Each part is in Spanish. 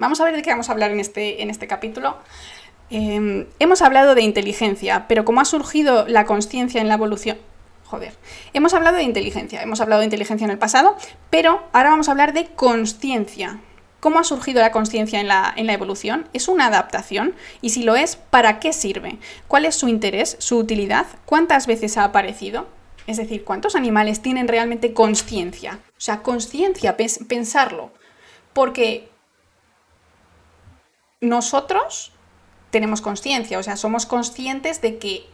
Vamos a ver de qué vamos a hablar en este, en este capítulo. Em, hemos hablado de inteligencia, pero cómo ha surgido la conciencia en la evolución. Joder, hemos hablado de inteligencia, hemos hablado de inteligencia en el pasado, pero ahora vamos a hablar de conciencia. ¿Cómo ha surgido la conciencia en la, en la, evolución? ¿Es una adaptación? Y si lo es, ¿para qué sirve? ¿Cuál es su interés, su utilidad? ¿Cuántas veces ha aparecido? Es decir, ¿cuántos animales tienen realmente conciencia? O sea, conciencia, pensarlo. Porque nosotros tenemos conciencia, o sea, somos conscientes de que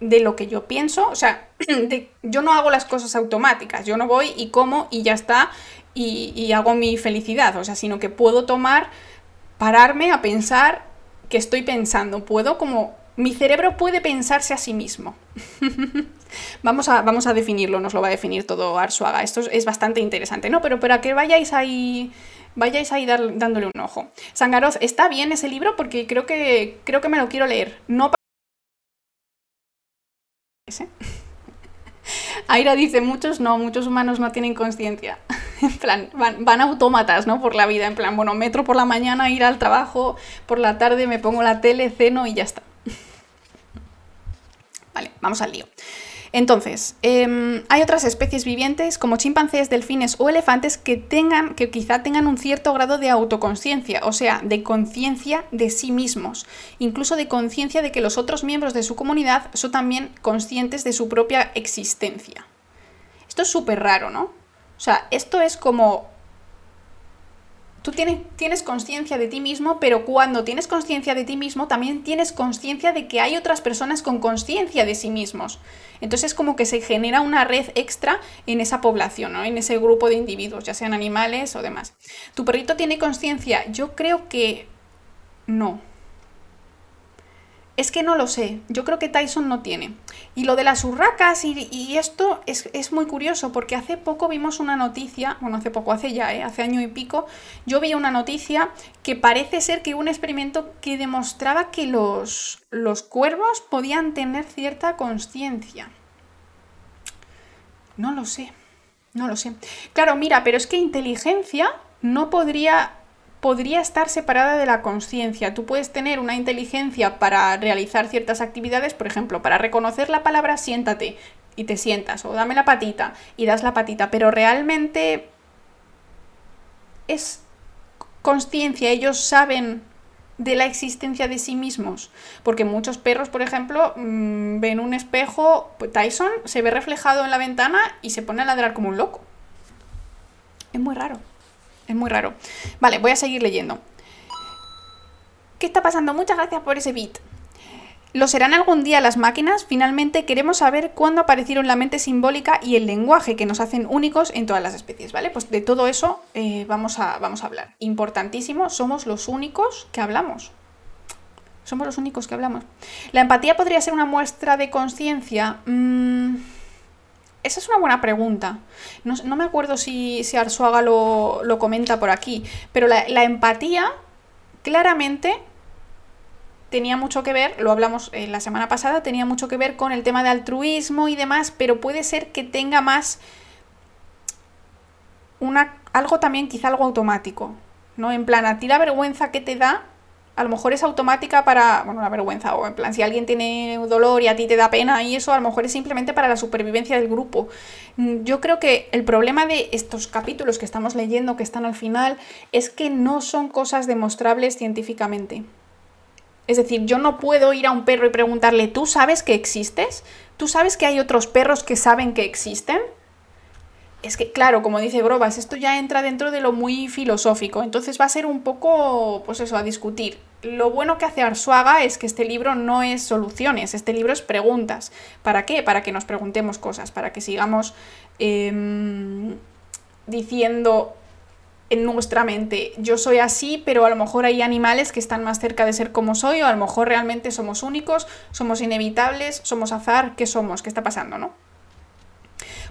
de lo que yo pienso, o sea, yo no hago las cosas automáticas, yo no voy y como y ya está y, hago mi felicidad, o sea, sino que puedo tomar, pararme a pensar que estoy pensando, puedo como, mi cerebro puede pensarse a sí mismo. vamos, a, vamos a definirlo, nos lo va a definir todo Arsuaga, esto es, bastante interesante, ¿no? Pero para que vayáis ahí vayáis ahí dándole un ojo. Sangaroz, está bien ese libro porque creo que, creo que me lo quiero leer. No Aira dice, muchos no, muchos humanos no tienen conciencia. en plan, van, van, autómatas, ¿no? Por la vida, en plan, bueno, metro por la mañana, ir al trabajo, por la tarde me pongo la tele, ceno y ya está. vale, vamos al lío. Entonces, em, hay otras especies vivientes como chimpancés, delfines o elefantes que tengan, que quizá tengan un cierto grado de autoconciencia, o sea, de conciencia de sí mismos, incluso de conciencia de que los otros miembros de su comunidad son también conscientes de su propia existencia. Esto es súper raro, ¿no? O sea, esto es como tú tienes, conciencia de ti mismo, pero cuando tienes conciencia de ti mismo, también tienes conciencia de que hay otras personas con conciencia de sí mismos. Entonces como que se genera una red extra en esa población, ¿no? en ese grupo de individuos, ya sean animales o demás. ¿Tu perrito tiene conciencia? Yo creo que no. Es que no lo sé, yo creo que Tyson no tiene. Y lo de las urracas y, esto es, muy curioso porque hace poco vimos una noticia, bueno, hace poco, hace ya, ¿eh? hace año y pico, yo vi una noticia que parece ser que hubo un experimento que demostraba que los, los cuervos podían tener cierta conciencia. No lo sé, no lo sé. Claro, mira, pero es que inteligencia no podría podría estar separada de la conciencia. Tú puedes tener una inteligencia para realizar ciertas actividades, por ejemplo, para reconocer la palabra siéntate y te sientas, o dame la patita y das la patita, pero realmente es conciencia, ellos saben de la existencia de sí mismos. Porque muchos perros, por ejemplo, mm, ven un espejo, pues Tyson se ve reflejado en la ventana y se pone a ladrar como un loco. Es muy raro. Es muy raro. Vale, voy a seguir leyendo. ¿Qué está pasando? Muchas gracias por ese beat. ¿Lo serán algún día las máquinas? Finalmente queremos saber cuándo aparecieron la mente simbólica y el lenguaje que nos hacen únicos en todas las especies, ¿vale? Pues de todo eso eh, vamos, a, vamos a hablar. Importantísimo, somos los únicos que hablamos. Somos los únicos que hablamos. ¿La empatía podría ser una muestra de conciencia? Mm, esa es una buena pregunta. No, me acuerdo si, si Arzuaga lo, comenta por aquí, pero la, empatía claramente tenía mucho que ver, lo hablamos eh, la semana pasada, tenía mucho que ver con el tema de altruismo y demás, pero puede ser que tenga más una, algo también, quizá algo automático, ¿no? En plan, a ti la vergüenza que te da a lo mejor es automática para, bueno, la vergüenza, o en plan, si alguien tiene dolor y a ti te da pena y eso, a lo mejor es simplemente para la supervivencia del grupo. Mm, yo creo que el problema de estos capítulos que estamos leyendo, que están al final, es que no son cosas demostrables científicamente. Es decir, yo no puedo ir a un perro y preguntarle, ¿tú sabes que existes? ¿Tú sabes que hay otros perros que saben que existen? es que, claro, como dice Grobas, esto ya entra dentro de lo muy filosófico, entonces va a ser un poco, pues eso, a discutir. Lo bueno que hace Arsuaga es que este libro no es soluciones, este libro es preguntas. ¿Para qué? Para que nos preguntemos cosas, para que sigamos em, diciendo en nuestra mente, yo soy así, pero a lo mejor hay animales que están más cerca de ser como soy, o a lo mejor realmente somos únicos, somos inevitables, somos azar, ¿qué somos? ¿Qué está pasando, no?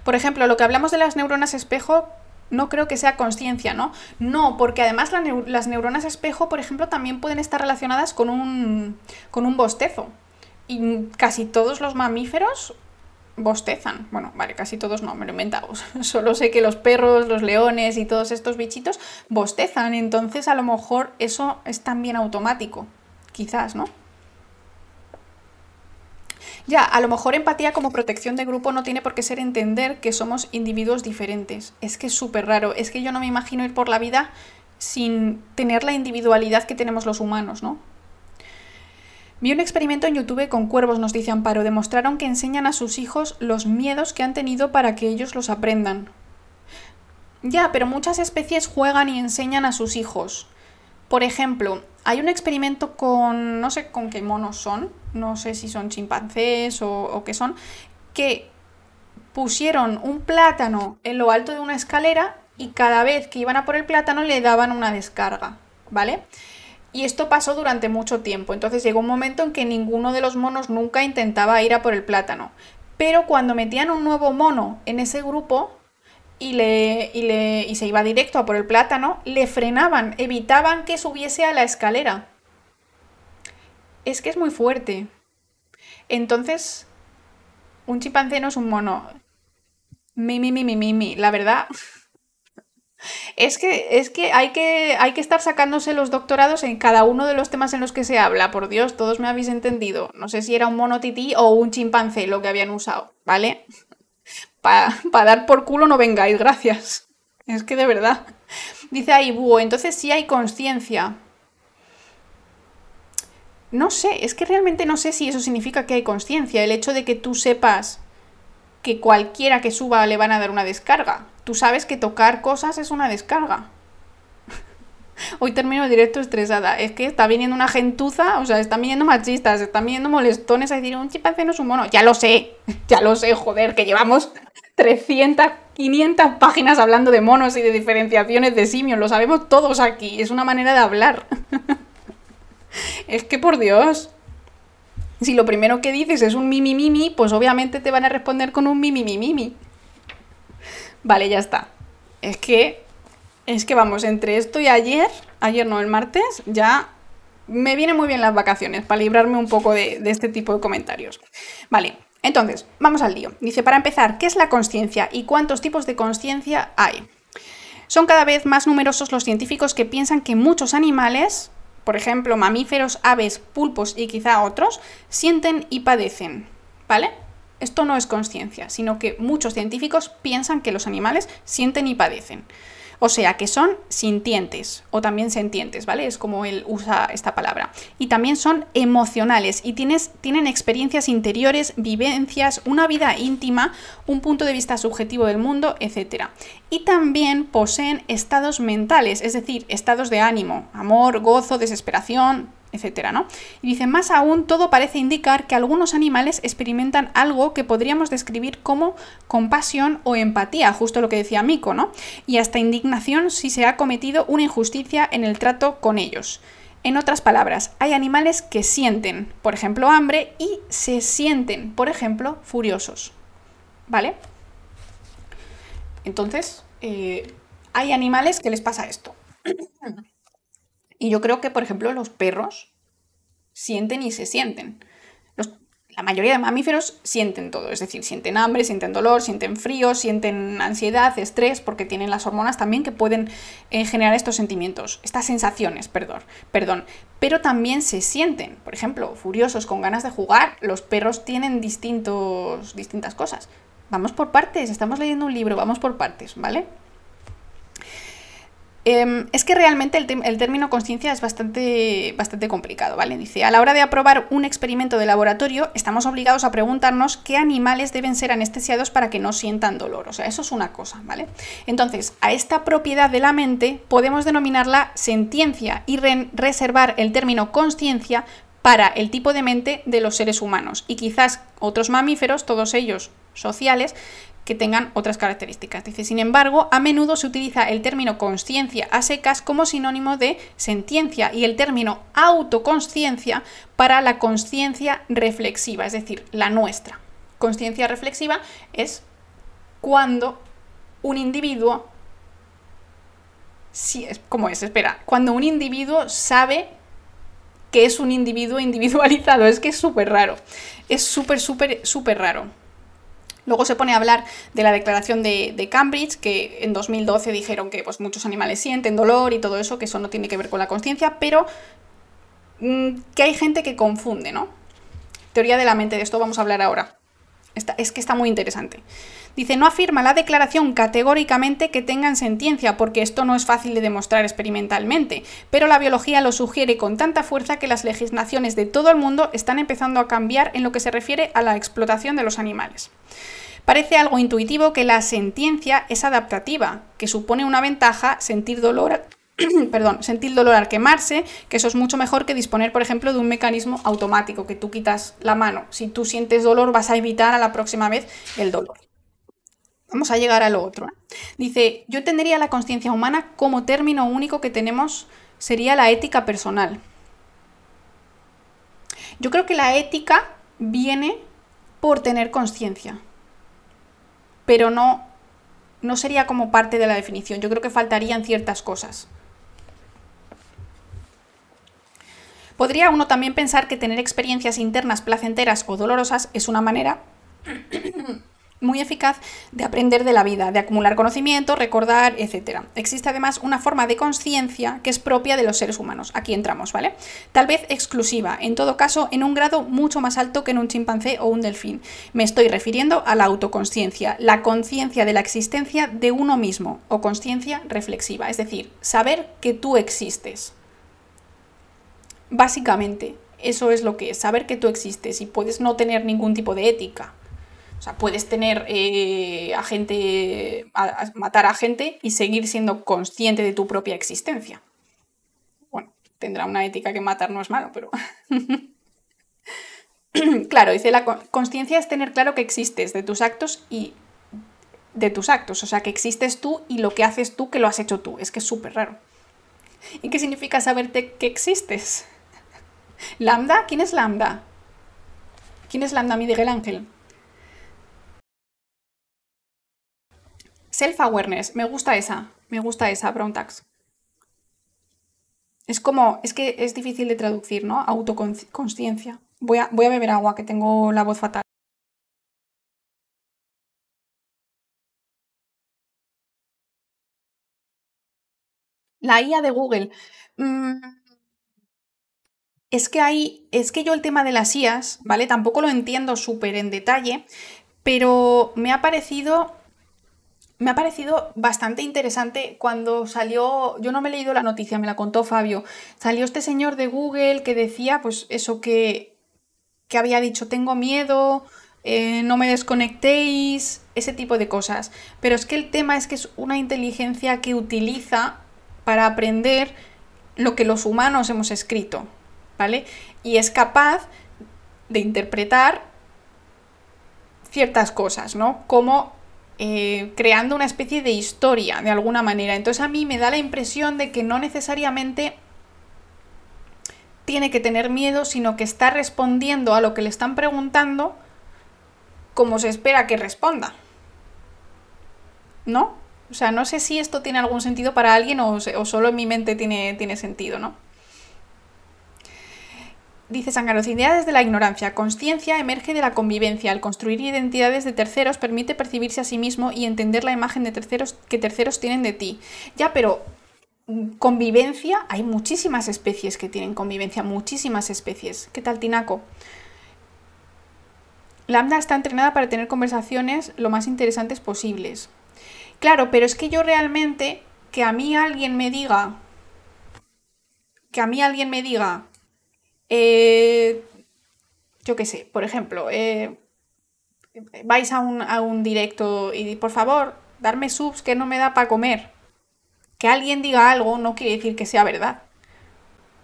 Por ejemplo, lo que hablamos de las neuronas espejo, no creo que sea conciencia, ¿no? No, porque además las neuronas espejo, por ejemplo, también pueden estar relacionadas con un, con un bostezo. Y casi todos los mamíferos bostezan. Bueno, vale, casi todos no, me lo inventamos. Solo sé que los perros, los leones y todos estos bichitos bostezan, entonces a lo mejor eso es también automático. Quizás, ¿no? Ya, a lo mejor empatía como protección de grupo no tiene por qué ser entender que somos individuos diferentes. Es que es súper raro. Es que yo no me imagino ir por la vida sin tener la individualidad que tenemos los humanos, ¿no? Vi un experimento en YouTube con cuervos, nos dice Amparo. Demostraron que enseñan a sus hijos los miedos que han tenido para que ellos los aprendan. Ya, pero muchas especies juegan y enseñan a sus hijos. Por ejemplo, hay un experimento con, no sé con qué monos son, no sé si son chimpancés o, qué son, que pusieron un plátano en lo alto de una escalera y cada vez que iban a por el plátano le daban una descarga, ¿vale? Y esto pasó durante mucho tiempo. Entonces llegó un momento en que ninguno de los monos nunca intentaba ir a por el plátano. Pero cuando metían un nuevo mono en ese grupo y, le, y, le, y se iba directo a por el plátano, le frenaban, evitaban que subiese a la escalera. Es que es muy fuerte. Entonces, un chimpancé no es un mono. Mi, mi, mi, mi, mi, mi. La verdad, es que, es que hay que hay que estar sacándose los doctorados en cada uno de los temas en los que se habla. Por Dios, todos me habéis entendido. No sé si era un mono tití o un chimpancé lo que habían usado, ¿vale? Para dar por culo no vengáis, gracias. Es que de verdad. Dice ahí, búho, entonces sí hay conciencia. No sé, es que realmente no sé si eso significa que hay conciencia. El hecho de que tú sepas que cualquiera que suba le van a dar una descarga. Tú sabes que tocar cosas es una descarga. Hoy termino el directo estresada. Es que está viniendo una gentuza, o sea, están viniendo machistas, están viniendo molestones a decir, un chimpancé no es un mono. Ya lo sé, ya lo sé, joder, que llevamos 300, 500 páginas hablando de monos y de diferenciaciones de simios. Lo sabemos todos aquí. Es una manera de hablar. es que por Dios. Si lo primero que dices es un mimi mimi, pues obviamente te van a responder con un mimi mimi mimi. Vale, ya está. Es que es que vamos, entre esto y ayer, ayer no, el martes, ya me vienen muy bien las vacaciones para librarme un poco de, de este tipo de comentarios. Vale, entonces, vamos al lío. Dice, para empezar, ¿qué es la conciencia y cuántos tipos de conciencia hay? Son cada vez más numerosos los científicos que piensan que muchos animales, por ejemplo, mamíferos, aves, pulpos y quizá otros, sienten y padecen. ¿Vale? Esto no es conciencia, sino que muchos científicos piensan que los animales sienten y padecen. O sea, que son sintientes o también sentientes, ¿vale? Es como él usa esta palabra. Y también son emocionales y tienen experiencias interiores, vivencias, una vida íntima, un punto de vista subjetivo del mundo, etc. Y también poseen estados mentales, es decir, estados de ánimo, amor, gozo, desesperación, etcétera, ¿no? Y dice, más aún, todo parece indicar que algunos animales experimentan algo que podríamos describir como compasión o empatía, justo lo que decía Mico, ¿no? Y hasta indignación si se ha cometido una injusticia en el trato con ellos. En otras palabras, hay animales que sienten, por ejemplo, hambre y se sienten, por ejemplo, furiosos. ¿Vale? Entonces, eh, hay animales que les pasa esto. Y yo creo que, por ejemplo, los perros sienten y se sienten. la mayoría de mamíferos sienten todo, es decir, sienten hambre, sienten dolor, sienten frío, sienten ansiedad, estrés, porque tienen las hormonas también que pueden eh, generar estos sentimientos, estas sensaciones, perdón, perdón. Pero también se sienten, por ejemplo, furiosos, con ganas de jugar. Los perros tienen distintos, distintas cosas. Vamos por partes, estamos leyendo un libro, vamos por partes, ¿vale? Em, es que realmente el, término conciencia es bastante, bastante complicado, ¿vale? Dice, a la hora de aprobar un experimento de laboratorio, estamos obligados a preguntarnos qué animales deben ser anestesiados para que no sientan dolor. O sea, eso es una cosa, ¿vale? Entonces, a esta propiedad de la mente podemos denominarla sentiencia y reservar el término conciencia para el tipo de mente de los seres humanos. Y quizás otros mamíferos, todos ellos sociales, que tengan otras características. Dice, sin embargo, a menudo se utiliza el término conciencia a secas como sinónimo de sentiencia y el término autoconsciencia para la conciencia reflexiva, es decir, la nuestra. Conciencia reflexiva es cuando un individuo Sí, es como es, espera. Cuando un individuo sabe que es un individuo individualizado, es que es súper raro. Es súper, súper, súper raro. Luego se pone a hablar de la declaración de, Cambridge, que en 2012 dijeron que pues, muchos animales sienten dolor y todo eso, que eso no tiene que ver con la conciencia, pero mm, que hay gente que confunde, ¿no? Teoría de la mente, de esto vamos a hablar ahora. Es que está muy interesante. Dice, no afirma la declaración categóricamente que tengan sentiencia, porque esto no es fácil de demostrar experimentalmente, pero la biología lo sugiere con tanta fuerza que las legislaciones de todo el mundo están empezando a cambiar en lo que se refiere a la explotación de los animales. Parece algo intuitivo que la sentiencia es adaptativa, que supone una ventaja sentir dolor perdón, sentir dolor al quemarse, que eso es mucho mejor que disponer, por ejemplo, de un mecanismo automático, que tú quitas la mano. Si tú sientes dolor, vas a evitar a la próxima vez el dolor. Vamos a llegar a lo otro. Dice, yo entendería la conciencia humana como término único que tenemos sería la ética personal. Yo creo que la ética viene por tener conciencia, pero no, no sería como parte de la definición. Yo creo que faltarían ciertas cosas. Podría uno también pensar que tener experiencias internas placenteras o dolorosas es una manera muy eficaz de aprender de la vida, de acumular conocimiento, recordar, etc. Existe además una forma de conciencia que es propia de los seres humanos. Aquí entramos, ¿vale? Tal vez exclusiva, en todo caso en un grado mucho más alto que en un chimpancé o un delfín. Me estoy refiriendo a la autoconsciencia, la conciencia de la existencia de uno mismo o conciencia reflexiva, es decir, saber que tú existes. Básicamente, eso es lo que es, saber que tú existes y puedes no tener ningún tipo de ética, o sea, puedes tener eh, a gente, matar a gente y seguir siendo consciente de tu propia existencia. Bueno, tendrá una ética que matar no es malo, pero... claro, dice, la consciencia es tener claro que existes de tus actos y de tus actos, o sea, que existes tú y lo que haces tú, que lo has hecho tú. Es que es súper raro. ¿Y qué significa saberte que existes? ¿Lambda? ¿Quién es Lambda? ¿Quién es Lambda, Miguel Ángel? Self-awareness, me gusta esa, me gusta esa, Brontax. Es como, es que es difícil de traducir, ¿no? Autoconsciencia. Voy a, voy a beber agua, que tengo la voz fatal. La IA de Google. Mm, es que hay, es que yo el tema de las IAs, ¿vale? Tampoco lo entiendo súper en detalle, pero me ha parecido me ha parecido bastante interesante cuando salió, yo no me he leído la noticia, me la contó Fabio, salió este señor de Google que decía pues eso que, que había dicho tengo miedo, eh, no me desconectéis, ese tipo de cosas. Pero es que el tema es que es una inteligencia que utiliza para aprender lo que los humanos hemos escrito, ¿vale? Y es capaz de interpretar ciertas cosas, ¿no? Como eh, creando una especie de historia de alguna manera. Entonces a mí me da la impresión de que no necesariamente tiene que tener miedo, sino que está respondiendo a lo que le están preguntando como se espera que responda. ¿No? O sea, no sé si esto tiene algún sentido para alguien o, o solo en mi mente tiene, tiene sentido, ¿no? Dice Sangaro, idea desde la ignorancia. Conciencia emerge de la convivencia. Al construir identidades de terceros permite percibirse a sí mismo y entender la imagen de terceros que terceros tienen de ti. Ya, pero mm, convivencia, hay muchísimas especies que tienen convivencia, muchísimas especies. ¿Qué tal, Tinaco? Lambda está entrenada para tener conversaciones lo más interesantes posibles. Claro, pero es que yo realmente, que a mí alguien me diga, que a mí alguien me diga, eh, yo qué sé, por ejemplo, eh, vais a un, directo y por favor, darme subs que no me da para comer. Que alguien diga algo no quiere decir que sea verdad.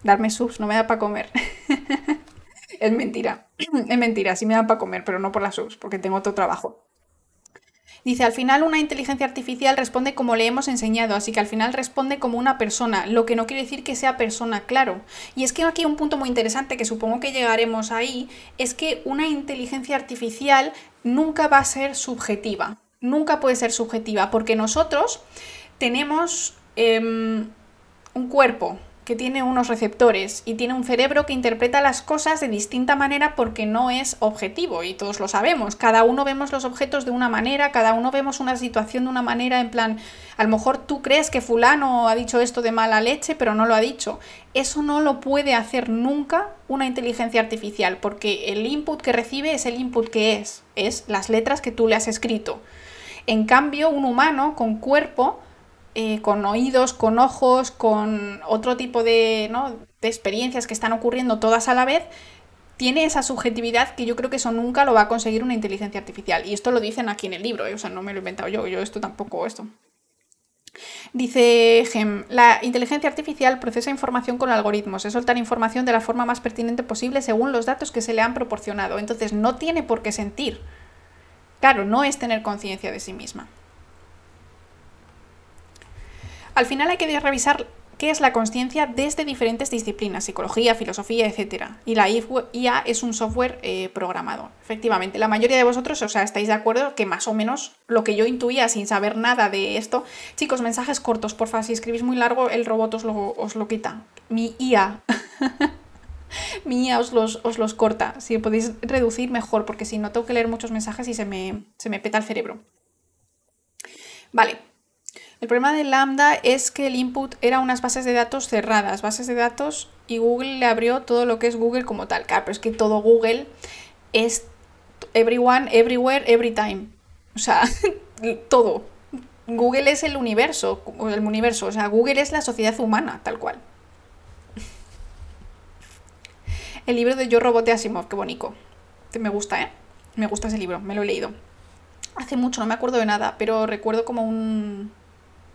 Darme subs no me da para comer. es mentira. es mentira, sí me da para comer, pero no por las subs, porque tengo otro trabajo. Dice, al final una inteligencia artificial responde como le hemos enseñado, así que al final responde como una persona, lo que no quiere decir que sea persona, claro. Y es que aquí un punto muy interesante que supongo que llegaremos ahí, es que una inteligencia artificial nunca va a ser subjetiva, nunca puede ser subjetiva, porque nosotros tenemos em, un cuerpo, que tiene unos receptores y tiene un cerebro que interpreta las cosas de distinta manera porque no es objetivo y todos lo sabemos. Cada uno vemos los objetos de una manera, cada uno vemos una situación de una manera en plan, a lo mejor tú crees que fulano ha dicho esto de mala leche, pero no lo ha dicho. Eso no lo puede hacer nunca una inteligencia artificial porque el input que recibe es el input que es, es las letras que tú le has escrito. En cambio, un humano con cuerpo eh, con oídos, con ojos, con otro tipo de, de experiencias que están ocurriendo todas a la vez, tiene esa subjetividad que yo creo que eso nunca lo va a conseguir una inteligencia artificial. Y esto lo dicen aquí en el libro, ¿eh? o sea, no me lo he inventado yo, yo esto tampoco, esto. Dice Gem, la inteligencia artificial procesa información con algoritmos, es soltar información de la forma más pertinente posible según los datos que se le han proporcionado. Entonces no tiene por qué sentir. Claro, no es tener conciencia de sí misma. Al final hay que revisar qué es la conciencia desde diferentes disciplinas, psicología, filosofía, etc. Y la IA es un software eh, programado. Efectivamente, la mayoría de vosotros, o sea, estáis de acuerdo que más o menos lo que yo intuía sin saber nada de esto. Chicos, mensajes cortos, porfa, si escribís muy largo, el robot os lo, os lo quita. Mi IA. Mi IA os los, os los, corta. Si podéis reducir, mejor, porque si no tengo que leer muchos mensajes y se me, se me peta el cerebro. Vale, el problema de Lambda es que el input era unas bases de datos cerradas, bases de datos, y Google le abrió todo lo que es Google como tal. Claro, pero es que todo Google es everyone, everywhere, every time. O sea, todo. Google es el universo, el universo, o sea, Google es la sociedad humana, tal cual. El libro de Yo Robot de Asimov, qué bonito. Me gusta, ¿eh? Me gusta ese libro, me lo he leído. Hace mucho, no me acuerdo de nada, pero recuerdo como un,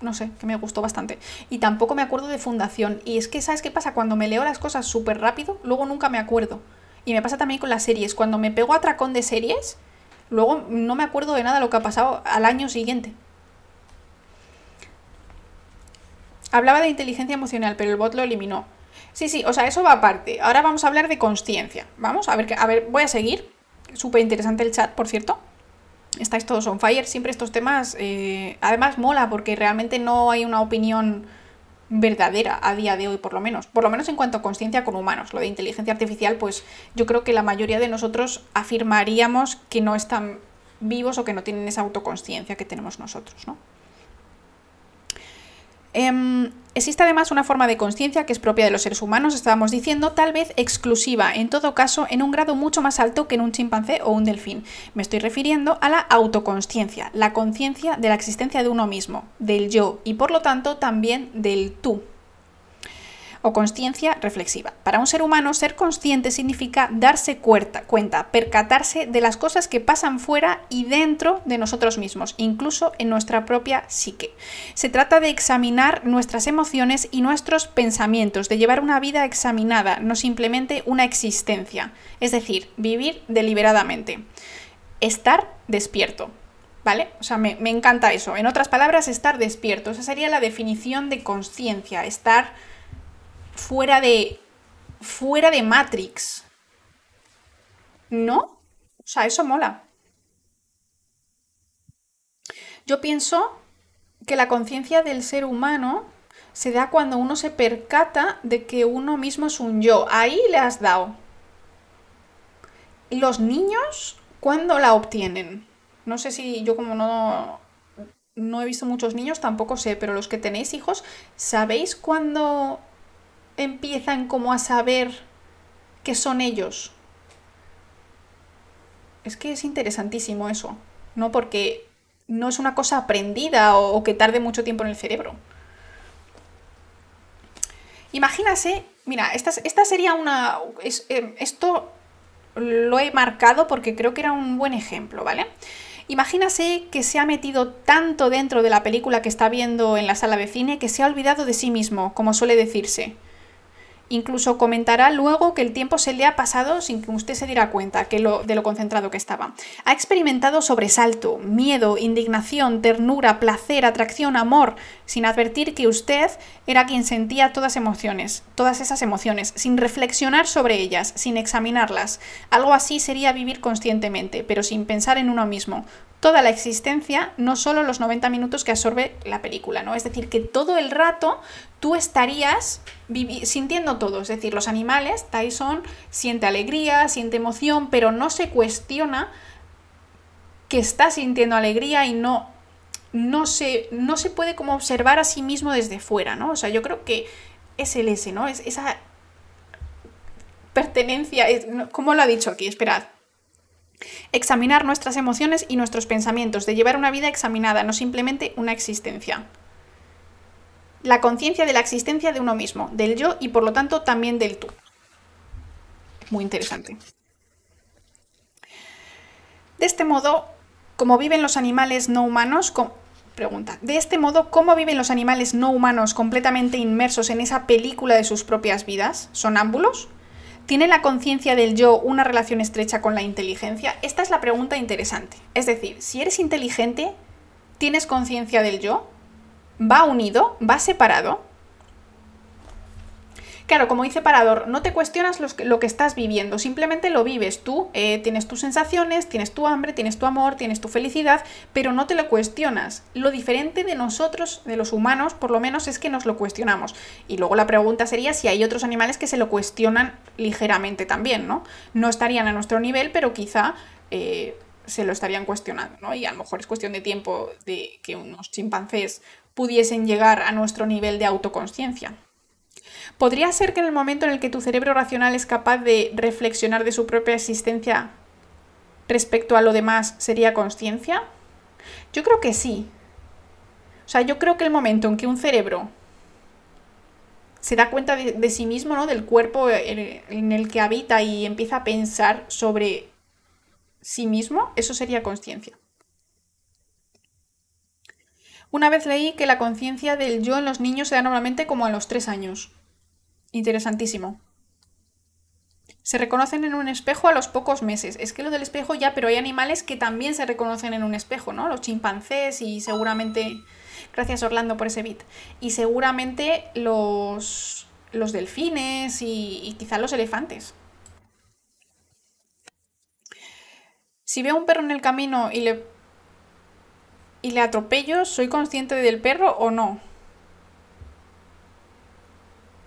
no sé, que me gustó bastante. Y tampoco me acuerdo de Fundación. Y es que, ¿sabes qué pasa? Cuando me leo las cosas súper rápido, luego nunca me acuerdo. Y me pasa también con las series. Cuando me pego a tracón de series, luego no me acuerdo de nada lo que ha pasado al año siguiente. Hablaba de inteligencia emocional, pero el bot lo eliminó. Sí, sí, o sea, eso va aparte. Ahora vamos a hablar de conciencia. Vamos, a ver, a ver, voy a seguir. Súper interesante el chat, por cierto estáis todos on fire. Siempre estos temas, eh, además mola porque realmente no hay una opinión verdadera a día de hoy, por lo menos. Por lo menos en cuanto a conciencia con humanos. Lo de inteligencia artificial, pues yo creo que la mayoría de nosotros afirmaríamos que no están vivos o que no tienen esa autoconsciencia que tenemos nosotros, ¿no? Em, existe además una forma de conciencia que es propia de los seres humanos, estábamos diciendo, tal vez exclusiva, en todo caso, en un grado mucho más alto que en un chimpancé o un delfín. Me estoy refiriendo a la autoconsciencia, la conciencia de la existencia de uno mismo, del yo y por lo tanto también del tú o conciencia reflexiva. Para un ser humano, ser consciente significa darse cuenta, cuenta, percatarse de las cosas que pasan fuera y dentro de nosotros mismos, incluso en nuestra propia psique. Se trata de examinar nuestras emociones y nuestros pensamientos, de llevar una vida examinada, no simplemente una existencia, es decir, vivir deliberadamente. Estar despierto, ¿Vale? O sea, me, me, encanta eso. En otras palabras, estar despierto. Esa sería la definición de conciencia, estar fuera de. fuera de Matrix. ¿No? O sea, eso mola. Yo pienso que la conciencia del ser humano se da cuando uno se percata de que uno mismo es un yo. Ahí le has dado. Los niños, ¿cuándo la obtienen? No sé si yo como no, no he visto muchos niños, tampoco sé, pero los que tenéis hijos, ¿sabéis cuándo empiezan como a saber que son ellos. Es que es interesantísimo eso, ¿no? Porque no es una cosa aprendida o, que tarde mucho tiempo en el cerebro. Imagínase, mira, esta, esta sería una... Eh, esto lo he marcado porque creo que era un buen ejemplo, ¿vale? Imagínase que se ha metido tanto dentro de la película que está viendo en la sala de cine que se ha olvidado de sí mismo, como suele decirse. Incluso comentará luego que el tiempo se le ha pasado sin que usted se diera cuenta de lo concentrado que estaba. Ha experimentado sobresalto, miedo, indignación, ternura, placer, atracción, amor, sin advertir que usted era quien sentía todas emociones, todas esas emociones, sin reflexionar sobre ellas, sin examinarlas. Algo así sería vivir conscientemente, pero sin pensar en uno mismo, toda la existencia, no solo los 90 minutos que absorbe la película, ¿no? Es decir, que todo el rato tú estarías sintiendo todo, es decir, los animales, Tyson siente alegría, siente emoción, pero no se cuestiona que está sintiendo alegría y no no se, no se puede como observar a sí mismo desde fuera, ¿no? O sea, yo creo que es el ese, ¿no? Es esa pertenencia, ¿cómo lo ha dicho aquí? Esperad. Examinar nuestras emociones y nuestros pensamientos, de llevar una vida examinada, no simplemente una existencia. La conciencia de la existencia de uno mismo, del yo y por lo tanto también del tú. Muy interesante. De este modo, como viven los animales no humanos, pregunta, de este modo, ¿cómo viven los animales no humanos completamente inmersos en esa película de sus propias vidas? ¿Son ámbulos? ¿Tiene la conciencia del yo una relación estrecha con la inteligencia? Esta es la pregunta interesante. Es decir, si eres inteligente, ¿tienes conciencia del yo? ¿Va unido? ¿Va separado? Claro, como dice Parador, no te cuestionas lo que estás viviendo, simplemente lo vives tú, eh, tienes tus sensaciones, tienes tu hambre, tienes tu amor, tienes tu felicidad, pero no te lo cuestionas. Lo diferente de nosotros, de los humanos, por lo menos es que nos lo cuestionamos. Y luego la pregunta sería si hay otros animales que se lo cuestionan ligeramente también, ¿no? No estarían a nuestro nivel, pero quizá... Eh, se lo estarían cuestionando, ¿no? Y a lo mejor es cuestión de tiempo de que unos chimpancés pudiesen llegar a nuestro nivel de autoconsciencia. ¿Podría ser que en el momento en el que tu cerebro racional es capaz de reflexionar de su propia existencia respecto a lo demás sería conciencia? Yo creo que sí. O sea, yo creo que el momento en que un cerebro se da cuenta de, sí mismo, ¿no? Del cuerpo en el que habita y empieza a pensar sobre sí mismo, eso sería conciencia. Una vez leí que la conciencia del yo en los niños se da normalmente como a los tres años. Interesantísimo. Se reconocen en un espejo a los pocos meses. Es que lo del espejo ya, pero hay animales que también se reconocen en un espejo, ¿no? Los chimpancés y seguramente... Gracias Orlando por ese beat. Y seguramente los, los delfines y, y quizá los elefantes. Si veo un perro en el camino y le, y le atropello, ¿soy consciente del perro o no?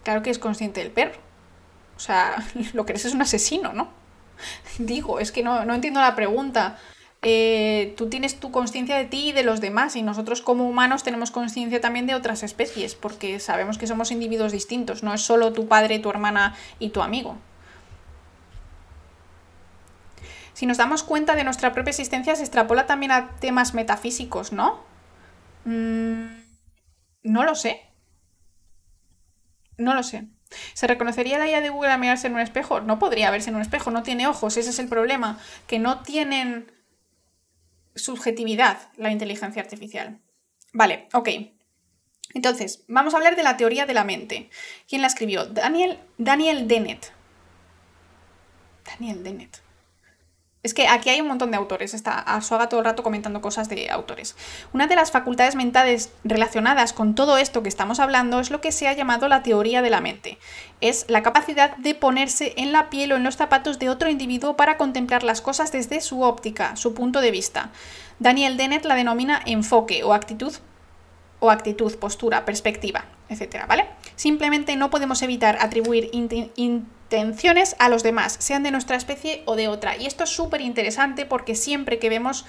Claro que es consciente del perro. O sea, lo que eres es un asesino, ¿no? Digo, es que no, entiendo la pregunta. Eh, tú tienes tu conciencia de ti y de los demás y nosotros como humanos tenemos conciencia también de otras especies porque sabemos que somos individuos distintos, no es solo tu padre, tu hermana y tu amigo. Si nos damos cuenta de nuestra propia existencia se extrapola también a temas metafísicos, ¿no? Mm, no lo sé. No lo sé. ¿Se reconocería la idea de Google a mirarse en un espejo? No podría verse en un espejo, no tiene ojos, ese es el problema, que no tienen subjetividad la inteligencia artificial. Vale, ok. Entonces, vamos a hablar de la teoría de la mente. ¿Quién la escribió? Daniel, Daniel Dennett. Daniel Dennett. Es que aquí hay un montón de autores, está Arzuaga todo el rato comentando cosas de autores. Una de las facultades mentales relacionadas con todo esto que estamos hablando es lo que se ha llamado la teoría de la mente. Es la capacidad de ponerse en la piel o en los zapatos de otro individuo para contemplar las cosas desde su óptica, su punto de vista. Daniel Dennett la denomina enfoque o actitud o actitud, postura, perspectiva, etcétera, ¿vale? Simplemente no podemos evitar atribuir intenciones a los demás, sean de nuestra especie o de otra. Y esto es súper interesante porque siempre que vemos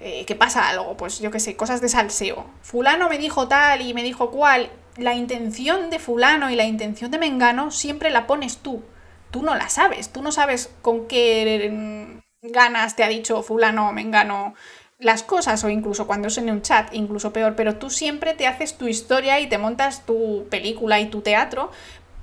eh, que pasa algo, pues yo qué sé, cosas de salseo. Fulano me dijo tal y me dijo cual. La intención de fulano y la intención de Mengano siempre la pones tú. Tú no la sabes, tú no sabes con qué mm, ganas te ha dicho fulano o Mengano las cosas o incluso cuando es en un chat, incluso peor, pero tú siempre te haces tu historia y te montas tu película y tu teatro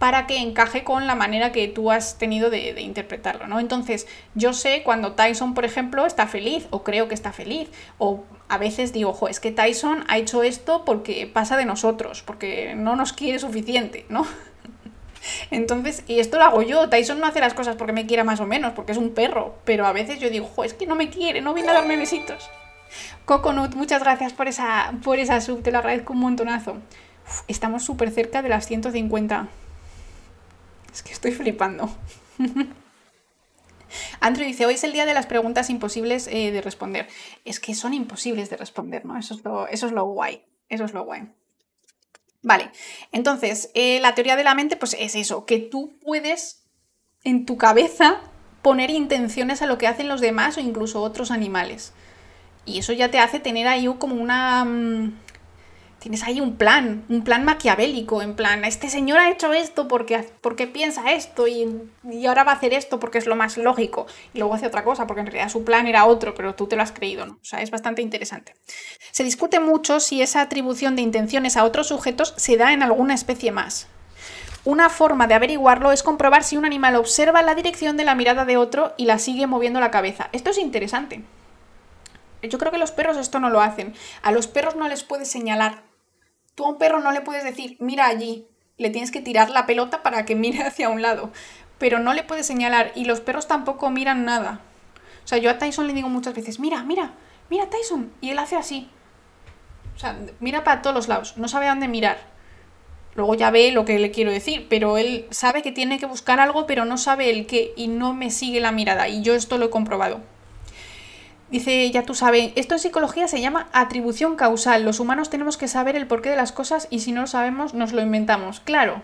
para que encaje con la manera que tú has tenido de, interpretarlo, ¿no? Entonces, yo sé cuando Tyson, por ejemplo, está feliz, o creo que está feliz, o a veces digo, ojo, es que Tyson ha hecho esto porque pasa de nosotros, porque no nos quiere suficiente, ¿no? Entonces, y esto lo hago yo, Tyson no hace las cosas porque me quiera más o menos, porque es un perro, pero a veces yo digo, ojo, es que no me quiere, no viene a darme besitos. Coconut, muchas gracias por esa, por esa sub, te lo agradezco un montonazo. estamos súper cerca de las 150. Es que estoy flipando. Andrew dice, hoy es el día de las preguntas imposibles eh, de responder. Es que son imposibles de responder, ¿no? Eso es lo, eso es lo guay. Eso es lo guay. Vale, entonces, eh, la teoría de la mente, pues es eso, que tú puedes en tu cabeza poner intenciones a lo que hacen los demás o incluso otros animales. Y eso ya te hace tener ahí como una... Tienes ahí un plan, un plan maquiavélico, en plan, este señor ha hecho esto porque, porque piensa esto y, y, ahora va a hacer esto porque es lo más lógico y luego hace otra cosa porque en realidad su plan era otro, pero tú te lo has creído, ¿no? O sea, es bastante interesante. Se discute mucho si esa atribución de intenciones a otros sujetos se da en alguna especie más. Una forma de averiguarlo es comprobar si un animal observa la dirección de la mirada de otro y la sigue moviendo la cabeza. Esto es interesante. Yo creo que los perros esto no lo hacen. A los perros no les puedes señalar Tú a un perro no le puedes decir, mira allí, le tienes que tirar la pelota para que mire hacia un lado, pero no le puedes señalar y los perros tampoco miran nada. O sea, yo a Tyson le digo muchas veces, mira, mira, mira Tyson, y él hace así. O sea, mira para todos los lados, no sabe dónde mirar. Luego ya ve lo que le quiero decir, pero él sabe que tiene que buscar algo, pero no sabe el qué y no me sigue la mirada. Y yo esto lo he comprobado. Dice, ya tú sabes, esto en psicología se llama atribución causal. Los humanos tenemos que saber el porqué de las cosas y si no lo sabemos, nos lo inventamos. Claro.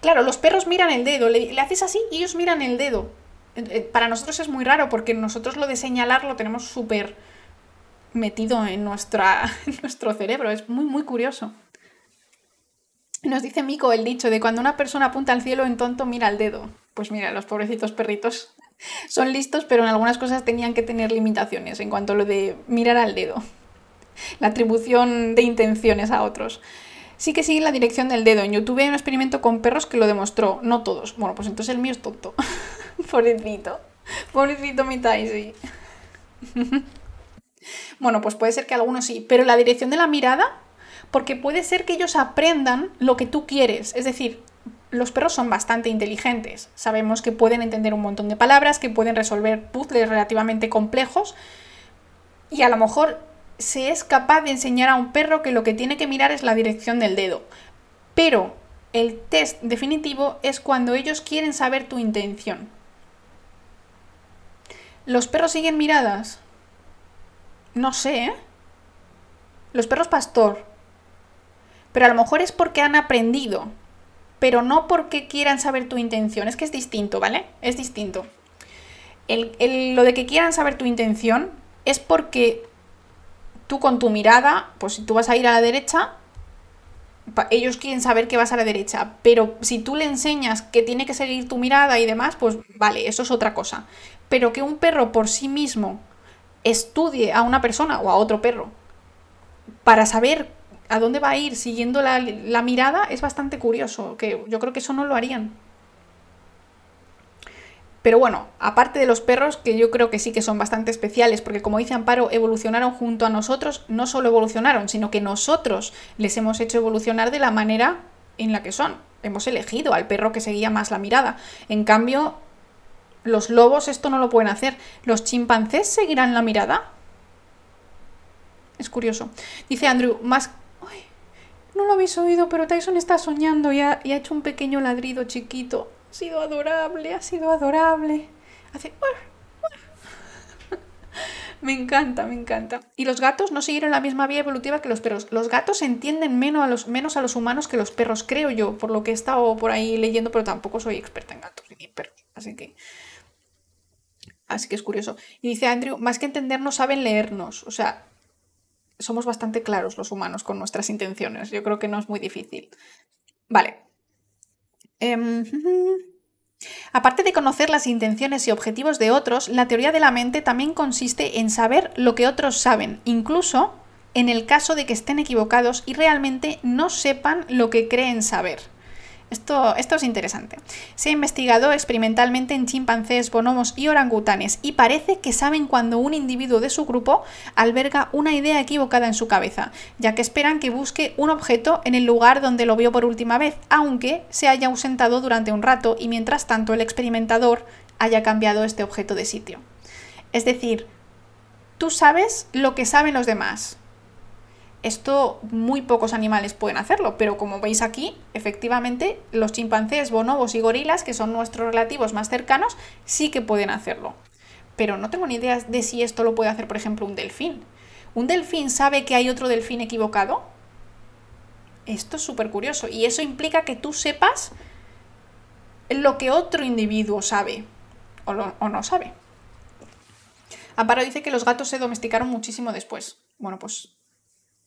Claro, los perros miran el dedo, le, haces así y ellos miran el dedo. Eh, para nosotros es muy raro porque nosotros lo de señalar lo tenemos súper metido en, nuestra, en nuestro cerebro. Es muy, muy curioso. Nos dice Mico el dicho de cuando una persona apunta al cielo en tonto mira el dedo. Pues mira, los pobrecitos perritos son listos, pero en algunas cosas tenían que tener limitaciones en cuanto a lo de mirar al dedo. La atribución de intenciones a otros. Sí que sigue la dirección del dedo. En YouTube hay un experimento con perros que lo demostró. No todos. Bueno, pues entonces el mío es tonto. Pobrecito. Pobrecito mi Taisy. bueno, pues puede ser que algunos sí. Pero la dirección de la mirada, porque puede ser que ellos aprendan lo que tú quieres. Es decir, los perros son bastante inteligentes. Sabemos que pueden entender un montón de palabras, que pueden resolver puzzles relativamente complejos y a lo mejor se es capaz de enseñar a un perro que lo que tiene que mirar es la dirección del dedo. Pero el test definitivo es cuando ellos quieren saber tu intención. ¿Los perros siguen miradas? No sé, ¿eh? Los perros pastor. Pero a lo mejor es porque han aprendido pero no porque quieran saber tu intención, es que es distinto, ¿vale? Es distinto. lo de que quieran saber tu intención es porque tú con tu mirada, pues si tú vas a ir a la derecha, ellos quieren saber que vas a la derecha, pero si tú le enseñas que tiene que seguir tu mirada y demás, pues vale, eso es otra cosa. Pero que un perro por sí mismo estudie a una persona o a otro perro para saber a dónde va a ir siguiendo la, mirada es bastante curioso, que yo creo que eso no lo harían. Pero bueno, aparte de los perros, que yo creo que sí que son bastante especiales, porque como dice Amparo, evolucionaron junto a nosotros, no solo evolucionaron, sino que nosotros les hemos hecho evolucionar de la manera en la que son. Hemos elegido al perro que seguía más la mirada. En cambio, los lobos esto no lo pueden hacer. ¿Los chimpancés seguirán la mirada? Es curioso. Dice Andrew, más no lo habéis oído, pero Tyson está soñando y ha, hecho un pequeño ladrido chiquito. Ha sido adorable, ha sido adorable. Hace... me encanta, me encanta. Y los gatos no siguieron la misma vía evolutiva que los perros. Los gatos entienden menos a los, menos a los humanos que los perros, creo yo, por lo que he estado por ahí leyendo, pero tampoco soy experta en gatos ni en perros. Así que... Así que es curioso. Y dice Andrew, más que entender, no saben leernos. O sea, somos bastante claros los humanos con nuestras intenciones. Yo creo que no es muy difícil. Vale. Em, aparte de conocer las intenciones y objetivos de otros, la teoría de la mente también consiste en saber lo que otros saben, incluso en el caso de que estén equivocados y realmente no sepan lo que creen saber. Esto, es interesante. Se ha investigado experimentalmente en chimpancés, bonomos y orangutanes y parece que saben cuando un individuo de su grupo alberga una idea equivocada en su cabeza, ya que esperan que busque un objeto en el lugar donde lo vio por última vez, aunque se haya ausentado durante un rato y mientras tanto el experimentador haya cambiado este objeto de sitio. Es decir, tú sabes lo que saben los demás. Esto muy pocos animales pueden hacerlo, pero como veis aquí, efectivamente los chimpancés, bonobos y gorilas, que son nuestros relativos más cercanos, sí que pueden hacerlo. Pero no tengo ni idea de si esto lo puede hacer, por ejemplo, un delfín. ¿Un delfín sabe que hay otro delfín equivocado? Esto es súper curioso y eso implica que tú sepas lo que otro individuo sabe o, no sabe. Amparo dice que los gatos se domesticaron muchísimo después. Bueno, pues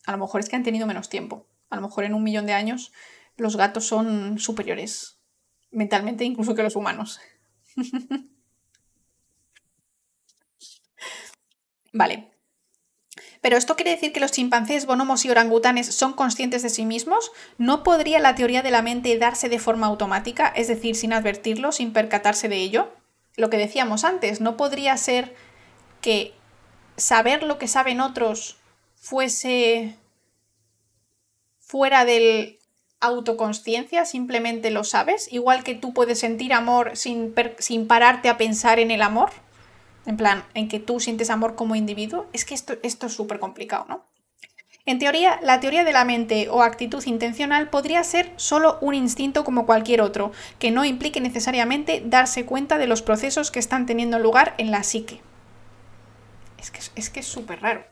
a lo mejor es que han tenido menos tiempo. A lo mejor en un millón de años los gatos son superiores mentalmente incluso que los humanos. vale. Pero esto quiere decir que los chimpancés, bonomos y orangutanes son conscientes de sí mismos. ¿No podría la teoría de la mente darse de forma automática, es decir, sin advertirlo, sin percatarse de ello? Lo que decíamos antes, ¿no podría ser que saber lo que saben otros fuese fuera del autoconsciencia, simplemente lo sabes, igual que tú puedes sentir amor sin, sin pararte a pensar en el amor, en plan, en que tú sientes amor como individuo, es que esto, esto es súper complicado, ¿no? En teoría, la teoría de la mente o actitud intencional podría ser solo un instinto como cualquier otro, que no implique necesariamente darse cuenta de los procesos que están teniendo lugar en la psique. Es que es súper raro.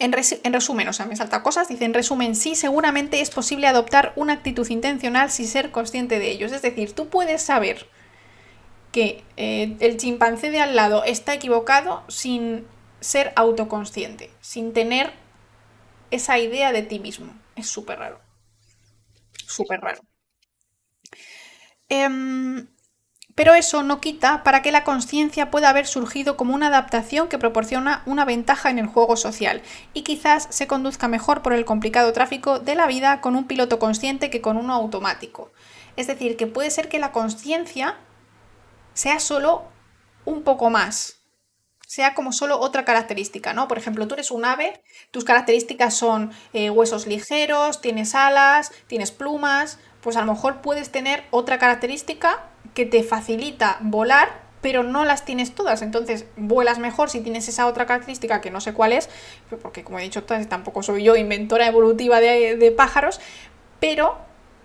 En, resumen, o sea, me salta cosas, dice, en resumen, sí, seguramente es posible adoptar una actitud intencional sin ser consciente de ellos. Es decir, tú puedes saber que eh, el chimpancé de al lado está equivocado sin ser autoconsciente, sin tener esa idea de ti mismo. Es súper raro. Súper raro. Em, pero eso no quita para que la conciencia pueda haber surgido como una adaptación que proporciona una ventaja en el juego social y quizás se conduzca mejor por el complicado tráfico de la vida con un piloto consciente que con uno automático. Es decir, que puede ser que la conciencia sea solo un poco más, sea como solo otra característica, ¿no? Por ejemplo, tú eres un ave, tus características son eh, huesos ligeros, tienes alas, tienes plumas, pues a lo mejor puedes tener otra característica que te facilita volar, pero no las tienes todas. Entonces, vuelas mejor si tienes esa otra característica que no sé cuál es, porque como he dicho, tampoco soy yo inventora evolutiva de, pájaros, pero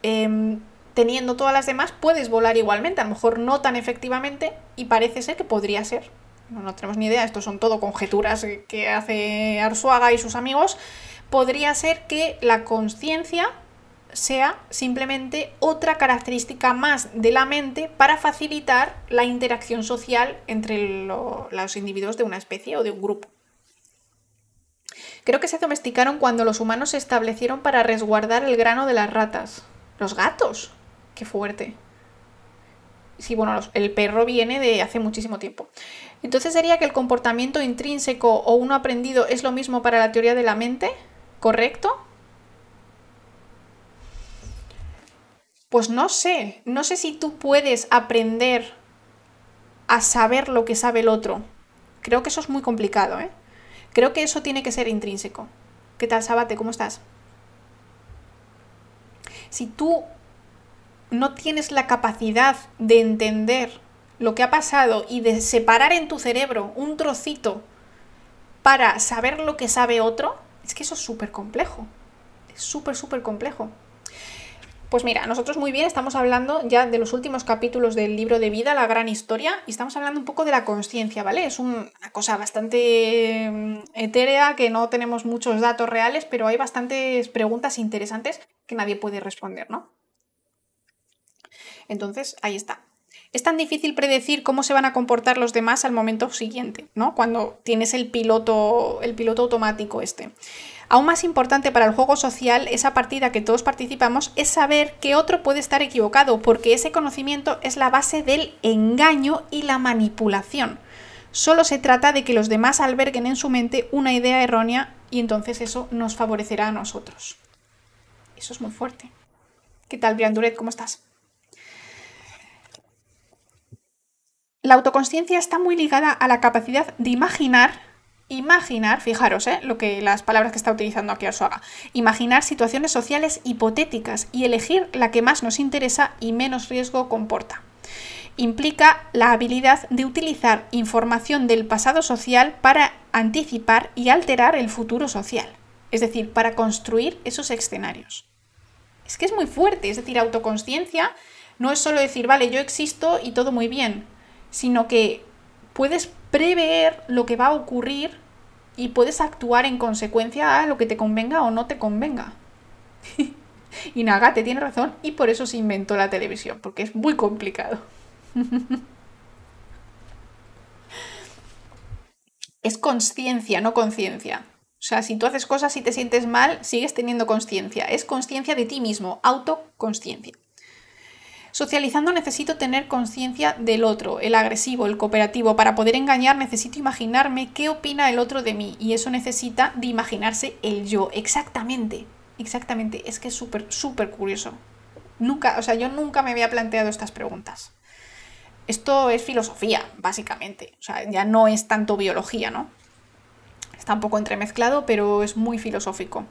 em, teniendo todas las demás puedes volar igualmente, a lo mejor no tan efectivamente y parece ser que podría ser. No, no tenemos ni idea, esto son todo conjeturas que hace Arsuaga y sus amigos. Podría ser que la conciencia sea simplemente otra característica más de la mente para facilitar la interacción social entre los individuos de una especie o de un grupo. Creo que se domesticaron cuando los humanos se establecieron para resguardar el grano de las ratas. Los gatos. Qué fuerte. Sí, bueno, el perro viene de hace muchísimo tiempo. Entonces sería que el comportamiento intrínseco o uno aprendido es lo mismo para la teoría de la mente, ¿correcto? Pues no sé, no sé si tú puedes aprender a saber lo que sabe el otro. Creo que eso es muy complicado, ¿eh? Creo que eso tiene que ser intrínseco. ¿Qué tal, Sabate? ¿Cómo estás? Si tú no tienes la capacidad de entender lo que ha pasado y de separar en tu cerebro un trocito para saber lo que sabe otro, es que eso es súper complejo. Es súper, súper complejo. Pues mira, nosotros muy bien estamos hablando ya de los últimos capítulos del libro de vida, la gran historia, y estamos hablando un poco de la conciencia, ¿vale? Es una cosa bastante mm, etérea, que no tenemos muchos datos reales, pero hay bastantes preguntas interesantes que nadie puede responder, ¿no? Entonces, ahí está. Es tan difícil predecir cómo se van a comportar los demás al momento siguiente, ¿no? Cuando tienes el piloto, el piloto automático este. Aún más importante para el juego social, esa partida que todos participamos, es saber que otro puede estar equivocado, porque ese conocimiento es la base del engaño y la manipulación. Solo se trata de que los demás alberguen en su mente una idea errónea y entonces eso nos favorecerá a nosotros. Eso es muy fuerte. ¿Qué tal, Brianduret? ¿Cómo estás? La autoconsciencia está muy ligada a la capacidad de imaginar Imaginar, fijaros, ¿eh? lo que las palabras que está utilizando aquí Arsuaga. Imaginar situaciones sociales hipotéticas y elegir la que más nos interesa y menos riesgo comporta. Implica la habilidad de utilizar información del pasado social para anticipar y alterar el futuro social. Es decir, para construir esos escenarios. Es que es muy fuerte, es decir, autoconsciencia no es solo decir, vale, yo existo y todo muy bien, sino que puedes prever lo que va a ocurrir y puedes actuar en consecuencia a lo que te convenga o no te convenga. y Nagate tiene razón y por eso se inventó la televisión, porque es muy complicado. es conciencia, no conciencia. O sea, si tú haces cosas y te sientes mal, sigues teniendo conciencia. Es conciencia de ti mismo, autoconsciencia. Socializando necesito tener conciencia del otro, el agresivo, el cooperativo. Para poder engañar necesito imaginarme qué opina el otro de mí y eso necesita de imaginarse el yo. Exactamente, exactamente. Es que es súper, súper curioso. Nunca, o sea, yo nunca me había planteado estas preguntas. Esto es filosofía, básicamente. O sea, ya no es tanto biología, ¿no? Está un poco entremezclado, pero es muy filosófico.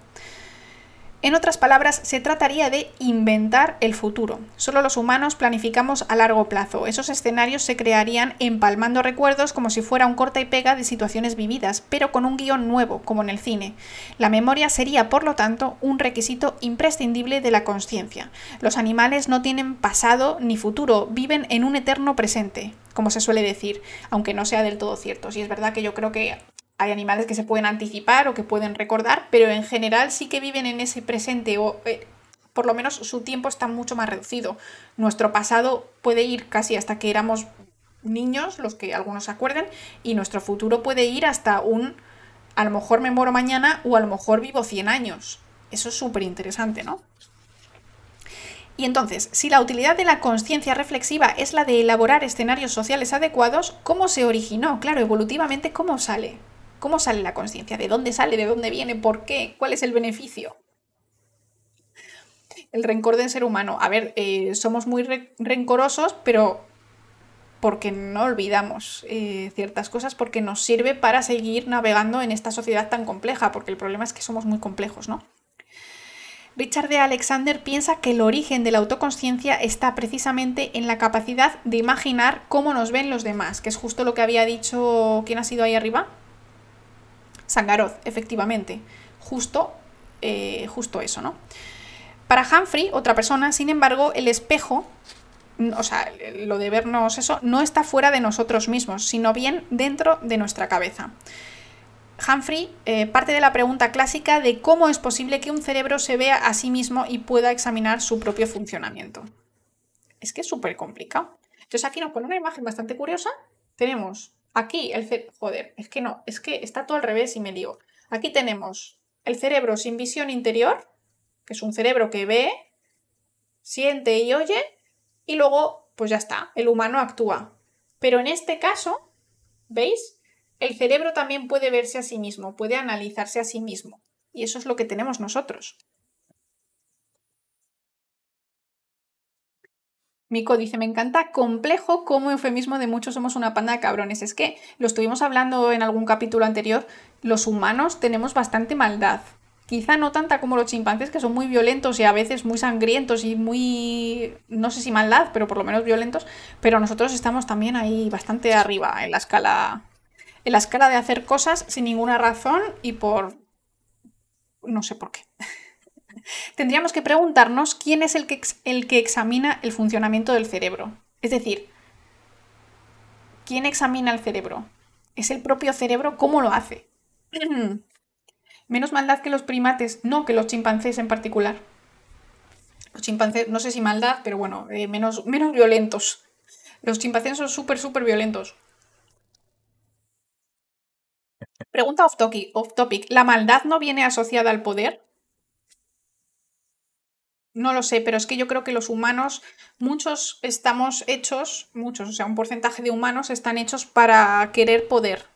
En otras palabras, se trataría de inventar el futuro. Solo los humanos planificamos a largo plazo. Esos escenarios se crearían empalmando recuerdos como si fuera un corta y pega de situaciones vividas, pero con un guion nuevo, como en el cine. La memoria sería, por lo tanto, un requisito imprescindible de la conciencia. Los animales no tienen pasado ni futuro, viven en un eterno presente, como se suele decir, aunque no sea del todo cierto. Si es verdad que yo creo que hay animales que se pueden anticipar o que pueden recordar, pero en general sí que viven en ese presente o eh, por lo menos su tiempo está mucho más reducido. Nuestro pasado puede ir casi hasta que éramos niños, los que algunos se acuerden, y nuestro futuro puede ir hasta un a lo mejor me muero mañana o a lo mejor vivo 100 años. Eso es súper interesante, ¿no? Y entonces, si la utilidad de la conciencia reflexiva es la de elaborar escenarios sociales adecuados, ¿cómo se originó? Claro, evolutivamente, ¿cómo sale? ¿Cómo sale la conciencia? ¿De dónde sale? ¿De dónde viene? ¿Por qué? ¿Cuál es el beneficio? El rencor del ser humano. A ver, eh, somos muy rencorosos, pero porque no olvidamos eh, ciertas cosas, porque nos sirve para seguir navegando en esta sociedad tan compleja, porque el problema es que somos muy complejos, ¿no? Richard de Alexander piensa que el origen de la autoconsciencia está precisamente en la capacidad de imaginar cómo nos ven los demás, que es justo lo que había dicho, ¿quién ha sido ahí arriba? Sangaroz, efectivamente. Justo, eh, justo eso, ¿no? Para Humphrey, otra persona, sin embargo, el espejo, o sea, lo de vernos eso, no está fuera de nosotros mismos, sino bien dentro de nuestra cabeza. Humphrey eh, parte de la pregunta clásica de cómo es posible que un cerebro se vea a sí mismo y pueda examinar su propio funcionamiento. Es que es súper complicado. Entonces aquí nos pone una imagen bastante curiosa. Tenemos Aquí el cerebro, joder, es que no, es que está todo al revés y me digo, aquí tenemos el cerebro sin visión interior, que es un cerebro que ve, siente y oye, y luego, pues ya está, el humano actúa. Pero en este caso, ¿veis? El cerebro también puede verse a sí mismo, puede analizarse a sí mismo. Y eso es lo que tenemos nosotros. Mico dice, me encanta complejo como eufemismo de muchos somos una panda de cabrones. Es que lo estuvimos hablando en algún capítulo anterior, los humanos tenemos bastante maldad. Quizá no tanta como los chimpancés, que son muy violentos y a veces muy sangrientos y muy, no sé si maldad, pero por lo menos violentos, pero nosotros estamos también ahí bastante arriba en la escala, en la escala de hacer cosas sin ninguna razón y por... no sé por qué. Tendríamos que preguntarnos quién es el que, el que examina el funcionamiento del cerebro. Es decir, ¿quién examina el cerebro? ¿Es el propio cerebro? ¿Cómo lo hace? Menos maldad que los primates, no que los chimpancés en particular. Los chimpancés, no sé si maldad, pero bueno, eh, menos, menos violentos. Los chimpancés son súper, súper violentos. Pregunta off topic. ¿La maldad no viene asociada al poder? No lo sé, pero es que yo creo que los humanos, muchos estamos hechos, muchos, o sea, un porcentaje de humanos están hechos para querer poder.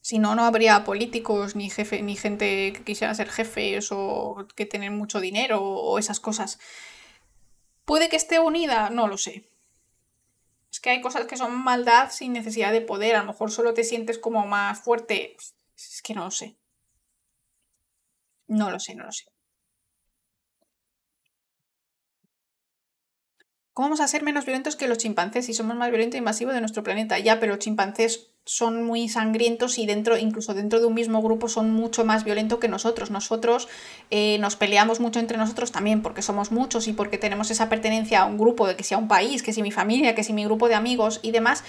Si no, no habría políticos, ni jefe, ni gente que quisiera ser jefes o que tener mucho dinero o esas cosas. ¿Puede que esté unida? No lo sé. Es que hay cosas que son maldad sin necesidad de poder. A lo mejor solo te sientes como más fuerte. Es que no lo sé. No lo sé, no lo sé. ¿Cómo vamos a ser menos violentos que los chimpancés si somos más violentos y masivos de nuestro planeta? Ya, pero los chimpancés son muy sangrientos y dentro, incluso dentro de un mismo grupo, son mucho más violentos que nosotros. Nosotros eh, nos peleamos mucho entre nosotros también porque somos muchos y porque tenemos esa pertenencia a un grupo, de que sea un país, que si mi familia, que si mi grupo de amigos y demás,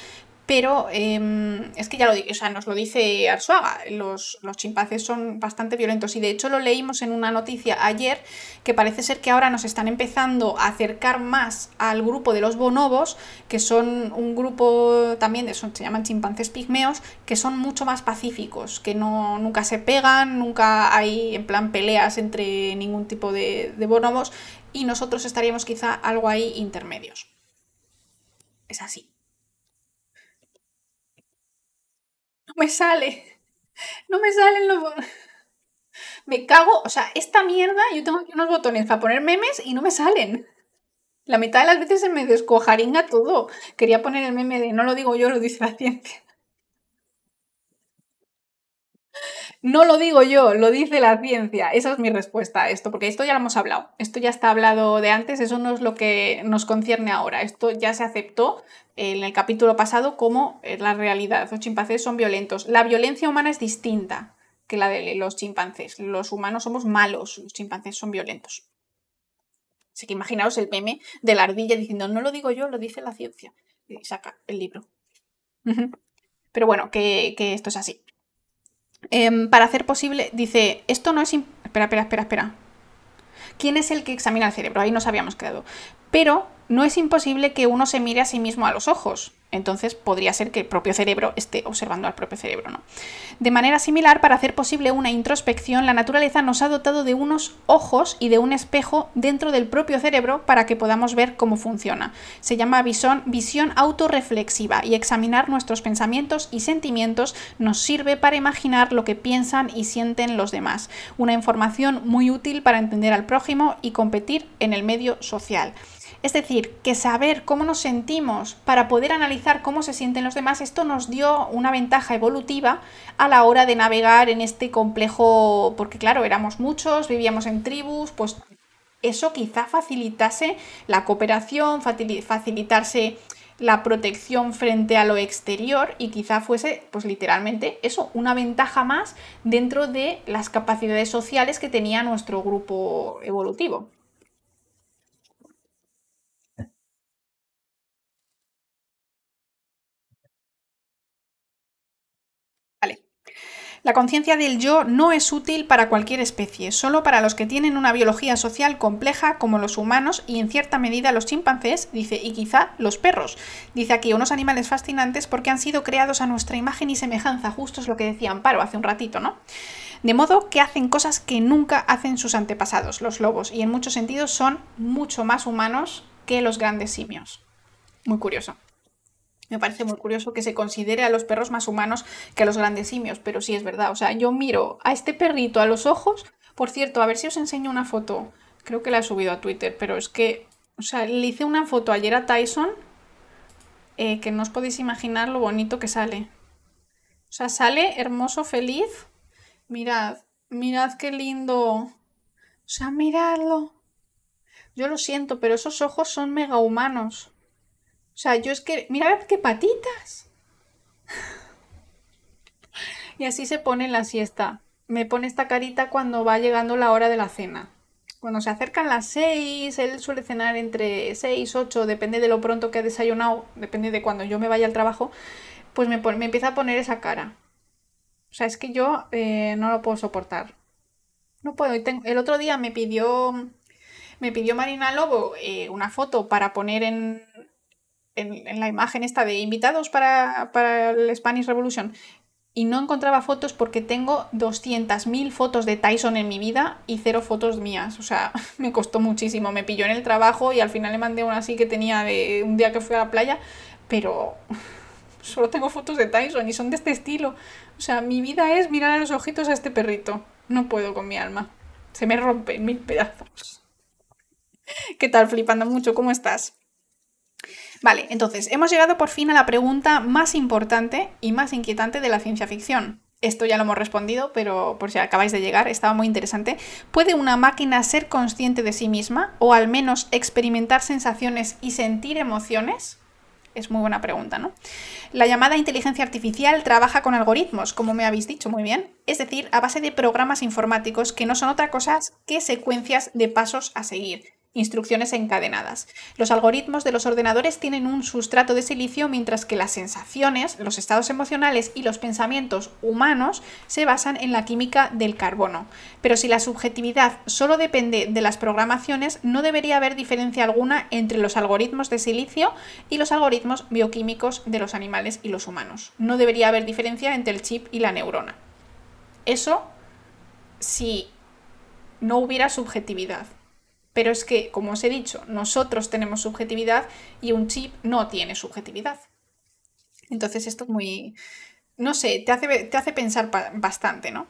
pero em, es que ya lo o sea, nos lo dice Arsuaga, los, los, chimpancés son bastante violentos y de hecho lo leímos en una noticia ayer que parece ser que ahora nos están empezando a acercar más al grupo de los bonobos, que son un grupo también, de, se llaman chimpancés pigmeos, que son mucho más pacíficos, que no, nunca se pegan, nunca hay en plan peleas entre ningún tipo de, de bonobos y nosotros estaríamos quizá algo ahí intermedios. Es así. Me sale. No me salen los Me cago, o sea, esta mierda, yo tengo aquí unos botones para poner memes y no me salen. La mitad de las veces se me descojaringa todo. Quería poner el meme de no lo digo yo, lo dice la ciencia. No lo digo yo, lo dice la ciencia. Esa es mi respuesta a esto, porque esto ya lo hemos hablado. Esto ya está hablado de antes, eso no es lo que nos concierne ahora. Esto ya se aceptó en el capítulo pasado como eh, la realidad. Los chimpancés son violentos. La violencia humana es distinta que la de los chimpancés. Los humanos somos malos, los chimpancés son violentos. Así que imaginaos el meme de la ardilla diciendo, no lo digo yo, lo dice la ciencia. Y saca el libro. Pero bueno, que esto es así. Em, para hacer posible, dice, esto no es... Espera, espera, espera, espera. ¿Quién es el que examina el cerebro? Ahí nos habíamos quedado. Pero no es imposible que uno se mire a sí mismo a los ojos. Entonces podría ser que el propio cerebro esté observando al propio cerebro, ¿no? De manera similar, para hacer posible una introspección, la naturaleza nos ha dotado de unos ojos y de un espejo dentro del propio cerebro para que podamos ver cómo funciona. Se llama visión, visión autorreflexiva y examinar nuestros pensamientos y sentimientos nos sirve para imaginar lo que piensan y sienten los demás. Una información muy útil para entender al prójimo y competir en el medio social. Es decir, que saber cómo nos sentimos para poder analizar cómo se sienten los demás, esto nos dio una ventaja evolutiva a la hora de navegar en este complejo, porque claro, éramos muchos, vivíamos en tribus, pues eso quizá facilitase la cooperación, facilitarse la protección frente a lo exterior y quizá fuese, pues literalmente, eso, una ventaja más dentro de las capacidades sociales que tenía nuestro grupo evolutivo. La conciencia del yo no es útil para cualquier especie, solo para los que tienen una biología social compleja como los humanos y en cierta medida los chimpancés, dice, y quizá los perros. Dice aquí unos animales fascinantes porque han sido creados a nuestra imagen y semejanza, justo es lo que decía Amparo hace un ratito, ¿no? De modo que hacen cosas que nunca hacen sus antepasados, los lobos, y en muchos sentidos son mucho más humanos que los grandes simios. Muy curioso. Me parece muy curioso que se considere a los perros más humanos que a los grandes simios, pero sí es verdad. O sea, yo miro a este perrito a los ojos. Por cierto, a ver si os enseño una foto. Creo que la he subido a Twitter, pero es que, o sea, le hice una foto ayer a Tyson eh, que no os podéis imaginar lo bonito que sale. O sea, sale hermoso, feliz. Mirad, mirad qué lindo. O sea, miradlo. Yo lo siento, pero esos ojos son mega humanos. O sea, yo es que, mira qué patitas. y así se pone en la siesta. Me pone esta carita cuando va llegando la hora de la cena. Cuando se acercan las seis, él suele cenar entre seis, ocho, depende de lo pronto que ha desayunado, depende de cuando yo me vaya al trabajo, pues me, me empieza a poner esa cara. O sea, es que yo eh, no lo puedo soportar. No puedo. El otro día me pidió, me pidió Marina Lobo eh, una foto para poner en, la imagen esta de invitados para, para el Spanish Revolution y no encontraba fotos porque tengo 200.000 fotos de Tyson en mi vida y cero fotos mías. O sea, me costó muchísimo. Me pilló en el trabajo y al final le mandé una así que tenía de un día que fui a la playa, pero solo tengo fotos de Tyson y son de este estilo. O sea, mi vida es mirar a los ojitos a este perrito. No puedo con mi alma. Se me rompe en mil pedazos. ¿Qué tal, flipando mucho? ¿Cómo estás? Vale, entonces hemos llegado por fin a la pregunta más importante y más inquietante de la ciencia ficción. Esto ya lo hemos respondido, pero por si acabáis de llegar, estaba muy interesante. ¿Puede una máquina ser consciente de sí misma o al menos experimentar sensaciones y sentir emociones? Es muy buena pregunta, ¿no? La llamada inteligencia artificial trabaja con algoritmos, como me habéis dicho muy bien, es decir, a base de programas informáticos que no son otra cosa que secuencias de pasos a seguir instrucciones encadenadas. Los algoritmos de los ordenadores tienen un sustrato de silicio mientras que las sensaciones, los estados emocionales y los pensamientos humanos se basan en la química del carbono. Pero si la subjetividad solo depende de las programaciones, no debería haber diferencia alguna entre los algoritmos de silicio y los algoritmos bioquímicos de los animales y los humanos. No debería haber diferencia entre el chip y la neurona. Eso si no hubiera subjetividad. Pero es que, como os he dicho, nosotros tenemos subjetividad y un chip no tiene subjetividad. Entonces esto es muy, no sé, te hace, te hace pensar bastante, ¿no?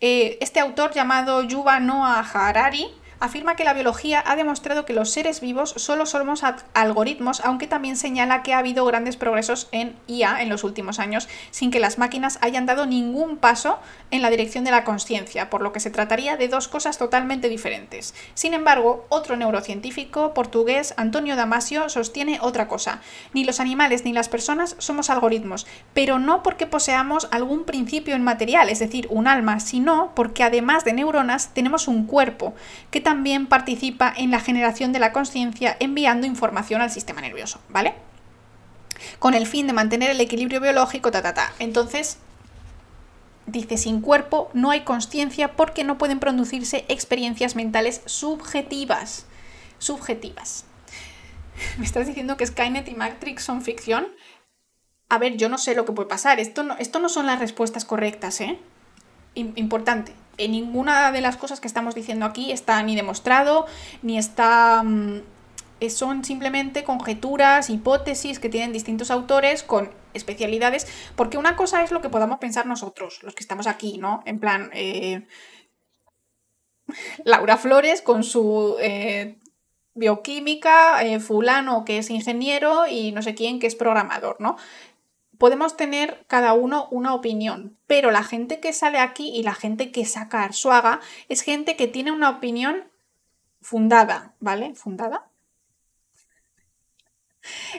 Eh, este autor llamado Yuval Noah Harari afirma que la biología ha demostrado que los seres vivos solo somos algoritmos, aunque también señala que ha habido grandes progresos en IA en los últimos años, sin que las máquinas hayan dado ningún paso en la dirección de la conciencia, por lo que se trataría de dos cosas totalmente diferentes. Sin embargo, otro neurocientífico portugués, Antonio Damasio, sostiene otra cosa. Ni los animales ni las personas somos algoritmos, pero no porque poseamos algún principio inmaterial, es decir, un alma, sino porque además de neuronas tenemos un cuerpo, que también participa en la generación de la conciencia enviando información al sistema nervioso, ¿vale? Con el fin de mantener el equilibrio biológico, ta, ta, ta. Entonces, dice, sin cuerpo no hay conciencia porque no pueden producirse experiencias mentales subjetivas. Subjetivas. ¿Me estás diciendo que Skynet y Matrix son ficción? A ver, yo no sé lo que puede pasar. Esto no, esto no son las respuestas correctas, ¿eh? Importante en ninguna de las cosas que estamos diciendo aquí está ni demostrado, ni está... Mm, son simplemente conjeturas, hipótesis que tienen distintos autores con especialidades, porque una cosa es lo que podamos pensar nosotros, los que estamos aquí, ¿no? En plan, eh, Laura Flores con su eh, bioquímica, eh, fulano que es ingeniero y no sé quién que es programador, ¿no? Podemos tener cada uno una opinión, pero la gente que sale aquí y la gente que saca Arsuaga es gente que tiene una opinión fundada, ¿vale? Fundada.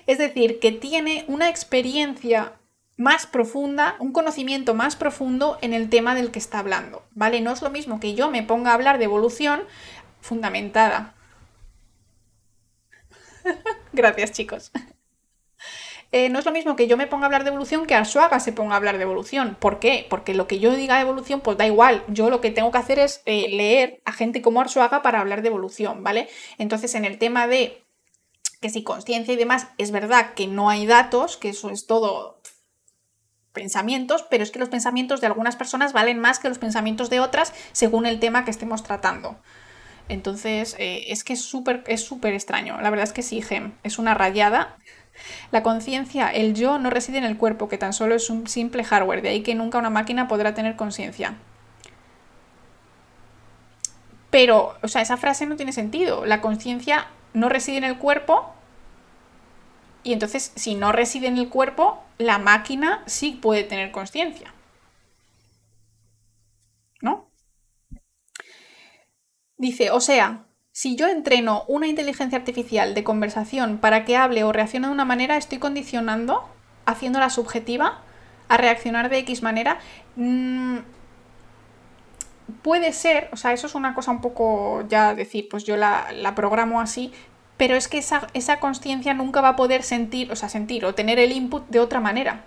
Es decir, que tiene una experiencia más profunda, un conocimiento más profundo en el tema del que está hablando, ¿vale? No es lo mismo que yo me ponga a hablar de evolución fundamentada. Gracias, chicos. Eh, no es lo mismo que yo me ponga a hablar de evolución que Arsuaga se ponga a hablar de evolución. ¿Por qué? Porque lo que yo diga de evolución, pues da igual. Yo lo que tengo que hacer es eh, leer a gente como Arsuaga para hablar de evolución, ¿vale? Entonces, en el tema de que si conciencia y demás, es verdad que no hay datos, que eso es todo pensamientos, pero es que los pensamientos de algunas personas valen más que los pensamientos de otras según el tema que estemos tratando. Entonces, eh, es que es súper es súper extraño. La verdad es que sí, Gem, es una rayada. La conciencia, el yo, no reside en el cuerpo, que tan solo es un simple hardware, de ahí que nunca una máquina podrá tener conciencia. Pero, o sea, esa frase no tiene sentido. La conciencia no reside en el cuerpo y entonces, si no reside en el cuerpo, la máquina sí puede tener conciencia. ¿No? Dice, o sea, si yo entreno una inteligencia artificial de conversación para que hable o reaccione de una manera, estoy condicionando, haciéndola subjetiva, a reaccionar de X manera. Mm, puede ser, o sea, eso es una cosa un poco ya decir, pues yo la, programo así, pero es que esa, esa conciencia nunca va a poder sentir, o sea, sentir o tener el input de otra manera.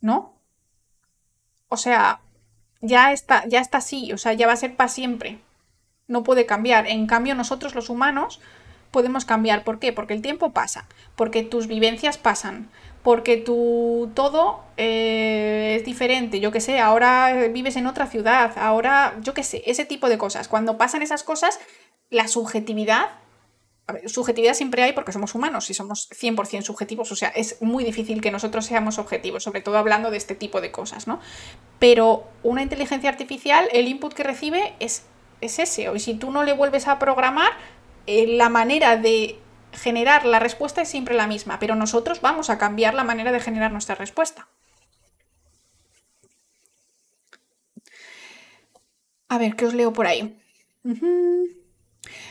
¿No? O sea, ya está, ya está así, o sea, ya va a ser para siempre no puede cambiar. En cambio, nosotros los humanos podemos cambiar. ¿Por qué? Porque el tiempo pasa, porque tus vivencias pasan, porque tu todo eh, es diferente. Yo qué sé, ahora vives en otra ciudad, ahora, yo qué sé, ese tipo de cosas. Cuando pasan esas cosas, la subjetividad. subjetividad siempre hay porque somos humanos y somos 100% subjetivos, o sea, es muy difícil que nosotros seamos objetivos, sobre todo hablando de este tipo de cosas, ¿no? Pero una inteligencia artificial, el input que recibe es es ese. Y si tú no le vuelves a programar, eh, la manera de generar la respuesta es siempre la misma, pero nosotros vamos a cambiar la manera de generar nuestra respuesta. A ver, ¿qué os leo por ahí?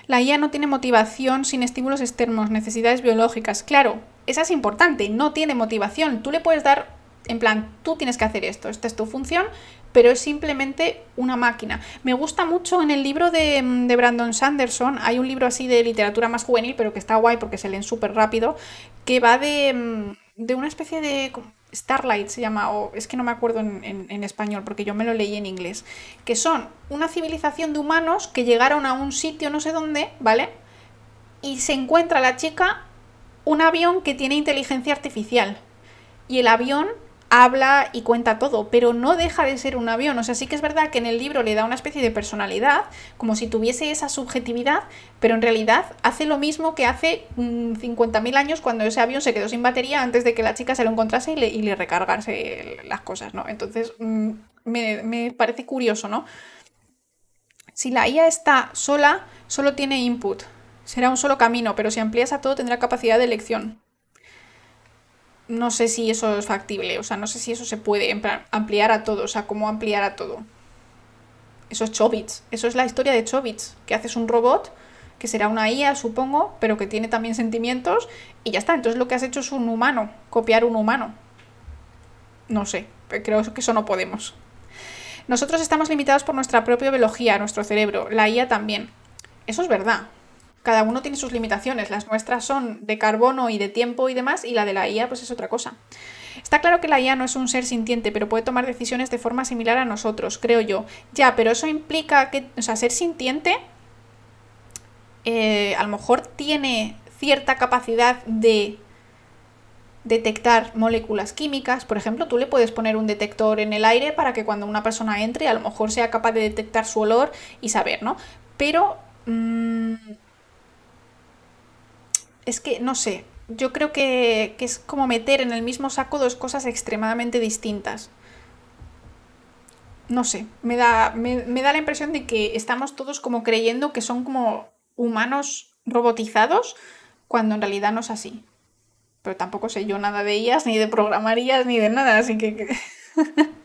La IA no tiene motivación sin estímulos externos, necesidades biológicas. Claro, esa es importante, no tiene motivación. Tú le puedes dar, en plan, tú tienes que hacer esto, esta es tu función, pero es simplemente una máquina. Me gusta mucho en el libro de, de Brandon Sanderson, hay un libro así de literatura más juvenil, pero que está guay porque se leen súper rápido, que va de, mm, de una especie de Starlight se llama, o es que no me acuerdo en, español porque yo me lo leí en inglés, que son una civilización de humanos que llegaron a un sitio no sé dónde, ¿vale? Y se encuentra la chica un avión que tiene inteligencia artificial. Y el avión habla y cuenta todo, pero no deja de ser un avión. O sea, sí que es verdad que en el libro le da una especie de personalidad, como si tuviese esa subjetividad, pero en realidad hace lo mismo que hace 50.000 mm, años cuando ese avión se quedó sin batería antes de que la chica se lo encontrase y le, recargase las cosas, ¿no? Entonces, mm, me, me parece curioso, ¿no? Si la IA está sola, solo tiene input. Será un solo camino, pero si amplías a todo tendrá capacidad de elección no sé si eso es factible, o sea, no sé si eso se puede ampliar a todo, o sea, cómo ampliar a todo. Eso es Chobits, eso es la historia de Chobits, que haces un robot que será una IA, supongo, pero que tiene también sentimientos y ya está. Entonces lo que has hecho es un humano, copiar un humano. No sé, creo que eso no podemos. Nosotros estamos limitados por nuestra propia biología, nuestro cerebro, la IA también. Eso es verdad, cada uno tiene sus limitaciones. Las nuestras son de carbono y de tiempo y demás, y la de la IA pues es otra cosa. Está claro que la IA no es un ser sintiente, pero puede tomar decisiones de forma similar a nosotros, creo yo. Ya, pero eso implica que, o sea, ser sintiente eh, a lo mejor tiene cierta capacidad de detectar moléculas químicas. Por ejemplo, tú le puedes poner un detector en el aire para que cuando una persona entre a lo mejor sea capaz de detectar su olor y saber, ¿no? Pero mm, es que, no sé, yo creo que, es como meter en el mismo saco dos cosas extremadamente distintas. No sé, me da, me, da la impresión de que estamos todos como creyendo que son como humanos robotizados, cuando en realidad no es así. Pero tampoco sé yo nada de ellas, ni de programarías, ni de nada, así que...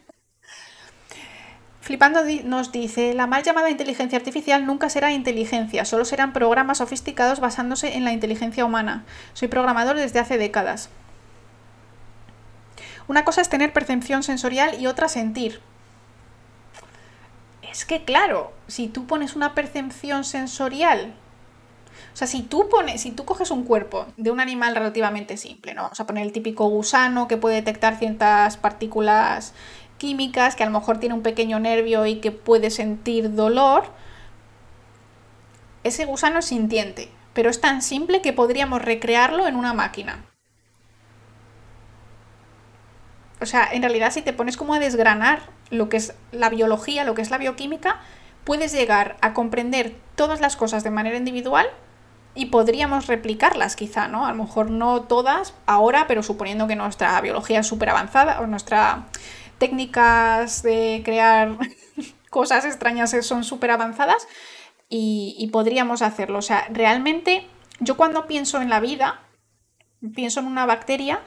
Flipando nos dice, la mal llamada inteligencia artificial nunca será inteligencia, solo serán programas sofisticados basándose en la inteligencia humana. Soy programador desde hace décadas. Una cosa es tener percepción sensorial y otra sentir. Es que claro, si tú pones una percepción sensorial, o sea, si tú pones, si tú coges un cuerpo de un animal relativamente simple, ¿no? Vamos a poner el típico gusano que puede detectar ciertas partículas químicas, que a lo mejor tiene un pequeño nervio y que puede sentir dolor, ese gusano es sintiente, pero es tan simple que podríamos recrearlo en una máquina. O sea, en realidad si te pones como a desgranar lo que es la biología, lo que es la bioquímica, puedes llegar a comprender todas las cosas de manera individual y podríamos replicarlas quizá, ¿no? A lo mejor no todas ahora, pero suponiendo que nuestra biología es súper avanzada o nuestra técnicas de crear cosas extrañas son súper avanzadas y, podríamos hacerlo. O sea, realmente yo cuando pienso en la vida, pienso en una bacteria,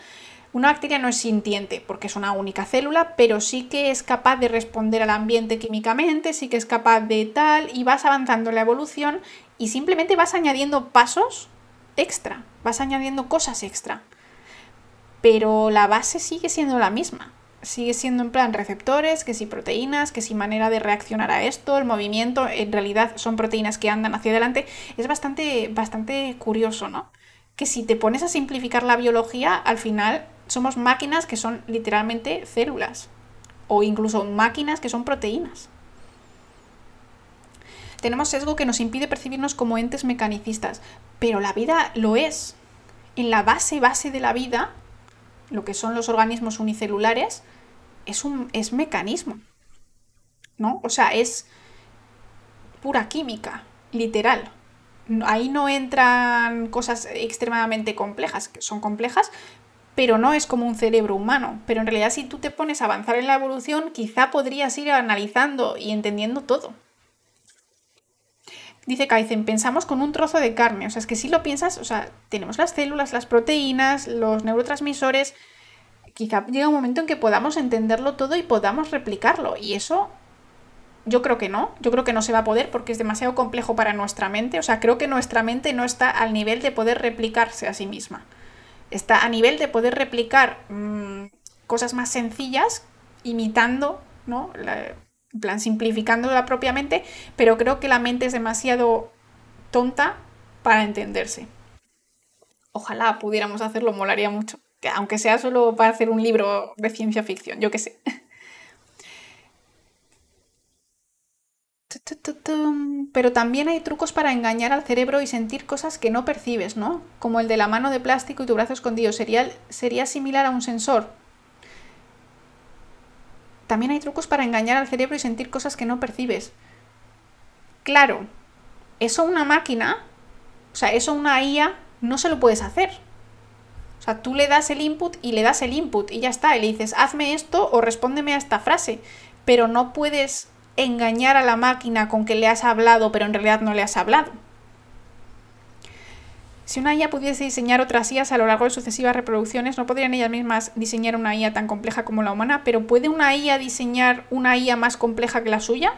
una bacteria no es sintiente porque es una única célula, pero sí que es capaz de responder al ambiente químicamente, sí que es capaz de tal, y vas avanzando en la evolución y simplemente vas añadiendo pasos extra, vas añadiendo cosas extra. Pero la base sigue siendo la misma sigue siendo en plan receptores, que si proteínas, que si manera de reaccionar a esto, el movimiento, en realidad son proteínas que andan hacia adelante. Es bastante, bastante curioso, ¿no? Que si te pones a simplificar la biología, al final somos máquinas que son literalmente células. O incluso máquinas que son proteínas. Tenemos sesgo que nos impide percibirnos como entes mecanicistas, pero la vida lo es. En la base base de la vida, lo que son los organismos unicelulares, es un es mecanismo. ¿No? O sea, es pura química, literal. Ahí no entran cosas extremadamente complejas, que son complejas, pero no es como un cerebro humano. Pero en realidad si tú te pones a avanzar en la evolución, quizá podrías ir analizando y entendiendo todo. Dice Kaizen, pensamos con un trozo de carne. O sea, es que si lo piensas, o sea, tenemos las células, las proteínas, los neurotransmisores, quizá llega un momento en que podamos entenderlo todo y podamos replicarlo. Y eso Yo creo que no, yo creo que no se va a poder porque es demasiado complejo para nuestra mente. O sea, creo que nuestra mente no está al nivel de poder replicarse a sí misma. Está a nivel de poder replicar mmm, cosas más sencillas, imitando, ¿no? La, en plan, simplificándola propiamente, pero creo que la mente es demasiado tonta para entenderse. Ojalá pudiéramos hacerlo, molaría mucho. Que aunque sea solo para hacer un libro de ciencia ficción, yo qué sé. Pero también hay trucos para engañar al cerebro y sentir cosas que no percibes, ¿no? Como el de la mano de plástico y tu brazo escondido. Sería, sería similar a un sensor. También hay trucos para engañar al cerebro y sentir cosas que no percibes. Claro, eso una máquina, o sea, eso una IA no se lo puedes hacer. O sea, tú le das el input y le das el input y ya está. Y le dices, hazme esto o respóndeme a esta frase. Pero no puedes engañar a la máquina con que le has hablado, pero en realidad no le has hablado. Si una IA pudiese diseñar otras IAs a lo largo de sucesivas reproducciones, no podrían ellas mismas diseñar una IA tan compleja como la humana, pero ¿puede una IA diseñar una IA más compleja que la suya?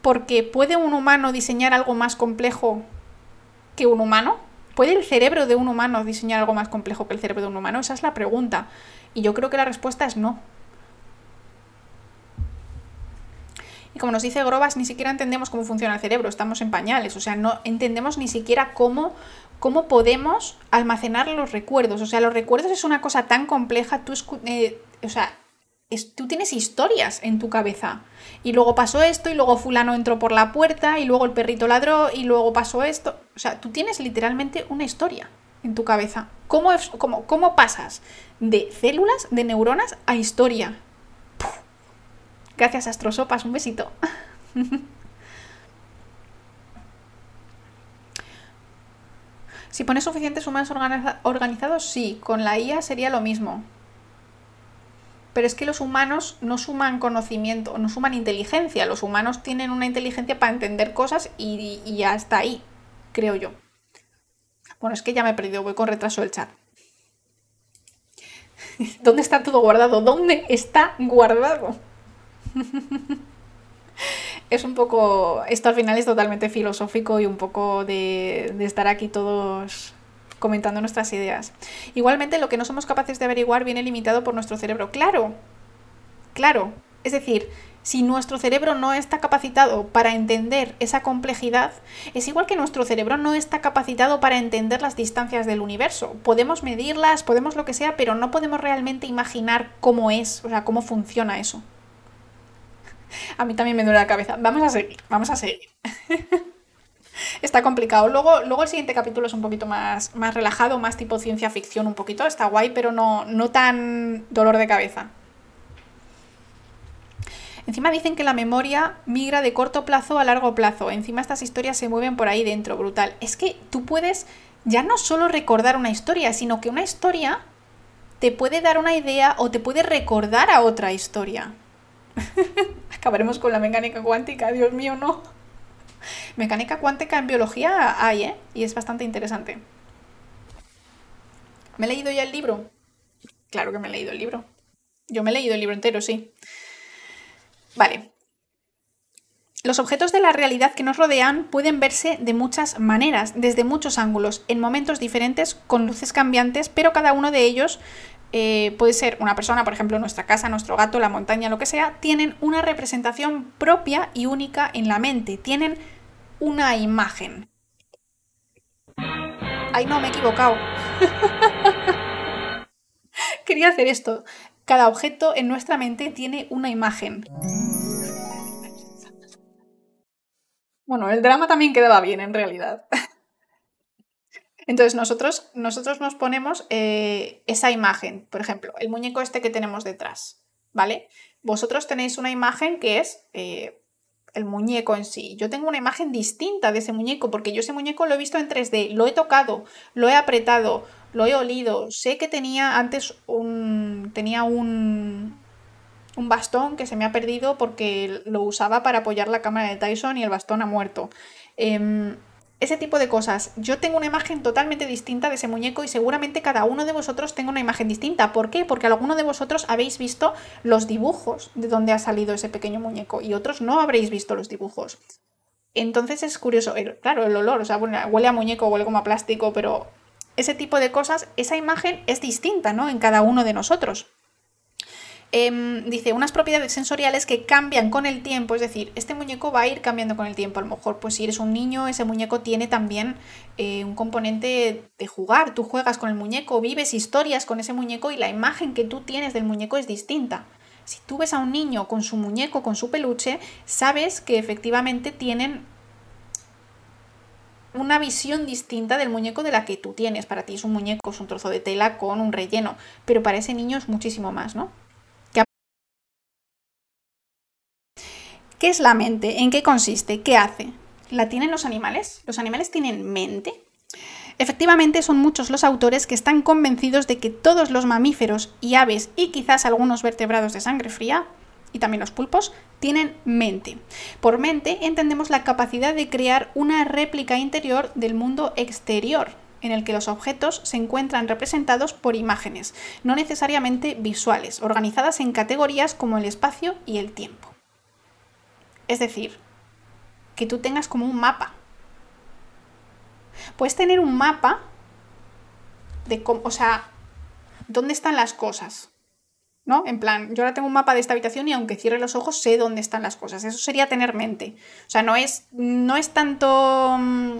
Porque ¿puede un humano diseñar algo más complejo que un humano? ¿Puede el cerebro de un humano diseñar algo más complejo que el cerebro de un humano? Esa es la pregunta. Y yo creo que la respuesta es no. Y como nos dice Grobas, ni siquiera entendemos cómo funciona el cerebro, estamos en pañales, o sea, no entendemos ni siquiera cómo, cómo podemos almacenar los recuerdos. O sea, los recuerdos es una cosa tan compleja, tú, eh, o sea, tú tienes historias en tu cabeza. Y luego pasó esto, y luego fulano entró por la puerta, y luego el perrito ladró, y luego pasó esto. O sea, tú tienes literalmente una historia en tu cabeza. ¿Cómo, cómo, cómo pasas de células, de neuronas, a historia? Gracias, Astrosopas, un besito. si pones suficientes humanos organizados, sí, con la IA sería lo mismo. Pero es que los humanos no suman conocimiento, no suman inteligencia. Los humanos tienen una inteligencia para entender cosas y, ya está ahí, creo yo. Bueno, es que ya me he perdido, voy con retraso el chat. ¿Dónde está todo guardado? ¿Dónde está guardado? es un poco, esto al final es totalmente filosófico y un poco de, estar aquí todos comentando nuestras ideas. Igualmente, lo que no somos capaces de averiguar viene limitado por nuestro cerebro. Claro, claro. Es decir, si nuestro cerebro no está capacitado para entender esa complejidad, es igual que nuestro cerebro no está capacitado para entender las distancias del universo. Podemos medirlas, podemos lo que sea, pero no podemos realmente imaginar cómo es, o sea, cómo funciona eso. A mí también me duele la cabeza. Vamos a seguir, vamos a seguir. está complicado. Luego, luego el siguiente capítulo es un poquito más, más relajado, más tipo ciencia ficción un poquito. Está guay, pero no, no tan dolor de cabeza. Encima dicen que la memoria migra de corto plazo a largo plazo. Encima estas historias se mueven por ahí dentro, brutal. Es que tú puedes ya no solo recordar una historia, sino que una historia te puede dar una idea o te puede recordar a otra historia. Acabaremos con la mecánica cuántica, Dios mío, no. Mecánica cuántica en biología hay, ¿eh? Y es bastante interesante. ¿Me he leído ya el libro? Claro que me he leído el libro. Yo me he leído el libro entero, sí. Vale. Los objetos de la realidad que nos rodean pueden verse de muchas maneras, desde muchos ángulos, en momentos diferentes, con luces cambiantes, pero cada uno de ellos eh, puede ser una persona, por ejemplo, nuestra casa, nuestro gato, la montaña, lo que sea, tienen una representación propia y única en la mente, tienen una imagen. Ay, no, me he equivocado. Quería hacer esto. Cada objeto en nuestra mente tiene una imagen. Bueno, el drama también quedaba bien en realidad. Entonces nosotros, nosotros nos ponemos eh, esa imagen, por ejemplo, el muñeco este que tenemos detrás, ¿vale? Vosotros tenéis una imagen que es eh, el muñeco en sí. Yo tengo una imagen distinta de ese muñeco porque yo ese muñeco lo he visto en 3D, lo he tocado, lo he apretado, lo he olido. Sé que tenía antes un... tenía un, un bastón que se me ha perdido porque lo usaba para apoyar la cámara de Tyson y el bastón ha muerto. Em, ese tipo de cosas. Yo tengo una imagen totalmente distinta de ese muñeco y seguramente cada uno de vosotros tenga una imagen distinta. ¿Por qué? Porque alguno de vosotros habéis visto los dibujos de dónde ha salido ese pequeño muñeco y otros no habréis visto los dibujos. Entonces es curioso, claro, el olor, o sea, huele a muñeco, huele como a plástico, pero ese tipo de cosas, esa imagen es distinta, ¿no? En cada uno de nosotros. Em, dice, unas propiedades sensoriales que cambian con el tiempo, es decir, este muñeco va a ir cambiando con el tiempo. A lo mejor, pues si eres un niño, ese muñeco tiene también eh, un componente de jugar. Tú juegas con el muñeco, vives historias con ese muñeco y la imagen que tú tienes del muñeco es distinta. Si tú ves a un niño con su muñeco, con su peluche, sabes que efectivamente tienen una visión distinta del muñeco de la que tú tienes. Para ti es un muñeco, es un trozo de tela con un relleno, pero para ese niño es muchísimo más, ¿no? ¿Qué es la mente? ¿En qué consiste? ¿Qué hace? ¿La tienen los animales? ¿Los animales tienen mente? Efectivamente, son muchos los autores que están convencidos de que todos los mamíferos y aves y quizás algunos vertebrados de sangre fría, y también los pulpos, tienen mente. Por mente entendemos la capacidad de crear una réplica interior del mundo exterior, en el que los objetos se encuentran representados por imágenes, no necesariamente visuales, organizadas en categorías como el espacio y el tiempo. Es decir, que tú tengas como un mapa. Puedes tener un mapa de cómo, o sea, dónde están las cosas. ¿No? En plan, yo ahora tengo un mapa de esta habitación y aunque cierre los ojos sé dónde están las cosas. Eso sería tener mente. O sea, no es, no es tanto mm,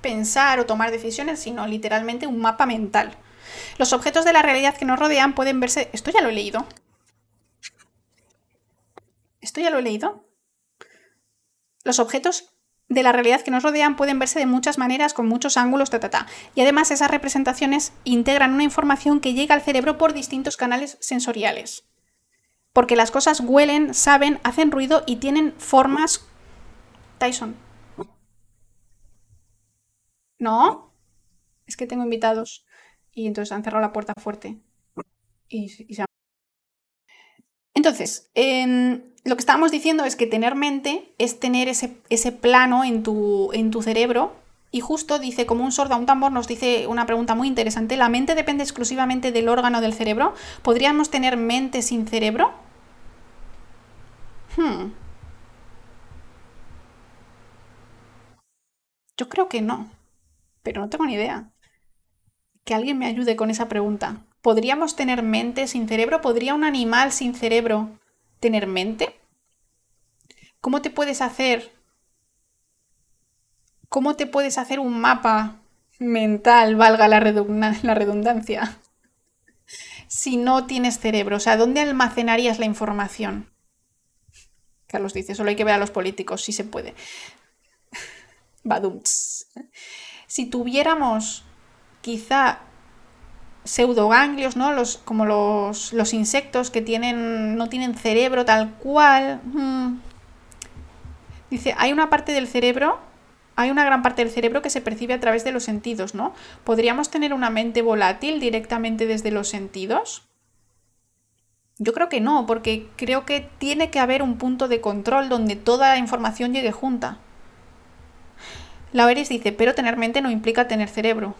pensar o tomar decisiones, sino literalmente un mapa mental. Los objetos de la realidad que nos rodean pueden verse... Esto ya lo he leído. Esto ya lo he leído. Los objetos de la realidad que nos rodean pueden verse de muchas maneras, con muchos ángulos, ta, ta, ta. Y además esas representaciones integran una información que llega al cerebro por distintos canales sensoriales. Porque las cosas huelen, saben, hacen ruido y tienen formas... Tyson. ¿No? Es que tengo invitados y entonces han cerrado la puerta fuerte. Y, se Entonces, eh, lo que estábamos diciendo es que tener mente es tener ese, ese plano en tu, en tu cerebro y justo dice, como un sordo a un tambor, nos dice una pregunta muy interesante. ¿La mente depende exclusivamente del órgano del cerebro? ¿Podríamos tener mente sin cerebro? Hmm. Yo creo que no, pero no tengo ni idea. Que alguien me ayude con esa pregunta. ¿Podríamos tener mente sin cerebro? ¿Podría un animal sin cerebro tener mente? ¿Cómo te puedes hacer? ¿Cómo te puedes hacer un mapa mental, valga la, la redundancia, si no tienes cerebro? O sea, ¿dónde almacenarías la información? Carlos dice, solo hay que ver a los políticos, si se puede. Badumts. Si tuviéramos quizá pseudoganglios, ¿no? Los, como los, los, insectos que tienen, no tienen cerebro tal cual. Hmm. Dice, hay una parte del cerebro, hay una gran parte del cerebro que se percibe a través de los sentidos, ¿no? ¿Podríamos tener una mente volátil directamente desde los sentidos? Yo creo que no, porque creo que tiene que haber un punto de control donde toda la información llegue junta. Lauris dice, pero tener mente no implica tener cerebro.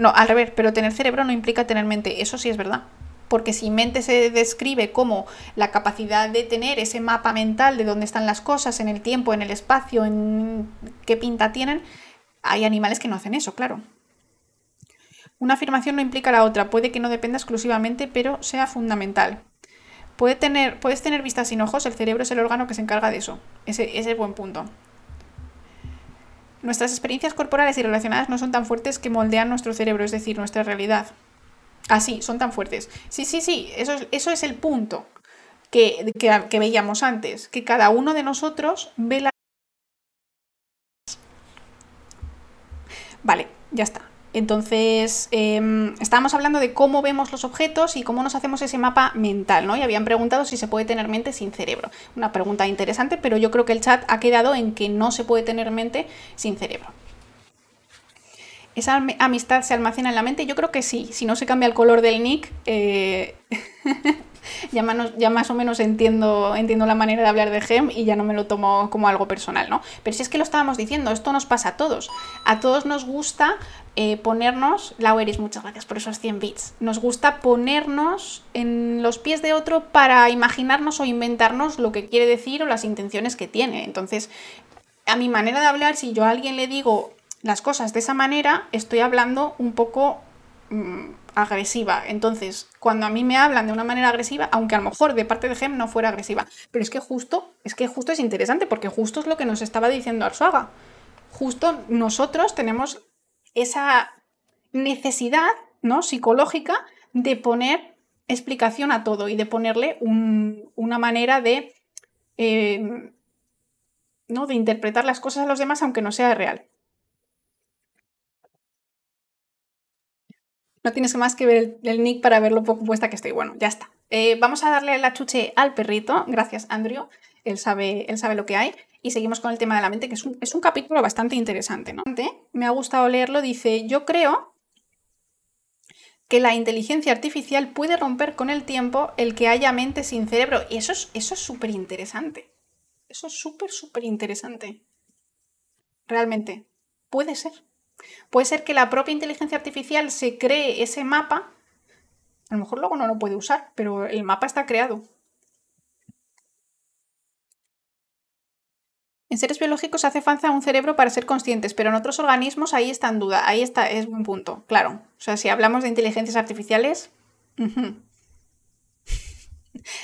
No, al revés, pero tener cerebro no implica tener mente. Eso sí es verdad. Porque si mente se describe como la capacidad de tener ese mapa mental de dónde están las cosas, en el tiempo, en el espacio, en qué pinta tienen, hay animales que no hacen eso, claro. Una afirmación no implica la otra, puede que no dependa exclusivamente, pero sea fundamental. Puede tener, puedes tener vistas sin ojos, el cerebro es el órgano que se encarga de eso. Ese, ese es buen punto. Nuestras experiencias corporales y relacionadas no son tan fuertes que moldean nuestro cerebro, es decir, nuestra realidad. Ah, sí, son tan fuertes. Sí, sí, sí, eso es, eso es el punto que, que, veíamos antes, que cada uno de nosotros ve la... Vale, ya está. Entonces, eh, estábamos hablando de cómo vemos los objetos y cómo nos hacemos ese mapa mental, ¿no? Y habían preguntado si se puede tener mente sin cerebro. Una pregunta interesante, pero yo creo que el chat ha quedado en que no se puede tener mente sin cerebro. ¿Esa amistad se almacena en la mente? Yo creo que sí. Si no se cambia el color del nick, eh, ya, más o menos entiendo, entiendo la manera de hablar de GEM y ya no me lo tomo como algo personal, ¿no? Pero si es que lo estábamos diciendo, esto nos pasa a todos. A todos nos gusta eh, ponernos, Laueris, muchas gracias por esos 100 bits, nos gusta ponernos en los pies de otro para imaginarnos o inventarnos lo que quiere decir o las intenciones que tiene. Entonces, a mi manera de hablar, si yo a alguien le digo las cosas de esa manera, estoy hablando un poco mm, agresiva. Entonces, cuando a mí me hablan de una manera agresiva, aunque a lo mejor de parte de Gem no fuera agresiva, pero es que justo, es que justo es interesante, porque justo es lo que nos estaba diciendo Arsuaga. Justo nosotros tenemos esa necesidad ¿no? psicológica de poner explicación a todo y de ponerle una manera de, eh, ¿no? de interpretar las cosas a los demás aunque no sea real. No tienes más que ver el, nick para ver lo poco puesta que estoy. Bueno, ya está. Eh, vamos a darle la chuche al perrito. Gracias, Andrew. Él sabe, él sabe lo que hay. Y seguimos con el tema de la mente, que es un, capítulo bastante interesante, ¿no? Me ha gustado leerlo. Dice, yo creo que la inteligencia artificial puede romper con el tiempo el que haya mente sin cerebro. Y eso es súper interesante. Eso es súper, súper interesante. Realmente. Puede ser. Puede ser que la propia inteligencia artificial se cree ese mapa. A lo mejor luego no lo puede usar, pero el mapa está creado. En seres biológicos hace falta un cerebro para ser conscientes, pero en otros organismos ahí está en duda. Ahí está, es un punto, claro. O sea, si hablamos de inteligencias artificiales.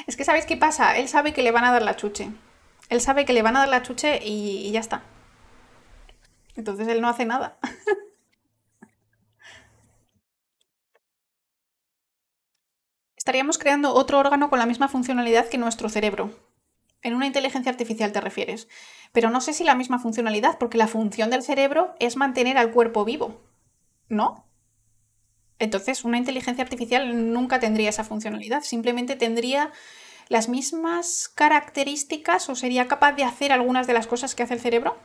es que ¿sabéis qué pasa? Él sabe que le van a dar la chuche. Él sabe que le van a dar la chuche y ya está. Entonces él no hace nada. Estaríamos creando otro órgano con la misma funcionalidad que nuestro cerebro. En una inteligencia artificial te refieres. Pero no sé si la misma funcionalidad, porque la función del cerebro es mantener al cuerpo vivo. ¿No? Entonces, una inteligencia artificial nunca tendría esa funcionalidad. Simplemente tendría las mismas características o sería capaz de hacer algunas de las cosas que hace el cerebro.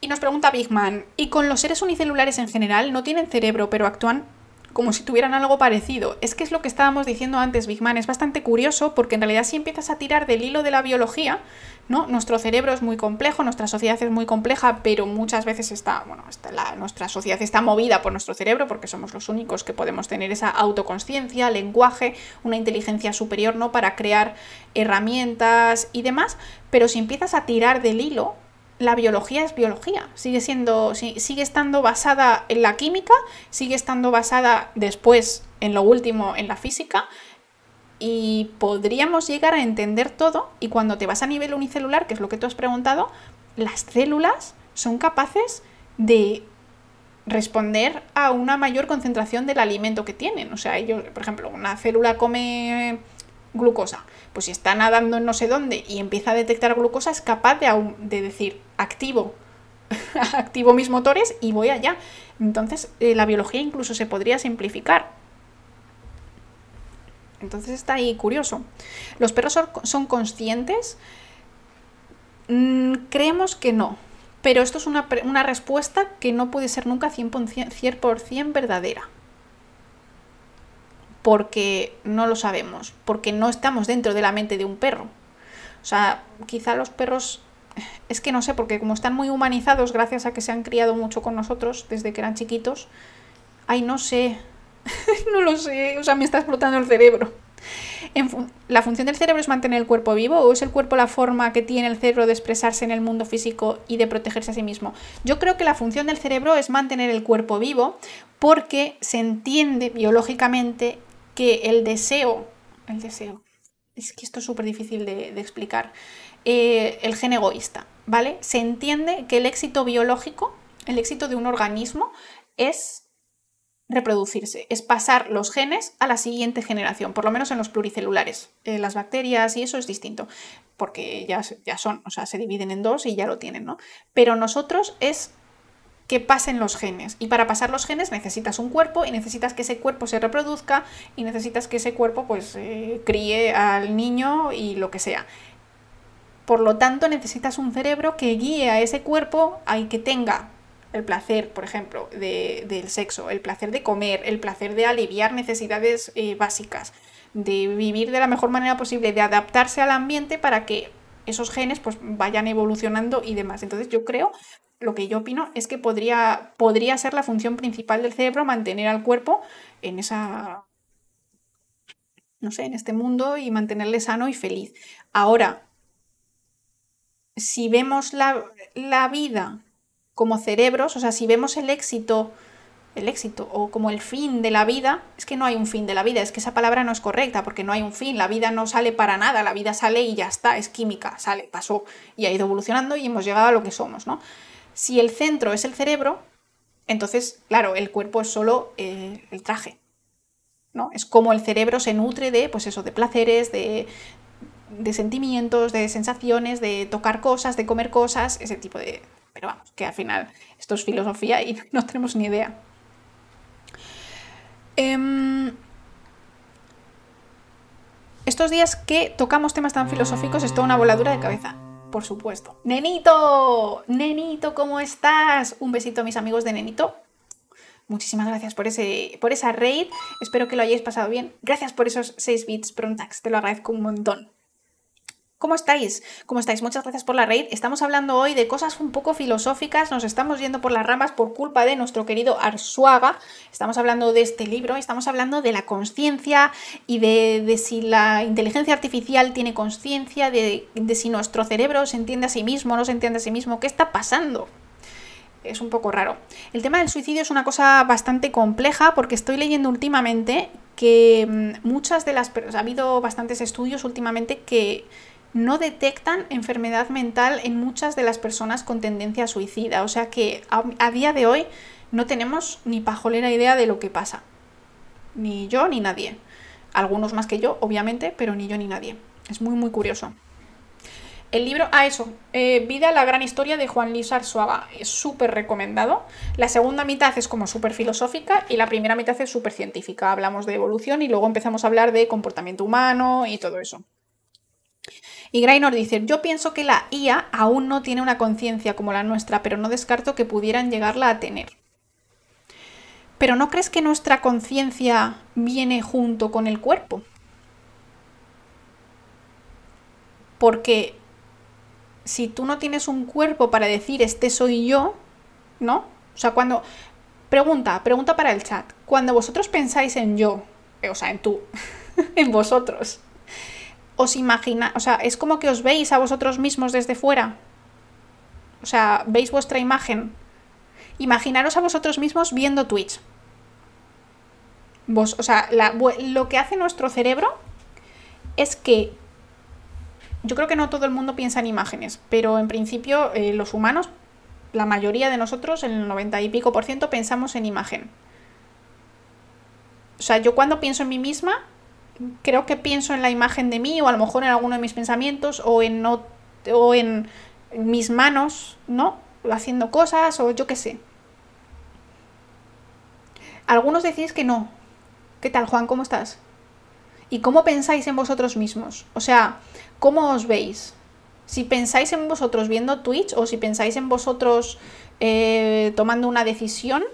Y nos pregunta Bigman, ¿y con los seres unicelulares en general no tienen cerebro pero actúan como si tuvieran algo parecido? Es que es lo que estábamos diciendo antes, Bigman, es bastante curioso porque en realidad si empiezas a tirar del hilo de la biología, ¿no? Nuestro cerebro es muy complejo, nuestra sociedad es muy compleja, pero muchas veces está, bueno, nuestra sociedad está movida por nuestro cerebro porque somos los únicos que podemos tener esa autoconsciencia, lenguaje, una inteligencia superior, ¿no? Para crear herramientas y demás, pero si empiezas a tirar del hilo, la biología es biología, sigue siendo, sigue estando basada en la química, sigue estando basada después en lo último en la física y podríamos llegar a entender todo y cuando te vas a nivel unicelular, que es lo que tú has preguntado, las células son capaces de responder a una mayor concentración del alimento que tienen. O sea, ellos, por ejemplo, una célula come glucosa. Pues si está nadando en no sé dónde y empieza a detectar glucosa, es capaz de, de decir, activo, activo mis motores y voy allá. Entonces, eh, la biología incluso se podría simplificar. Entonces está ahí curioso. ¿Los perros son, conscientes? Mm, creemos que no. Pero esto es una, una respuesta que no puede ser nunca 100% verdadera porque no lo sabemos, porque no estamos dentro de la mente de un perro. O sea, quizá los perros, es que no sé, porque como están muy humanizados gracias a que se han criado mucho con nosotros desde que eran chiquitos, ay, no sé, no lo sé, o sea, me está explotando el cerebro. ¿La función del cerebro es mantener el cuerpo vivo o es el cuerpo la forma que tiene el cerebro de expresarse en el mundo físico y de protegerse a sí mismo? Yo creo que la función del cerebro es mantener el cuerpo vivo porque se entiende biológicamente que el deseo, el deseo, es que esto es súper difícil de, explicar, eh, el gen egoísta, ¿vale? Se entiende que el éxito biológico, el éxito de un organismo es reproducirse, es pasar los genes a la siguiente generación, por lo menos en los pluricelulares. Eh, las bacterias y eso es distinto, porque ya, ya son, o sea, se dividen en dos y ya lo tienen, ¿no? Pero nosotros es que pasen los genes. Y para pasar los genes necesitas un cuerpo y necesitas que ese cuerpo se reproduzca y necesitas que ese cuerpo pues eh, críe al niño y lo que sea. Por lo tanto, necesitas un cerebro que guíe a ese cuerpo y que tenga el placer, por ejemplo, del sexo, el placer de comer, el placer de aliviar necesidades eh, básicas, de vivir de la mejor manera posible, de adaptarse al ambiente para que esos genes pues vayan evolucionando y demás. Entonces yo creo, lo que yo opino es que podría, podría ser la función principal del cerebro mantener al cuerpo en esa, no sé, en este mundo y mantenerle sano y feliz. Ahora, si vemos la, la vida como cerebros, o sea, si vemos el éxito el éxito o como el fin de la vida, es que no hay un fin de la vida, es que esa palabra no es correcta porque no hay un fin, la vida no sale para nada, la vida sale y ya está, es química, sale, pasó y ha ido evolucionando y hemos llegado a lo que somos, ¿no? Si el centro es el cerebro, entonces, claro, el cuerpo es solo eh, el traje, ¿no? Es como el cerebro se nutre de, pues eso, de placeres, de, de sentimientos, de sensaciones, de tocar cosas, de comer cosas, ese tipo de... Pero vamos, que al final esto es filosofía y no tenemos ni idea. Em, estos días que tocamos temas tan filosóficos es toda una voladura de cabeza, por supuesto. Nenito, Nenito, ¿cómo estás? Un besito a mis amigos de Nenito. Muchísimas gracias por, ese, por esa raid. Espero que lo hayáis pasado bien. Gracias por esos 6 bits Prontax. Te lo agradezco un montón. ¿Cómo estáis? ¿Cómo estáis? Muchas gracias por la raid. Estamos hablando hoy de cosas un poco filosóficas, nos estamos yendo por las ramas por culpa de nuestro querido Arsuaga. Estamos hablando de este libro, estamos hablando de la conciencia y de, si la inteligencia artificial tiene conciencia, de, si nuestro cerebro se entiende a sí mismo, no se entiende a sí mismo, qué está pasando es un poco raro. El tema del suicidio es una cosa bastante compleja porque estoy leyendo últimamente que mm, muchas de las... Ha habido bastantes estudios últimamente que no detectan enfermedad mental en muchas de las personas con tendencia suicida. O sea que a, día de hoy no tenemos ni pajolera idea de lo que pasa. Ni yo ni nadie. Algunos más que yo, obviamente, pero ni yo ni nadie. Es muy, muy curioso. El libro, ah, eso, eh, Vida, la gran historia de Juan Luis Arzuaga. Es súper recomendado. La segunda mitad es como súper filosófica y la primera mitad es súper científica. Hablamos de evolución y luego empezamos a hablar de comportamiento humano y todo eso. Y Grainor dice, yo pienso que la IA aún no tiene una conciencia como la nuestra, pero no descarto que pudieran llegarla a tener. Pero ¿no crees que nuestra conciencia viene junto con el cuerpo? Porque si tú no tienes un cuerpo para decir este soy yo, ¿no? O sea, cuando... Pregunta, pregunta para el chat. Cuando vosotros pensáis en yo, o sea, en tú, en vosotros, os imagina, o sea, es como que os veis a vosotros mismos desde fuera. O sea, veis vuestra imagen. Imaginaros a vosotros mismos viendo Twitch. Vos, o sea, lo que hace nuestro cerebro es que yo creo que no todo el mundo piensa en imágenes, pero en principio eh, los humanos, la mayoría de nosotros, el 90 y pico por ciento, pensamos en imagen. O sea, yo cuando pienso en mí misma, creo que pienso en la imagen de mí o a lo mejor en alguno de mis pensamientos o en, o en mis manos, ¿no? Haciendo cosas o yo qué sé. Algunos decís que no. ¿Qué tal, Juan? ¿Cómo estás? ¿Y cómo pensáis en vosotros mismos? O sea, ¿cómo os veis? Si pensáis en vosotros viendo Twitch o si pensáis en vosotros eh, tomando una decisión,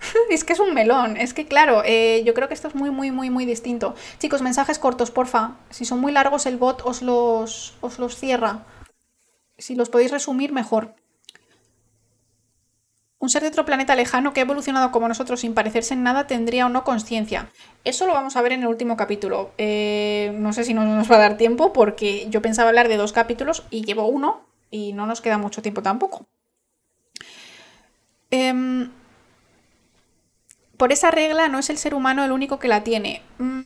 es que es un melón. Es que, claro, eh, yo creo que esto es muy, muy, muy, muy distinto. Chicos, mensajes cortos, porfa. Si son muy largos, el bot os los, os los cierra. Si los podéis resumir, mejor. Un ser de otro planeta lejano que ha evolucionado como nosotros sin parecerse en nada tendría o no conciencia. Eso lo vamos a ver en el último capítulo. Eh, no sé si nos, va a dar tiempo porque yo pensaba hablar de dos capítulos y llevo uno y no nos queda mucho tiempo tampoco. Eh, por esa regla no es el ser humano el único que la tiene. Mm.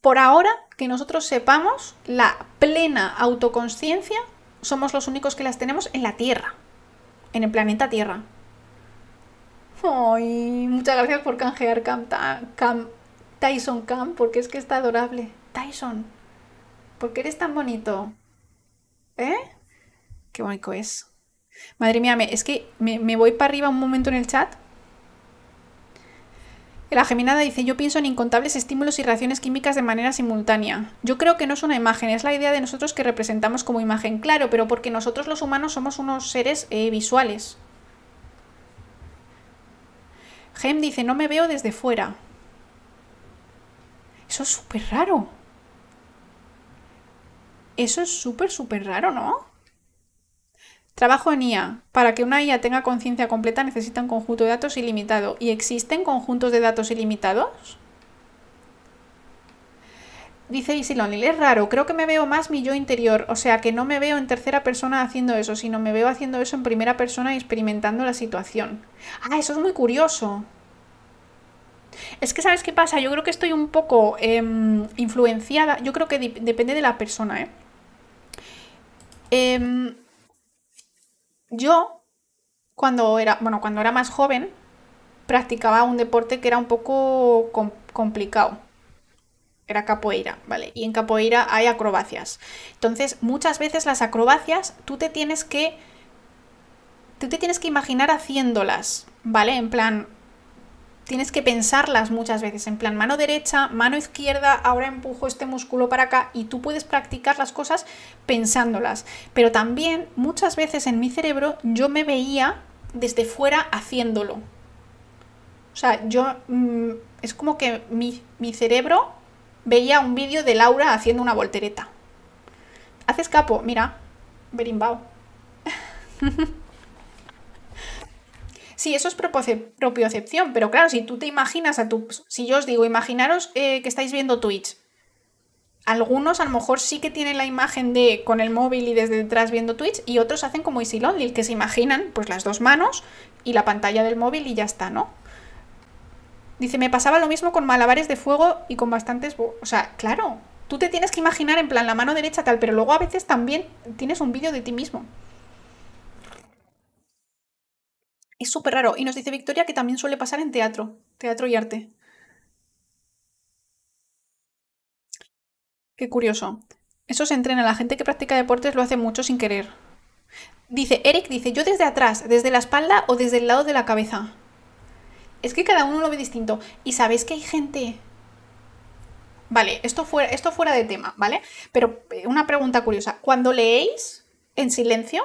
Por ahora, que nosotros sepamos, la plena autoconsciencia somos los únicos que las tenemos en la Tierra, en el planeta Tierra. Ay, muchas gracias por canjear Cam, Tyson Cam, porque es que está adorable. Tyson, ¿por qué eres tan bonito? ¿Eh? Qué bonito es. Madre mía, es que me, voy para arriba un momento en el chat. La geminada dice, yo pienso en incontables estímulos y reacciones químicas de manera simultánea. Yo creo que no es una imagen, es la idea de nosotros que representamos como imagen. Claro, pero porque nosotros los humanos somos unos seres eh, visuales. Gem dice, no me veo desde fuera. Eso es súper raro. Eso es súper, súper raro, ¿no? Trabajo en IA. Para que una IA tenga conciencia completa necesita un conjunto de datos ilimitado. ¿Y existen conjuntos de datos ilimitados? Dice Easy Lonely, es raro, creo que me veo más mi yo interior, o sea que no me veo en tercera persona haciendo eso, sino me veo haciendo eso en primera persona y experimentando la situación. Ah, eso es muy curioso. Es que, ¿sabes qué pasa? Yo creo que estoy un poco em, influenciada, yo creo que depende de la persona, ¿eh? Em, yo, cuando era, bueno, cuando era más joven, practicaba un deporte que era un poco complicado era capoeira, ¿vale? Y en capoeira hay acrobacias. Entonces, muchas veces las acrobacias tú te tienes que tú te tienes que imaginar haciéndolas, ¿vale? En plan tienes que pensarlas muchas veces, en plan mano derecha, mano izquierda, ahora empujo este músculo para acá y tú puedes practicar las cosas pensándolas. Pero también muchas veces en mi cerebro yo me veía desde fuera haciéndolo. O sea, yo mm, es como que mi, mi cerebro veía un vídeo de Laura haciendo una voltereta. Haces capo, mira, berimbao. sí, eso es propiocepción, pero claro, si tú te imaginas a tu... Si yo os digo, imaginaros eh, que estáis viendo Twitch. Algunos a lo mejor sí que tienen la imagen de con el móvil y desde detrás viendo Twitch y otros hacen como Easy Lonely, que se imaginan pues las dos manos y la pantalla del móvil y ya está, ¿no? Dice, me pasaba lo mismo con malabares de fuego y con bastantes... O sea, claro, tú te tienes que imaginar en plan la mano derecha tal, pero luego a veces también tienes un vídeo de ti mismo. Es súper raro. Y nos dice Victoria que también suele pasar en teatro, teatro y arte. Qué curioso. Eso se entrena. La gente que practica deportes lo hace mucho sin querer. Dice, Eric dice, yo desde atrás, desde la espalda o desde el lado de la cabeza. Es que cada uno lo ve distinto. Y sabéis que hay gente... Vale, esto fuera, esto fuera de tema, ¿vale? Pero eh, una pregunta curiosa. Cuando leéis en silencio,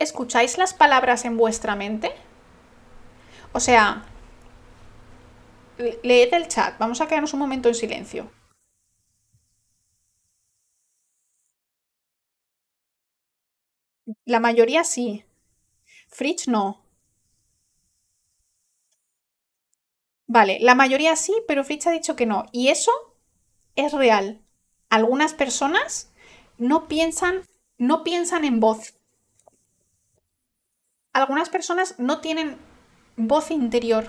¿escucháis las palabras en vuestra mente? O sea, leed el chat. Vamos a quedarnos un momento en silencio. La mayoría sí. Fritz no. Vale, la mayoría sí, pero Fritz ha dicho que no. Y eso es real. Algunas personas no piensan, no piensan en voz. Algunas personas no tienen voz interior.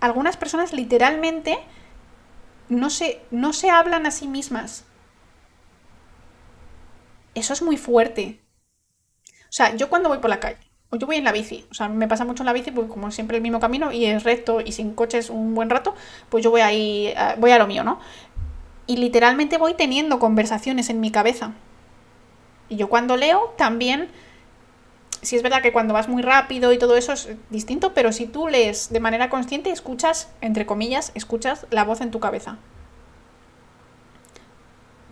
Algunas personas literalmente no se, no se hablan a sí mismas. Eso es muy fuerte. O sea, yo cuando voy por la calle o yo voy en la bici, o sea, me pasa mucho en la bici porque como siempre el mismo camino y es recto y sin coches un buen rato, pues yo voy ahí, eh, voy a lo mío, ¿no? Y literalmente voy teniendo conversaciones en mi cabeza. Y yo cuando leo también, si es verdad que cuando vas muy rápido y todo eso es distinto, pero si tú lees de manera consciente, escuchas, entre comillas, escuchas la voz en tu cabeza.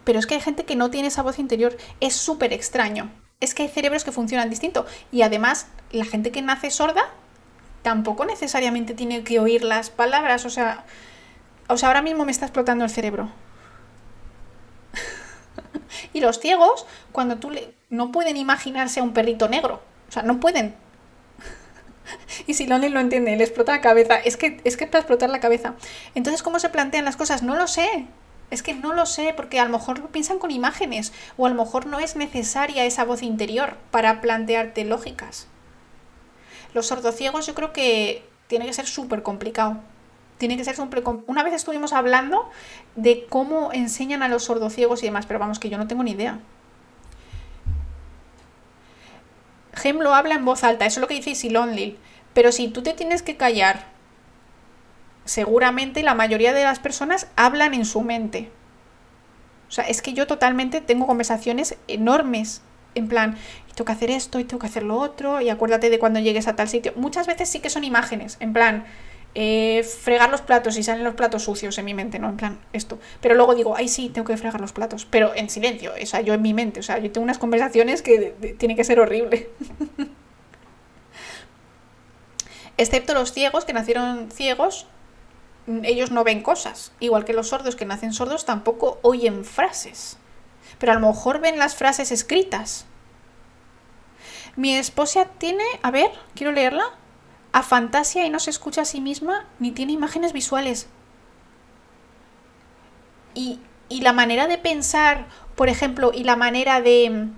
Pero es que hay gente que no tiene esa voz interior, es súper extraño es que hay cerebros que funcionan distinto. Y además, la gente que nace sorda tampoco necesariamente tiene que oír las palabras. O sea, o sea ahora mismo me está explotando el cerebro. y los ciegos, cuando tú le... no pueden imaginarse a un perrito negro. O sea, no pueden. y si Lonely lo entiende, le explota la cabeza. Es que, es que para explotar la cabeza. Entonces, ¿cómo se plantean las cosas? No lo sé. Es que no lo sé, porque a lo mejor lo piensan con imágenes, o a lo mejor no es necesaria esa voz interior para plantearte lógicas. Los sordociegos yo creo que tiene que ser súper complicado. Tiene que ser súper Una vez estuvimos hablando de cómo enseñan a los sordociegos y demás, pero vamos, que yo no tengo ni idea. Gem lo habla en voz alta, eso es lo que dice Silonlil. Pero si tú te tienes que callar seguramente la mayoría de las personas hablan en su mente. O sea, es que yo totalmente tengo conversaciones enormes. En plan, tengo que hacer esto y tengo que hacer lo otro, y acuérdate de cuando llegues a tal sitio. Muchas veces sí que son imágenes, en plan, eh, fregar los platos y salen los platos sucios en mi mente, ¿no? En plan, esto. Pero luego digo, ay, sí, tengo que fregar los platos, pero en silencio, o sea, yo en mi mente, o sea, yo tengo unas conversaciones que tiene que ser horrible. Excepto los ciegos, que nacieron ciegos, ellos no ven cosas. Igual que los sordos que nacen sordos tampoco oyen frases. Pero a lo mejor ven las frases escritas. Mi esposa tiene, a ver, quiero leerla, a fantasia y no se escucha a sí misma ni tiene imágenes visuales. Y, y la manera de pensar, por ejemplo, y la manera de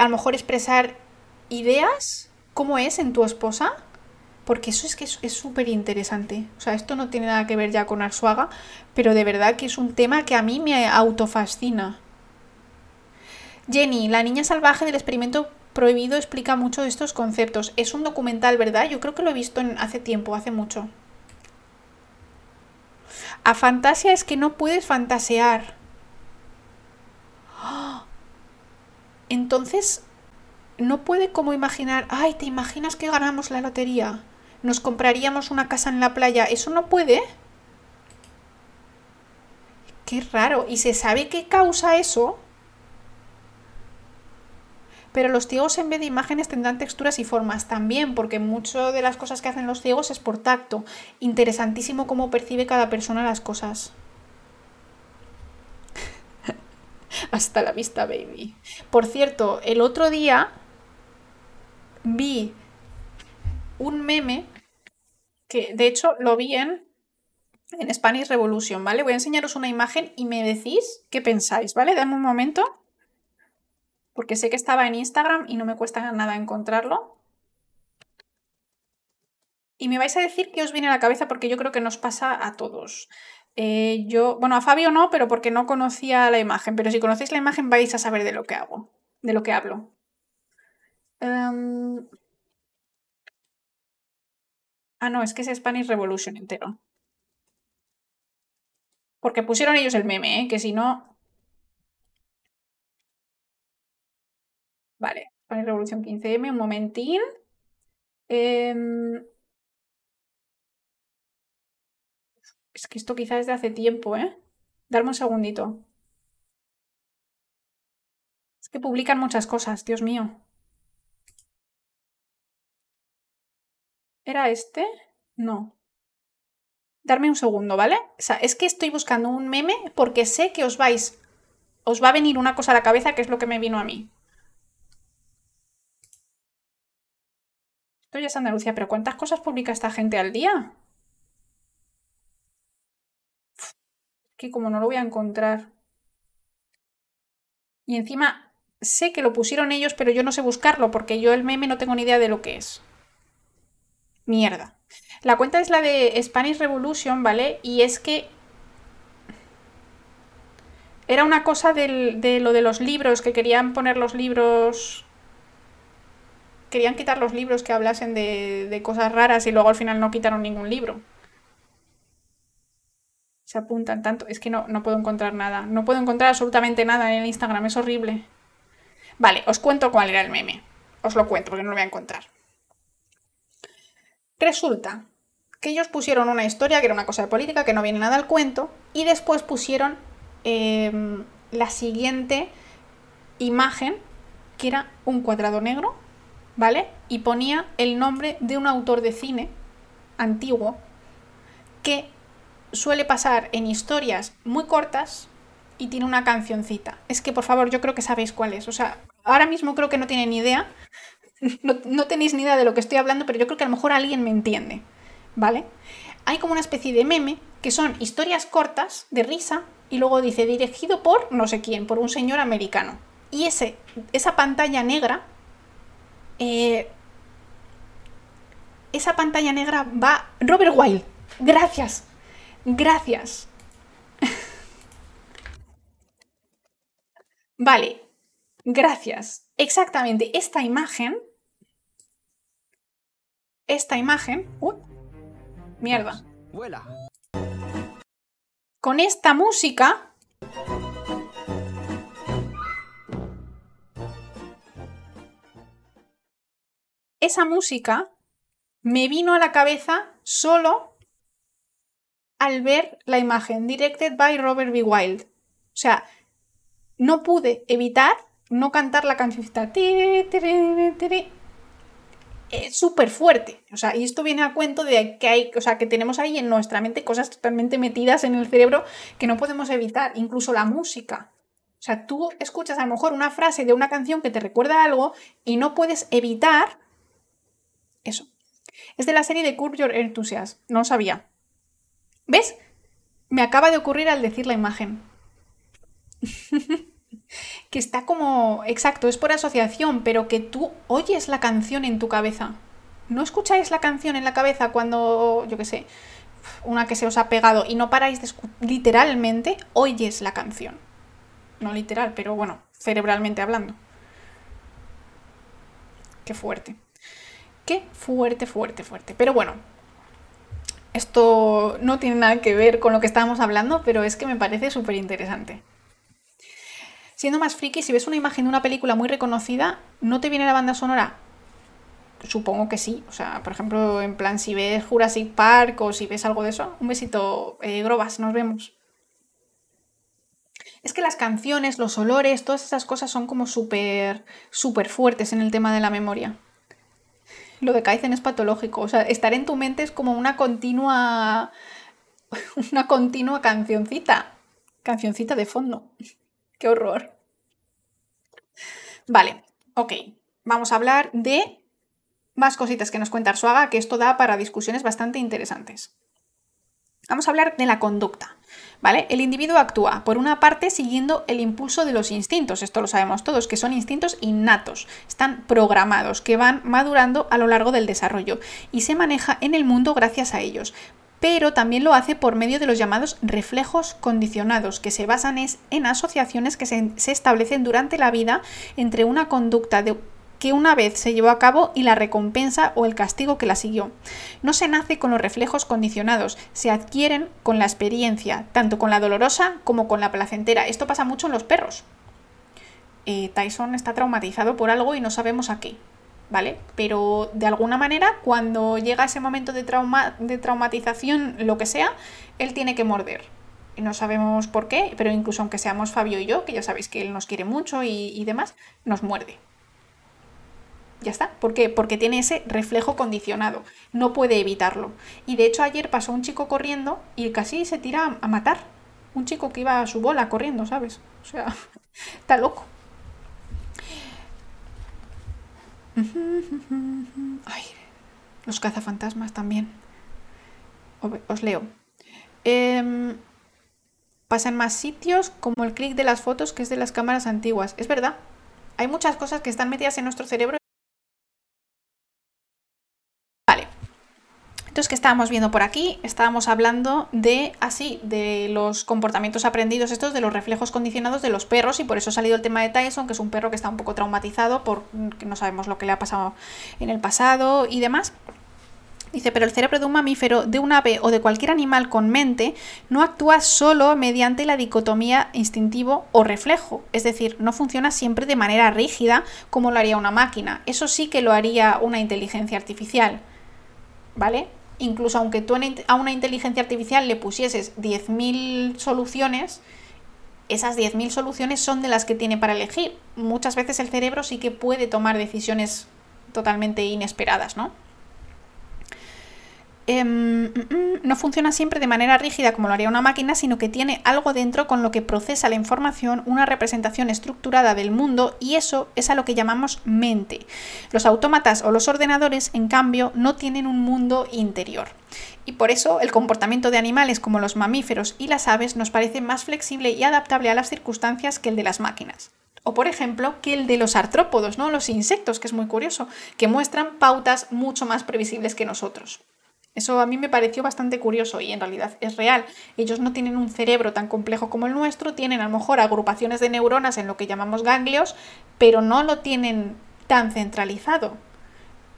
a lo mejor expresar ideas, ¿cómo es en tu esposa? Porque eso es que es súper interesante. O sea, esto no tiene nada que ver ya con Arsuaga, pero de verdad que es un tema que a mí me autofascina. Jenny, la niña salvaje del experimento prohibido explica mucho estos conceptos. Es un documental, ¿verdad? Yo creo que lo he visto hace tiempo, hace mucho. A fantasia es que no puedes fantasear. Entonces, no puede como imaginar, ay, ¿te imaginas que ganamos la lotería? Nos compraríamos una casa en la playa. ¿Eso no puede? Qué raro. ¿Y se sabe qué causa eso? Pero los ciegos en vez de imágenes tendrán texturas y formas también, porque mucho de las cosas que hacen los ciegos es por tacto. Interesantísimo cómo percibe cada persona las cosas. Hasta la vista, baby. Por cierto, el otro día vi un meme que de hecho lo vi en, en Spanish Revolution, ¿vale? Voy a enseñaros una imagen y me decís qué pensáis, ¿vale? Dame un momento. Porque sé que estaba en Instagram y no me cuesta nada encontrarlo. Y me vais a decir qué os viene a la cabeza porque yo creo que nos pasa a todos. Eh, yo, bueno, a Fabio no, pero porque no conocía la imagen. Pero si conocéis la imagen vais a saber de lo que hago, de lo que hablo. Em, ah, no, es que es Spanish Revolution entero. Porque pusieron ellos el meme, ¿eh? que si no... Revolution 15M, un momentín. Em, es que esto quizás es de hace tiempo, ¿eh? Darme un segundito. Es que publican muchas cosas, Dios mío. ¿Era este? No. Darme un segundo, ¿vale? O sea, es que estoy buscando un meme porque sé que os vais. Os va a venir una cosa a la cabeza que es lo que me vino a mí. Esto ya es Andalucía, pero ¿cuántas cosas publica esta gente al día? que como no lo voy a encontrar. Y encima sé que lo pusieron ellos, pero yo no sé buscarlo porque yo el meme no tengo ni idea de lo que es. Mierda. La cuenta es la de Spanish Revolution, ¿vale? Y es que era una cosa de lo de los libros, que querían poner los libros... Querían quitar los libros que hablasen de, cosas raras y luego al final no quitaron ningún libro. Se apuntan tanto. Es que no, no puedo encontrar nada. No puedo encontrar absolutamente nada en el Instagram. Es horrible. Vale, os cuento cuál era el meme. Os lo cuento porque no lo voy a encontrar. Resulta que ellos pusieron una historia que era una cosa de política que no viene nada al cuento y después pusieron em, la siguiente imagen que era un cuadrado negro, ¿vale? Y ponía el nombre de un autor de cine antiguo que suele pasar en historias muy cortas y tiene una cancioncita. Es que por favor, yo creo que sabéis cuál es. O sea, ahora mismo creo que no tienen ni idea, no, tenéis ni idea de lo que estoy hablando, pero yo creo que a lo mejor alguien me entiende, ¿vale? Hay como una especie de meme que son historias cortas de risa y luego dice dirigido por no sé quién, por un señor americano. Y ese, esa pantalla negra, eh, esa pantalla negra va... Robert Wilde, gracias, gracias. vale, gracias. Exactamente, esta imagen esta imagen. ¡Uy! Mierda. Con esta música. Esa música me vino a la cabeza solo al ver la imagen, directed by Robert B. Wild. O sea, no pude evitar no cantar la canción es súper fuerte. O sea, y esto viene a cuento de que hay, o sea, que tenemos ahí en nuestra mente cosas totalmente metidas en el cerebro que no podemos evitar, incluso la música. O sea, tú escuchas a lo mejor una frase de una canción que te recuerda algo y no puedes evitar eso. Es de la serie de Curb Your Enthusiasm, no lo sabía. ¿Ves? Me acaba de ocurrir al decir la imagen. que está como, exacto, es por asociación, pero que tú oyes la canción en tu cabeza. ¿No escucháis la canción en la cabeza cuando, yo qué sé, una que se os ha pegado y no paráis de literalmente, oyes la canción? No literal, pero bueno, cerebralmente hablando. Qué fuerte. Fuerte, fuerte, fuerte. Pero bueno, esto no tiene nada que ver con lo que estábamos hablando, pero es que me parece súper interesante. Siendo más friki, si ves una imagen de una película muy reconocida, ¿no te viene la banda sonora? Supongo que sí. O sea, por ejemplo, en plan, si ves Jurassic Park o si ves algo de eso, un besito, eh, Grobas, nos vemos. Es que las canciones, los olores, todas esas cosas son como súper, súper fuertes en el tema de la memoria. Lo de Kaizen es patológico. O sea, estar en tu mente es como una continua. Una continua cancioncita. Cancioncita de fondo. Qué horror. Vale, ok. Vamos a hablar de más cositas que nos cuenta Arsuaga, que esto da para discusiones bastante interesantes. Vamos a hablar de la conducta. ¿Vale? El individuo actúa, por una parte, siguiendo el impulso de los instintos, esto lo sabemos todos, que son instintos innatos, están programados, que van madurando a lo largo del desarrollo y se maneja en el mundo gracias a ellos pero también lo hace por medio de los llamados reflejos condicionados, que se basan en asociaciones que se, establecen durante la vida entre una conducta que una vez se llevó a cabo y la recompensa o el castigo que la siguió. No se nace con los reflejos condicionados, se adquieren con la experiencia, tanto con la dolorosa como con la placentera. Esto pasa mucho en los perros. Eh, Tyson está traumatizado por algo y no sabemos a qué. ¿vale? Pero de alguna manera, cuando llega ese momento de, trauma, de traumatización, lo que sea, él tiene que morder. No sabemos por qué, pero incluso aunque seamos Fabio y yo, que ya sabéis que él nos quiere mucho y, demás, nos muerde. Ya está. ¿Por qué? Porque tiene ese reflejo condicionado. No puede evitarlo. Y de hecho ayer pasó un chico corriendo y casi se tira a matar. Un chico que iba a su bola corriendo, ¿sabes? O sea, está loco. Ay, los cazafantasmas también. Os leo. Eh, pasan más sitios como el clic de las fotos que es de las cámaras antiguas. Es verdad. Hay muchas cosas que están metidas en nuestro cerebro ¿qué estábamos viendo por aquí? Estábamos hablando de, así, de los comportamientos aprendidos estos, de los reflejos condicionados de los perros, y por eso ha salido el tema de Tyson, que es un perro que está un poco traumatizado porque no sabemos lo que le ha pasado en el pasado y demás. Dice, pero el cerebro de un mamífero, de un ave o de cualquier animal con mente no actúa solo mediante la dicotomía instintivo o reflejo. Es decir, no funciona siempre de manera rígida como lo haría una máquina. Eso sí que lo haría una inteligencia artificial. ¿Vale? Incluso aunque tú a una inteligencia artificial le pusieses 10.000 soluciones, esas 10.000 soluciones son de las que tiene para elegir. Muchas veces el cerebro sí que puede tomar decisiones totalmente inesperadas, ¿no? Em, mm, mm, no funciona siempre de manera rígida como lo haría una máquina, sino que tiene algo dentro con lo que procesa la información, una representación estructurada del mundo y eso es a lo que llamamos mente. Los autómatas o los ordenadores, en cambio, no tienen un mundo interior. Y por eso el comportamiento de animales como los mamíferos y las aves nos parece más flexible y adaptable a las circunstancias que el de las máquinas. O por ejemplo, que el de los artrópodos, ¿no? Los insectos, que es muy curioso, que muestran pautas mucho más previsibles que nosotros. Eso a mí me pareció bastante curioso y en realidad es real. Ellos no tienen un cerebro tan complejo como el nuestro, tienen a lo mejor agrupaciones de neuronas en lo que llamamos ganglios, pero no lo tienen tan centralizado.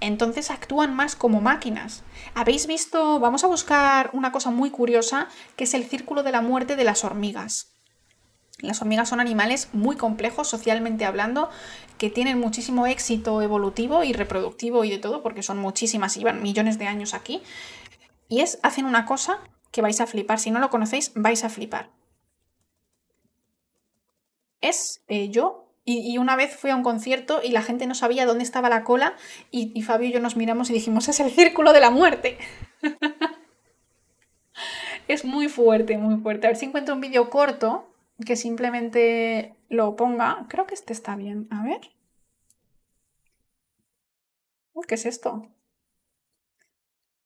Entonces actúan más como máquinas. ¿Habéis visto? Vamos a buscar una cosa muy curiosa, que es el círculo de la muerte de las hormigas. Las hormigas son animales muy complejos socialmente hablando, que tienen muchísimo éxito evolutivo y reproductivo y de todo, porque son muchísimas, llevan millones de años aquí. Y es, hacen una cosa que vais a flipar. Si no lo conocéis, vais a flipar. Es, eh, yo Y, una vez fui a un concierto y la gente no sabía dónde estaba la cola y, y Fabio y yo nos miramos y dijimos, es el círculo de la muerte. es muy fuerte, muy fuerte. A ver si encuentro un vídeo corto que simplemente lo ponga. Creo que este está bien. A ver. ¿Qué es esto?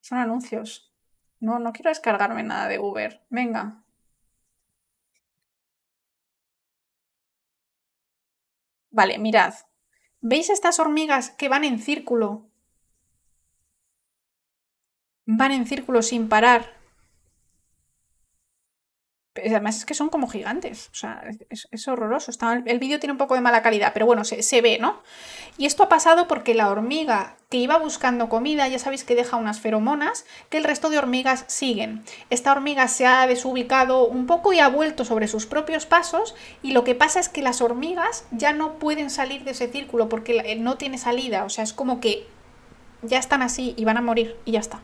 Son anuncios. No, no quiero descargarme nada de Uber. Venga. Vale, mirad. ¿Veis estas hormigas que van en círculo? Van en círculo sin parar. Además es que son como gigantes, o sea, es, horroroso. el, vídeo tiene un poco de mala calidad, pero bueno, se, se, ve, ¿no? Y esto ha pasado porque la hormiga que iba buscando comida, ya sabéis que deja unas feromonas, que el resto de hormigas siguen. Esta hormiga se ha desubicado un poco y ha vuelto sobre sus propios pasos y lo que pasa es que las hormigas ya no pueden salir de ese círculo porque no tiene salida, o sea, es como que ya están así y van a morir y ya está.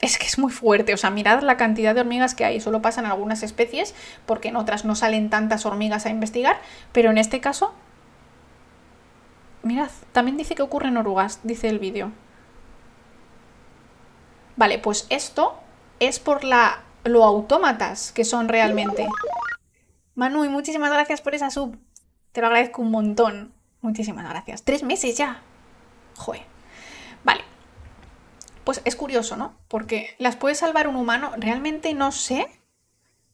Es que es muy fuerte, o sea, mirad la cantidad de hormigas que hay, solo pasan algunas especies, porque en otras no salen tantas hormigas a investigar, pero en este caso, mirad, también dice que ocurre en orugas, dice el vídeo. Vale, pues esto es por la, lo autómatas que son realmente. Manu, y muchísimas gracias por esa sub, te lo agradezco un montón, muchísimas gracias. Tres meses ya, joder. Pues es curioso, ¿no? Porque las puede salvar un humano. Realmente no sé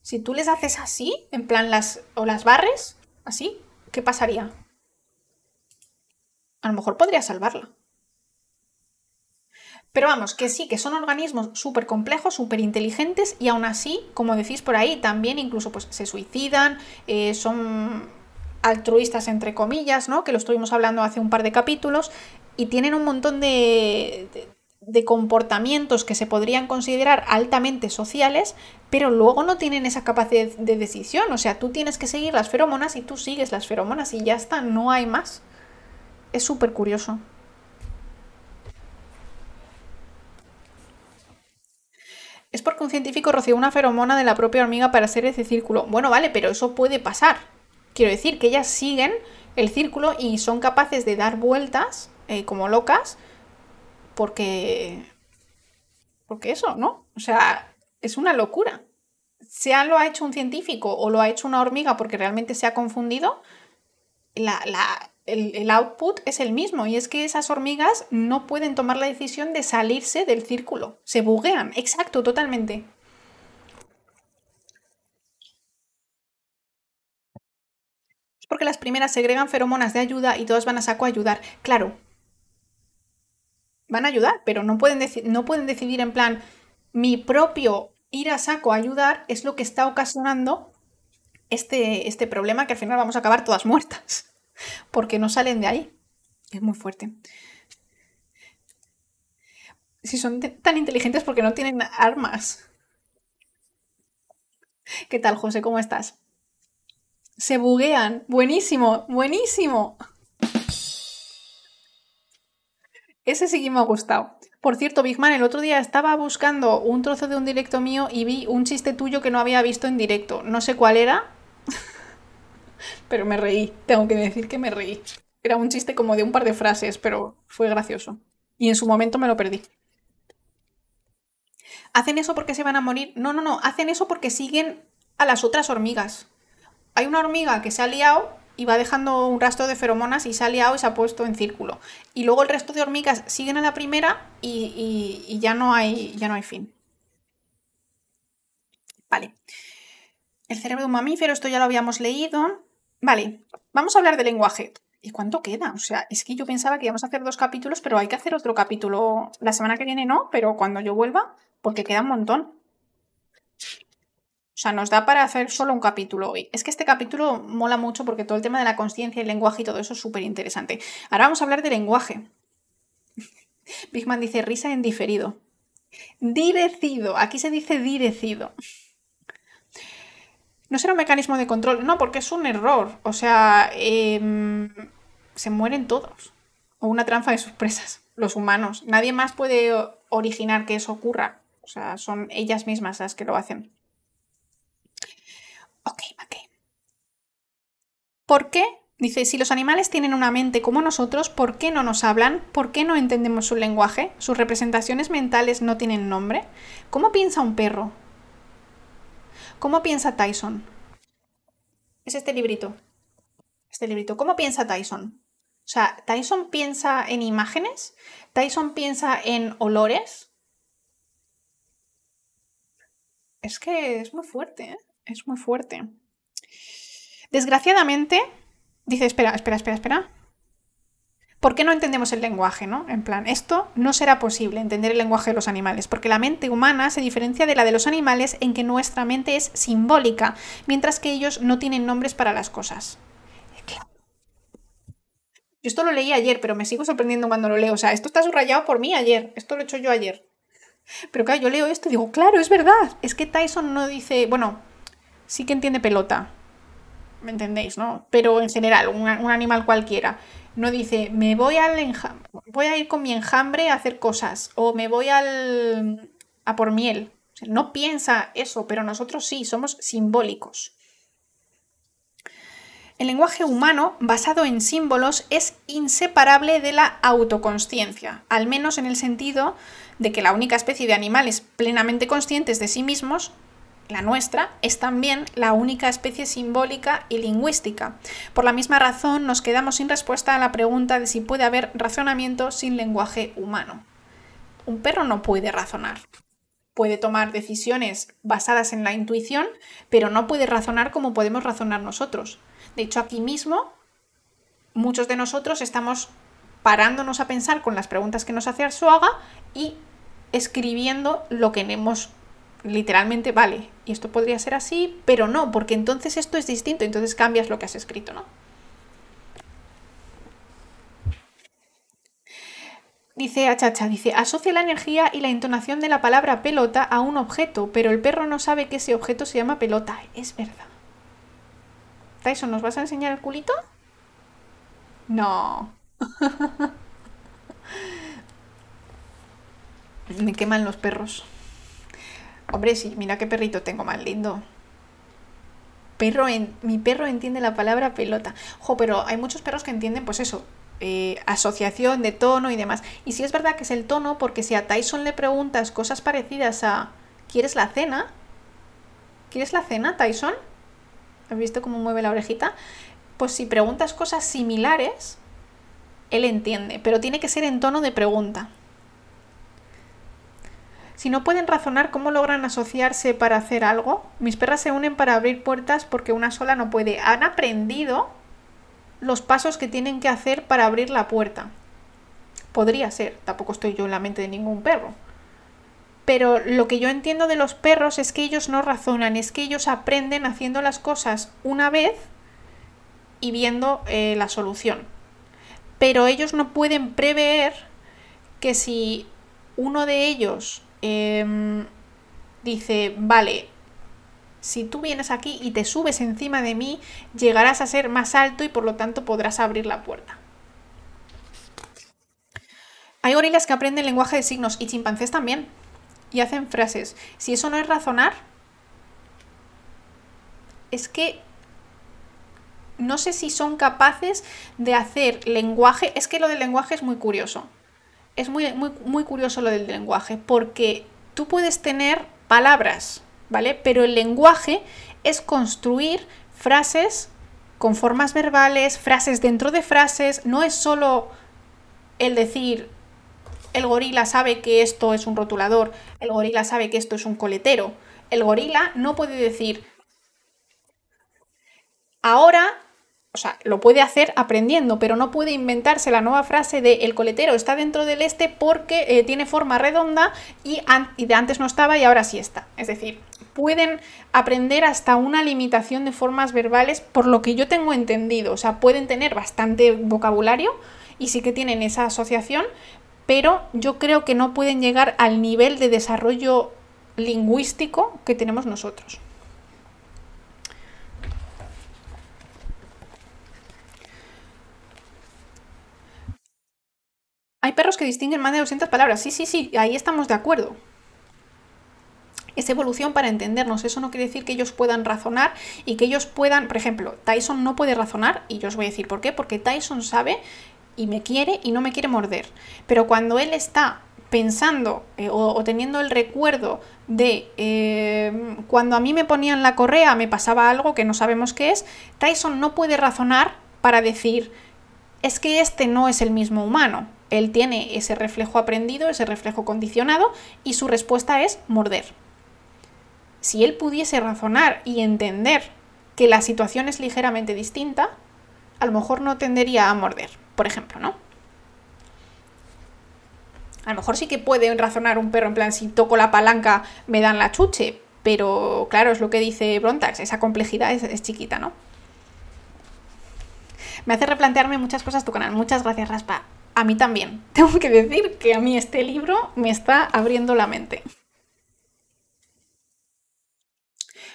si tú les haces así, en plan las o las barres, así, ¿qué pasaría? A lo mejor podría salvarla. Pero vamos, que sí, que son organismos súper complejos, súper inteligentes y aún así, como decís por ahí, también incluso pues se suicidan, eh, son altruistas entre comillas, ¿no? Que lo estuvimos hablando hace un par de capítulos y tienen un montón de comportamientos que se podrían considerar altamente sociales, pero luego no tienen esa capacidad de decisión. O sea, tú tienes que seguir las feromonas y tú sigues las feromonas y ya está, no hay más. Es súper curioso. Es porque un científico roció una feromona de la propia hormiga para hacer ese círculo. Bueno, vale, pero eso puede pasar. Quiero decir que ellas siguen el círculo y son capaces de dar vueltas eh, como locas porque... Porque eso, ¿no? O sea, es una locura. Sea lo ha hecho un científico o lo ha hecho una hormiga porque realmente se ha confundido, la, el, el, output es el mismo y es que esas hormigas no pueden tomar la decisión de salirse del círculo. Se buguean, exacto, totalmente. Porque las primeras segregan feromonas de ayuda y todas van a saco a ayudar. Claro, van a ayudar, pero no pueden, no pueden decidir en plan, mi propio ir a saco a ayudar es lo que está ocasionando este, este problema que al final vamos a acabar todas muertas, porque no salen de ahí. Es muy fuerte. Si son tan inteligentes porque no tienen armas. ¿Qué tal, José? ¿Cómo estás? Se buguean. Buenísimo, buenísimo. Ese sí que me ha gustado. Por cierto, Big Man, el otro día estaba buscando un trozo de un directo mío y vi un chiste tuyo que no había visto en directo. No sé cuál era, pero me reí. Tengo que decir que me reí. Era un chiste como de un par de frases, pero fue gracioso. Y en su momento me lo perdí. ¿Hacen eso porque se van a morir? No, no, no. Hacen eso porque siguen a las otras hormigas. Hay una hormiga que se ha liado y va dejando un rastro de feromonas y se ha liado y se ha puesto en círculo. Y luego el resto de hormigas siguen a la primera y, ya, no hay, ya no hay fin. Vale. El cerebro de un mamífero, esto ya lo habíamos leído. Vale, vamos a hablar de lenguaje. ¿Y cuánto queda? O sea, es que yo pensaba que íbamos a hacer dos capítulos, pero hay que hacer otro capítulo la semana que viene, no, pero cuando yo vuelva, porque queda un montón. O sea, nos da para hacer solo un capítulo hoy. Es que este capítulo mola mucho porque todo el tema de la conciencia y el lenguaje y todo eso es súper interesante. Ahora vamos a hablar de lenguaje. Bigman dice risa en diferido. Direcido. Aquí se dice direcido. No será un mecanismo de control. No, porque es un error. O sea, em, se mueren todos. O una trampa de sorpresas. Los humanos. Nadie más puede originar que eso ocurra. O sea, son ellas mismas las que lo hacen. Ok, ok. ¿Por qué? Dice, si los animales tienen una mente como nosotros, ¿por qué no nos hablan? ¿Por qué no entendemos su lenguaje? ¿Sus representaciones mentales no tienen nombre? ¿Cómo piensa un perro? ¿Cómo piensa Tyson? Es este librito. Este librito. ¿Cómo piensa Tyson? O sea, Tyson piensa en imágenes, Tyson piensa en olores. Es que es muy fuerte, ¿eh? Es muy fuerte. Desgraciadamente, dice, espera, espera, espera, espera. ¿Por qué no entendemos el lenguaje, no? En plan, esto no será posible, entender el lenguaje de los animales, porque la mente humana se diferencia de la de los animales en que nuestra mente es simbólica, mientras que ellos no tienen nombres para las cosas. Yo esto lo leí ayer, pero me sigo sorprendiendo cuando lo leo. O sea, esto está subrayado por mí ayer. Esto lo he hecho yo ayer. Pero claro, yo leo esto y digo, claro, es verdad. Es que Tyson no dice, bueno, sí que entiende pelota. ¿Me entendéis, no? Pero en general, un, animal cualquiera. No dice, me voy al voy a ir con mi enjambre a hacer cosas. O me voy al a por miel. no piensa eso, pero nosotros sí, somos simbólicos. El lenguaje humano, basado en símbolos, es inseparable de la autoconsciencia, al menos en el sentido de que la única especie de animales plenamente conscientes de sí mismos, la nuestra, es también la única especie simbólica y lingüística. Por la misma razón, nos quedamos sin respuesta a la pregunta de si puede haber razonamiento sin lenguaje humano. Un perro no puede razonar. Puede tomar decisiones basadas en la intuición, pero no puede razonar como podemos razonar nosotros. De hecho, aquí mismo, muchos de nosotros estamos parándonos a pensar con las preguntas que nos hace Arsuaga y escribiendo lo que hemos literalmente, vale, y esto podría ser así, pero no, porque entonces esto es distinto, entonces cambias lo que has escrito, ¿no? Dice Achacha, dice, asocia la energía y la entonación de la palabra pelota a un objeto, pero el perro no sabe que ese objeto se llama pelota. Es verdad. Tyson, ¿nos vas a enseñar el culito? No. Me queman los perros. Hombre, sí, mira qué perrito tengo más lindo. Perro. Mi perro entiende la palabra pelota. Jo, pero hay muchos perros que entienden, pues eso, eh, asociación de tono y demás. Y sí es verdad que es el tono, porque si a Tyson le preguntas cosas parecidas a ¿Quieres la cena? ¿Quieres la cena, Tyson? ¿Has visto cómo mueve la orejita? Pues si preguntas cosas similares, él entiende, pero tiene que ser en tono de pregunta. Si no pueden razonar cómo logran asociarse para hacer algo, mis perras se unen para abrir puertas porque una sola no puede. Han aprendido los pasos que tienen que hacer para abrir la puerta. Podría ser, tampoco estoy yo en la mente de ningún perro. Pero lo que yo entiendo de los perros es que ellos no razonan, es que ellos aprenden haciendo las cosas una vez y viendo eh, la solución. Pero ellos no pueden prever que si uno de ellos em, dice, vale, si tú vienes aquí y te subes encima de mí, llegarás a ser más alto y por lo tanto podrás abrir la puerta. Hay gorilas que aprenden lenguaje de signos y chimpancés también y hacen frases. Si eso no es razonar, es que no sé si son capaces de hacer lenguaje. Es que lo del lenguaje es muy curioso. Es muy, muy, muy curioso lo del lenguaje, porque tú puedes tener palabras, ¿vale? Pero el lenguaje es construir frases con formas verbales, frases dentro de frases, no es solo el decir el gorila sabe que esto es un rotulador, el gorila sabe que esto es un coletero. El gorila no puede decir, ahora, o sea, lo puede hacer aprendiendo, pero no puede inventarse la nueva frase de el coletero está dentro del este porque eh, tiene forma redonda y, y de antes no estaba y ahora sí está. Es decir, pueden aprender hasta una limitación de formas verbales por lo que yo tengo entendido. O sea, pueden tener bastante vocabulario y sí que tienen esa asociación, pero yo creo que no pueden llegar al nivel de desarrollo lingüístico que tenemos nosotros. Hay perros que distinguen más de 200 palabras. Sí, sí, sí, ahí estamos de acuerdo. es evolución para entendernos. Eso no quiere decir que ellos puedan razonar y que ellos puedan, por ejemplo, Tyson no puede razonar y yo os voy a decir por qué, porque Tyson sabe y me quiere y no me quiere morder. Pero cuando él está pensando eh, o, teniendo el recuerdo de eh, cuando a mí me ponían la correa me pasaba algo que no sabemos qué es, Tyson no puede razonar para decir, es que este no es el mismo humano. Él tiene ese reflejo aprendido, ese reflejo condicionado y su respuesta es morder. Si él pudiese razonar y entender que la situación es ligeramente distinta, a lo mejor no tendería a morder, por ejemplo, ¿no? A lo mejor sí que puede razonar un perro en plan, si toco la palanca me dan la chuche, pero claro, es lo que dice Brontax, esa complejidad es, chiquita, ¿no? Me hace replantearme muchas cosas tu canal. Muchas gracias, Raspa. A mí también. Tengo que decir que a mí este libro me está abriendo la mente.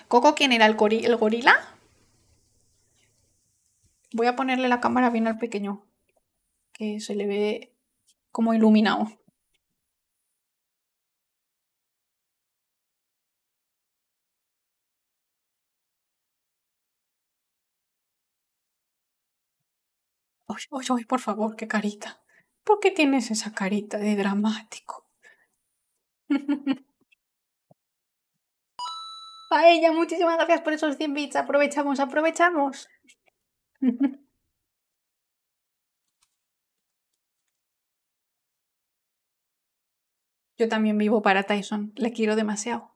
¿Coco quién era el, gorila? Voy a ponerle la cámara bien al pequeño, que se le ve como iluminado. Ay, ay, por favor, qué carita. ¿Por qué tienes esa carita de dramático? A ella, muchísimas gracias por esos 100 bits. Aprovechamos, aprovechamos. Yo también vivo para Tyson. Le quiero demasiado.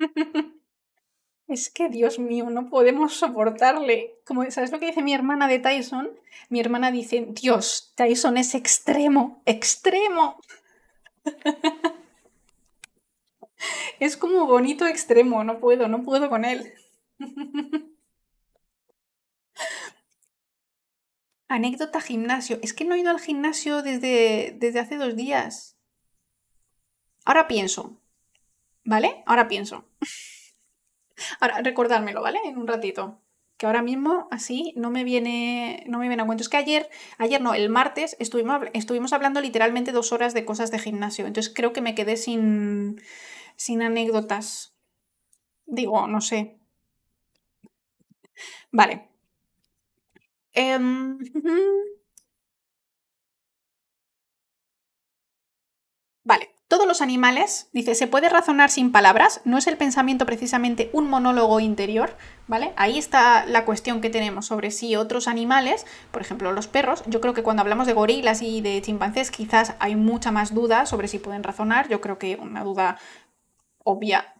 Es que, Dios mío, no podemos soportarle. Como, ¿Sabes lo que dice mi hermana de Tyson? Mi hermana dice, Dios, Tyson es extremo, extremo. es como bonito extremo, no puedo, no puedo con él. Anécdota gimnasio. Es que no he ido al gimnasio desde, desde hace dos días. Ahora pienso. ¿Vale? Ahora pienso. Ahora, recordármelo, ¿vale? En un ratito. Que ahora mismo así no me viene, no me viene a cuento. Es que ayer, ayer no, el martes estuvimos, estuvimos hablando literalmente dos horas de cosas de gimnasio. Entonces creo que me quedé sin, sin anécdotas. Digo, no sé. Vale. Em, Todos los animales, dice, se puede razonar sin palabras, no es el pensamiento precisamente un monólogo interior, ¿vale? Ahí está la cuestión que tenemos sobre si otros animales, por ejemplo los perros, yo creo que cuando hablamos de gorilas y de chimpancés quizás hay mucha más duda sobre si pueden razonar, yo creo que una duda obvia,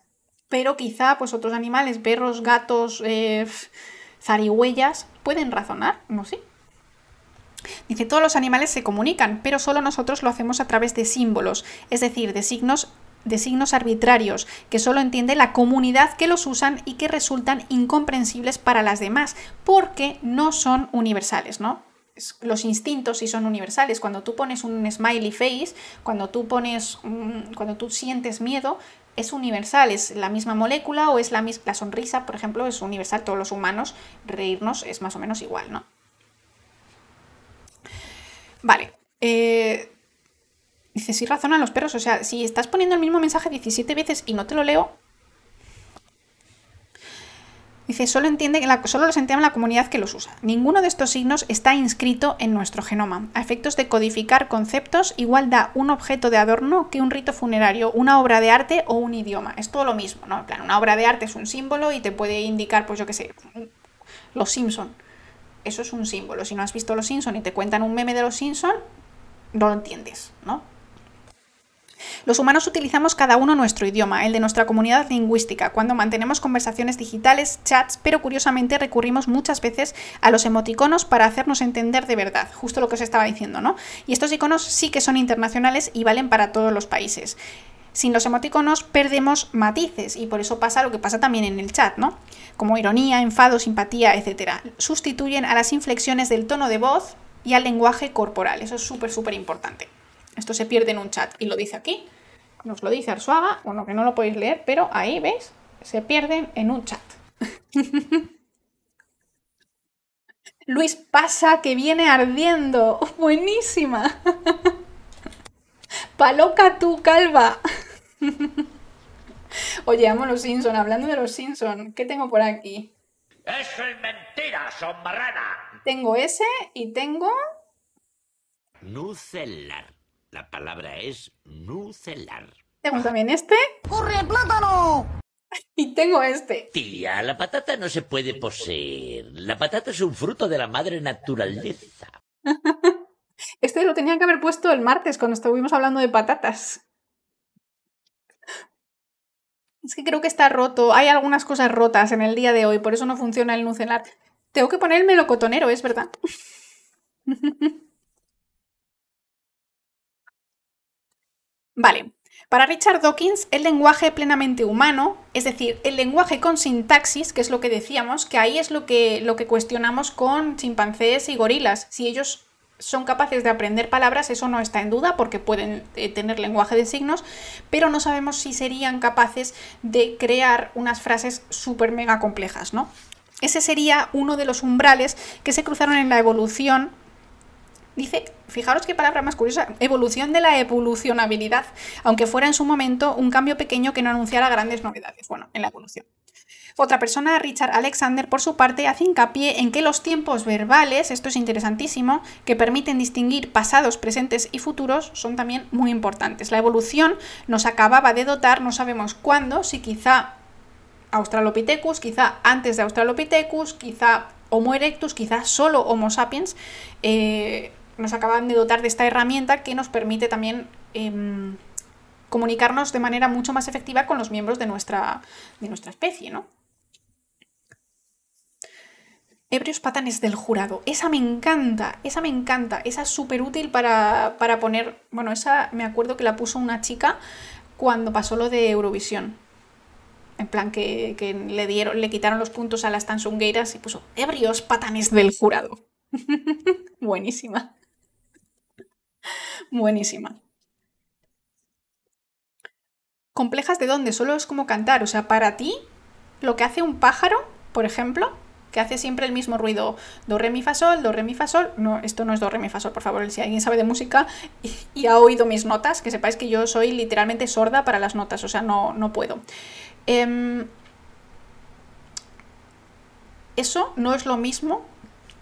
pero quizá pues otros animales, perros, gatos, eh, zarigüeyas, pueden razonar, no sé. Dice, todos los animales se comunican, pero solo nosotros lo hacemos a través de símbolos, es decir, de signos de signos arbitrarios, que solo entiende la comunidad que los usan y que resultan incomprensibles para las demás, porque no son universales, ¿no? Los instintos sí son universales. Cuando tú pones un smiley face, cuando tú pones, cuando tú sientes miedo, es universal, es la misma molécula o es la misma, la sonrisa, por ejemplo, es universal. Todos los humanos reírnos es más o menos igual, ¿no? Vale. Eh, dice, sí razonan los perros. O sea, si estás poniendo el mismo mensaje 17 veces y no te lo leo. Dice, solo, entiende, la, solo los entiende la comunidad que los usa. Ninguno de estos signos está inscrito en nuestro genoma. A efectos de codificar conceptos, igual da un objeto de adorno que un rito funerario, una obra de arte o un idioma. Es todo lo mismo, ¿no? En plan, una obra de arte es un símbolo y te puede indicar, pues yo qué sé, los Simpson eso es un símbolo. Si no has visto Los Simpson y te cuentan un meme de Los Simpson, no lo entiendes, ¿no? Los humanos utilizamos cada uno nuestro idioma, el de nuestra comunidad lingüística, cuando mantenemos conversaciones digitales, chats, pero curiosamente recurrimos muchas veces a los emoticonos para hacernos entender de verdad, justo lo que os estaba diciendo, ¿no? Y estos iconos sí que son internacionales y valen para todos los países. Sin los emoticonos perdemos matices y por eso pasa lo que pasa también en el chat, ¿no? Como ironía, enfado, simpatía, etc. Sustituyen a las inflexiones del tono de voz y al lenguaje corporal. Eso es súper, súper importante. Esto se pierde en un chat y lo dice aquí. Nos lo dice Arsuaga, bueno, que no lo podéis leer, pero ahí, ¿veis? se pierden en un chat. Luis pasa que viene ardiendo. Buenísima. Paloca tú, calva. Oye, amo los Simpson. Hablando de los Simpson, ¿qué tengo por aquí? Eso es mentira, sombrana. Tengo ese y tengo. Nucelar. La palabra es nucelar. Tengo también este. ¡Corre, plátano! Y tengo este. Tía, la patata no se puede poseer. La patata es un fruto de la madre naturaleza. Este lo tenía que haber puesto el martes cuando estuvimos hablando de patatas. Es que creo que está roto. Hay algunas cosas rotas en el día de hoy, por eso no funciona el nucelar. Tengo que poner el melocotonero, es verdad. vale. Para Richard Dawkins, el lenguaje plenamente humano, es decir, el lenguaje con sintaxis, que es lo que decíamos, que ahí es lo que, lo que cuestionamos con chimpancés y gorilas. Si ellos son capaces de aprender palabras, eso no está en duda porque pueden eh, tener lenguaje de signos, pero no sabemos si serían capaces de crear unas frases súper mega complejas, ¿no? Ese sería uno de los umbrales que se cruzaron en la evolución Dice, fijaros qué palabra más curiosa, evolución de la evolucionabilidad, aunque fuera en su momento un cambio pequeño que no anunciara grandes novedades. Bueno, en la evolución. Otra persona, Richard Alexander, por su parte, hace hincapié en que los tiempos verbales, esto es interesantísimo, que permiten distinguir pasados, presentes y futuros, son también muy importantes. La evolución nos acababa de dotar, no sabemos cuándo, si quizá Australopithecus, quizá antes de Australopithecus, quizá Homo erectus, quizá solo Homo sapiens, eh, nos acaban de dotar de esta herramienta que nos permite también em, comunicarnos de manera mucho más efectiva con los miembros de nuestra, de nuestra especie, ¿no? Ebrios patanes del jurado. Esa me encanta, esa me encanta, esa es súper útil para, para, poner. Bueno, esa me acuerdo que la puso una chica cuando pasó lo de Eurovisión. En plan, que, que le dieron, le quitaron los puntos a las tansungueiras y puso ebrios patanes del jurado. Buenísima. Buenísima. ¿Complejas de dónde? Solo es como cantar. O sea, para ti, lo que hace un pájaro, por ejemplo, que hace siempre el mismo ruido. Do, re, mi, fa, sol, do, re, mi, fa, sol. No, esto no es do, re, mi, fa, sol, por favor. Si alguien sabe de música y, ha oído mis notas, que sepáis que yo soy literalmente sorda para las notas, o sea, no, no puedo. Em, eso no es lo mismo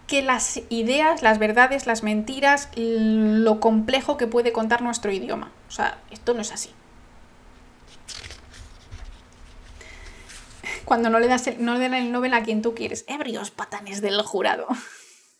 que las ideas, las verdades, las mentiras, lo complejo que puede contar nuestro idioma. O sea, esto no es así. Cuando no le das el, no le el Nobel a quien tú quieres. Ebrios patanes del jurado.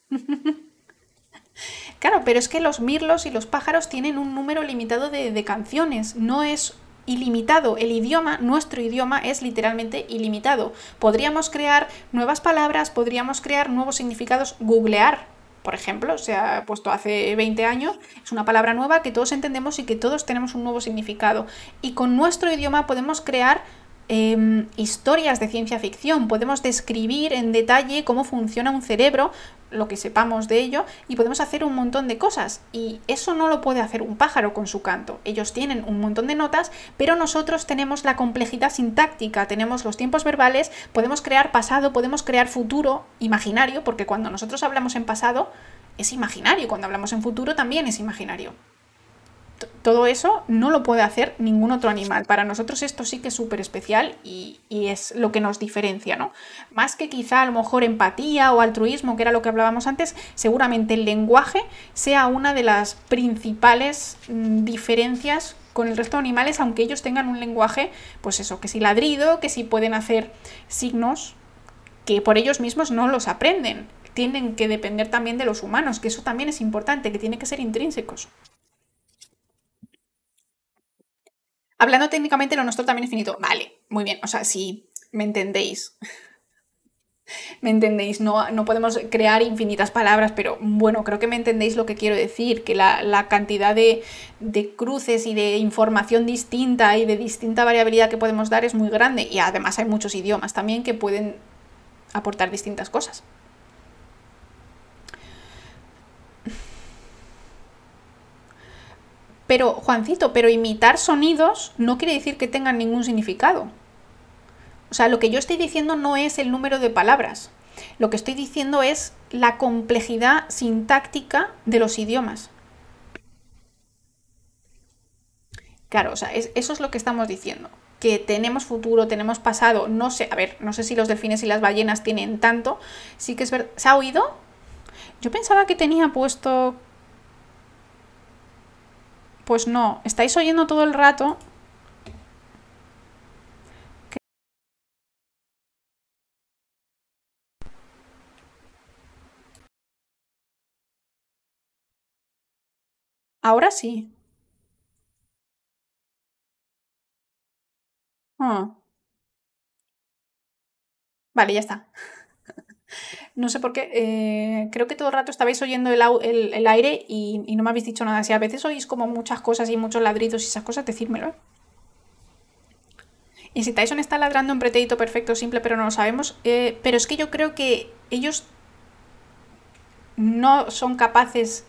claro, pero es que los mirlos y los pájaros tienen un número limitado de, de canciones. No es ilimitado. El idioma, nuestro idioma, es literalmente ilimitado. Podríamos crear nuevas palabras, podríamos crear nuevos significados, googlear. Por ejemplo, se ha puesto hace 20 años, es una palabra nueva que todos entendemos y que todos tenemos un nuevo significado. Y con nuestro idioma podemos crear Em, historias de ciencia ficción, podemos describir en detalle cómo funciona un cerebro, lo que sepamos de ello, y podemos hacer un montón de cosas. Y eso no lo puede hacer un pájaro con su canto. Ellos tienen un montón de notas, pero nosotros tenemos la complejidad sintáctica, tenemos los tiempos verbales, podemos crear pasado, podemos crear futuro imaginario, porque cuando nosotros hablamos en pasado es imaginario, cuando hablamos en futuro también es imaginario todo eso no lo puede hacer ningún otro animal. Para nosotros esto sí que es súper especial y, es lo que nos diferencia, ¿no? Más que quizá a lo mejor empatía o altruismo, que era lo que hablábamos antes, seguramente el lenguaje sea una de las principales mm, diferencias con el resto de animales, aunque ellos tengan un lenguaje, pues eso, que si ladrido, que si pueden hacer signos que por ellos mismos no los aprenden. Tienen que depender también de los humanos, que eso también es importante, que tiene que ser intrínsecos. Hablando técnicamente, lo nuestro también es finito. Vale, muy bien. O sea, si me entendéis. me entendéis, no, no, podemos crear infinitas palabras, pero bueno, creo que me entendéis lo que quiero decir, que la, cantidad de, de, cruces y de información distinta y de distinta variabilidad que podemos dar es muy grande y además hay muchos idiomas también que pueden aportar distintas cosas. Pero, Juancito, pero imitar sonidos no quiere decir que tengan ningún significado. O sea, lo que yo estoy diciendo no es el número de palabras. Lo que estoy diciendo es la complejidad sintáctica de los idiomas. Claro, o sea, eso es lo que estamos diciendo. Que tenemos futuro, tenemos pasado, no sé, a ver, no sé si los delfines y las ballenas tienen tanto. Sí que es verdad. ¿Se ha oído? Yo pensaba que tenía puesto. Pues no, estáis oyendo todo el rato Ahora sí. Ah. Vale, ya está. No sé por qué. eh, creo que todo el rato estabais oyendo el, el- aire y, no me habéis dicho nada. Si a veces oís como muchas cosas y muchos ladridos y esas cosas, decídmelo. Y si Tyson está ladrando en pretérito perfecto simple, pero no lo sabemos. eh, pero es que yo creo que ellos no son capaces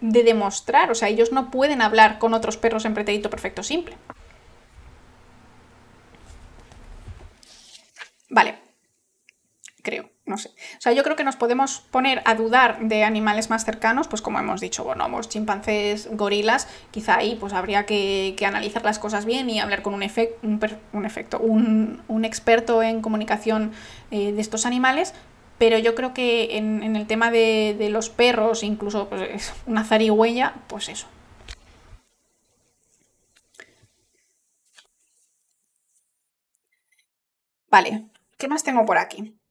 de demostrar, o sea, ellos no pueden hablar con otros perros en pretérito perfecto simple. Vale, creo, no sé. O sea, yo creo que nos podemos poner a dudar de animales más cercanos, pues como hemos dicho, bonobos, chimpancés, gorilas, quizá ahí pues habría que, analizar las cosas bien y hablar con un, efec un, un efecto, un, experto en comunicación eh, de estos animales, pero yo creo que en, en el tema de, de, los perros, incluso pues, una zarigüeya, pues eso. Vale, ¿qué más tengo por aquí?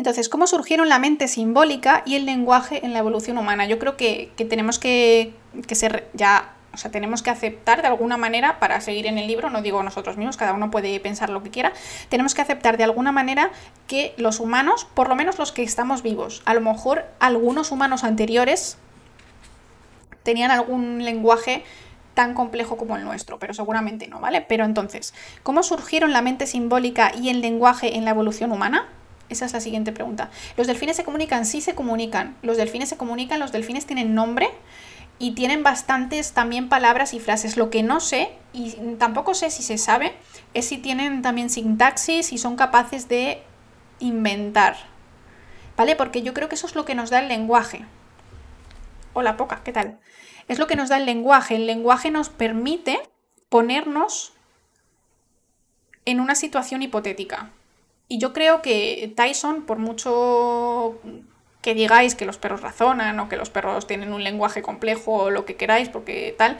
Entonces, ¿cómo surgieron la mente simbólica y el lenguaje en la evolución humana? Yo creo que, tenemos que, que ser ya o sea, tenemos que aceptar de alguna manera, para seguir en el libro, no digo nosotros mismos, cada uno puede pensar lo que quiera, tenemos que aceptar de alguna manera que los humanos, por lo menos los que estamos vivos, a lo mejor algunos humanos anteriores tenían algún lenguaje tan complejo como el nuestro, pero seguramente no, ¿vale? Pero entonces, ¿cómo surgieron la mente simbólica y el lenguaje en la evolución humana? Esa es la siguiente pregunta. ¿Los delfines se comunican? Sí se comunican. Los delfines se comunican, los delfines tienen nombre y tienen bastantes también palabras y frases. Lo que no sé, y tampoco sé si se sabe, es si tienen también sintaxis y son capaces de inventar. ¿Vale? Porque yo creo que eso es lo que nos da el lenguaje. Hola, Poca, ¿qué tal? Es lo que nos da el lenguaje. El lenguaje nos permite ponernos en una situación hipotética. Y yo creo que Tyson, por mucho que digáis que los perros razonan o que los perros tienen un lenguaje complejo o lo que queráis, porque tal,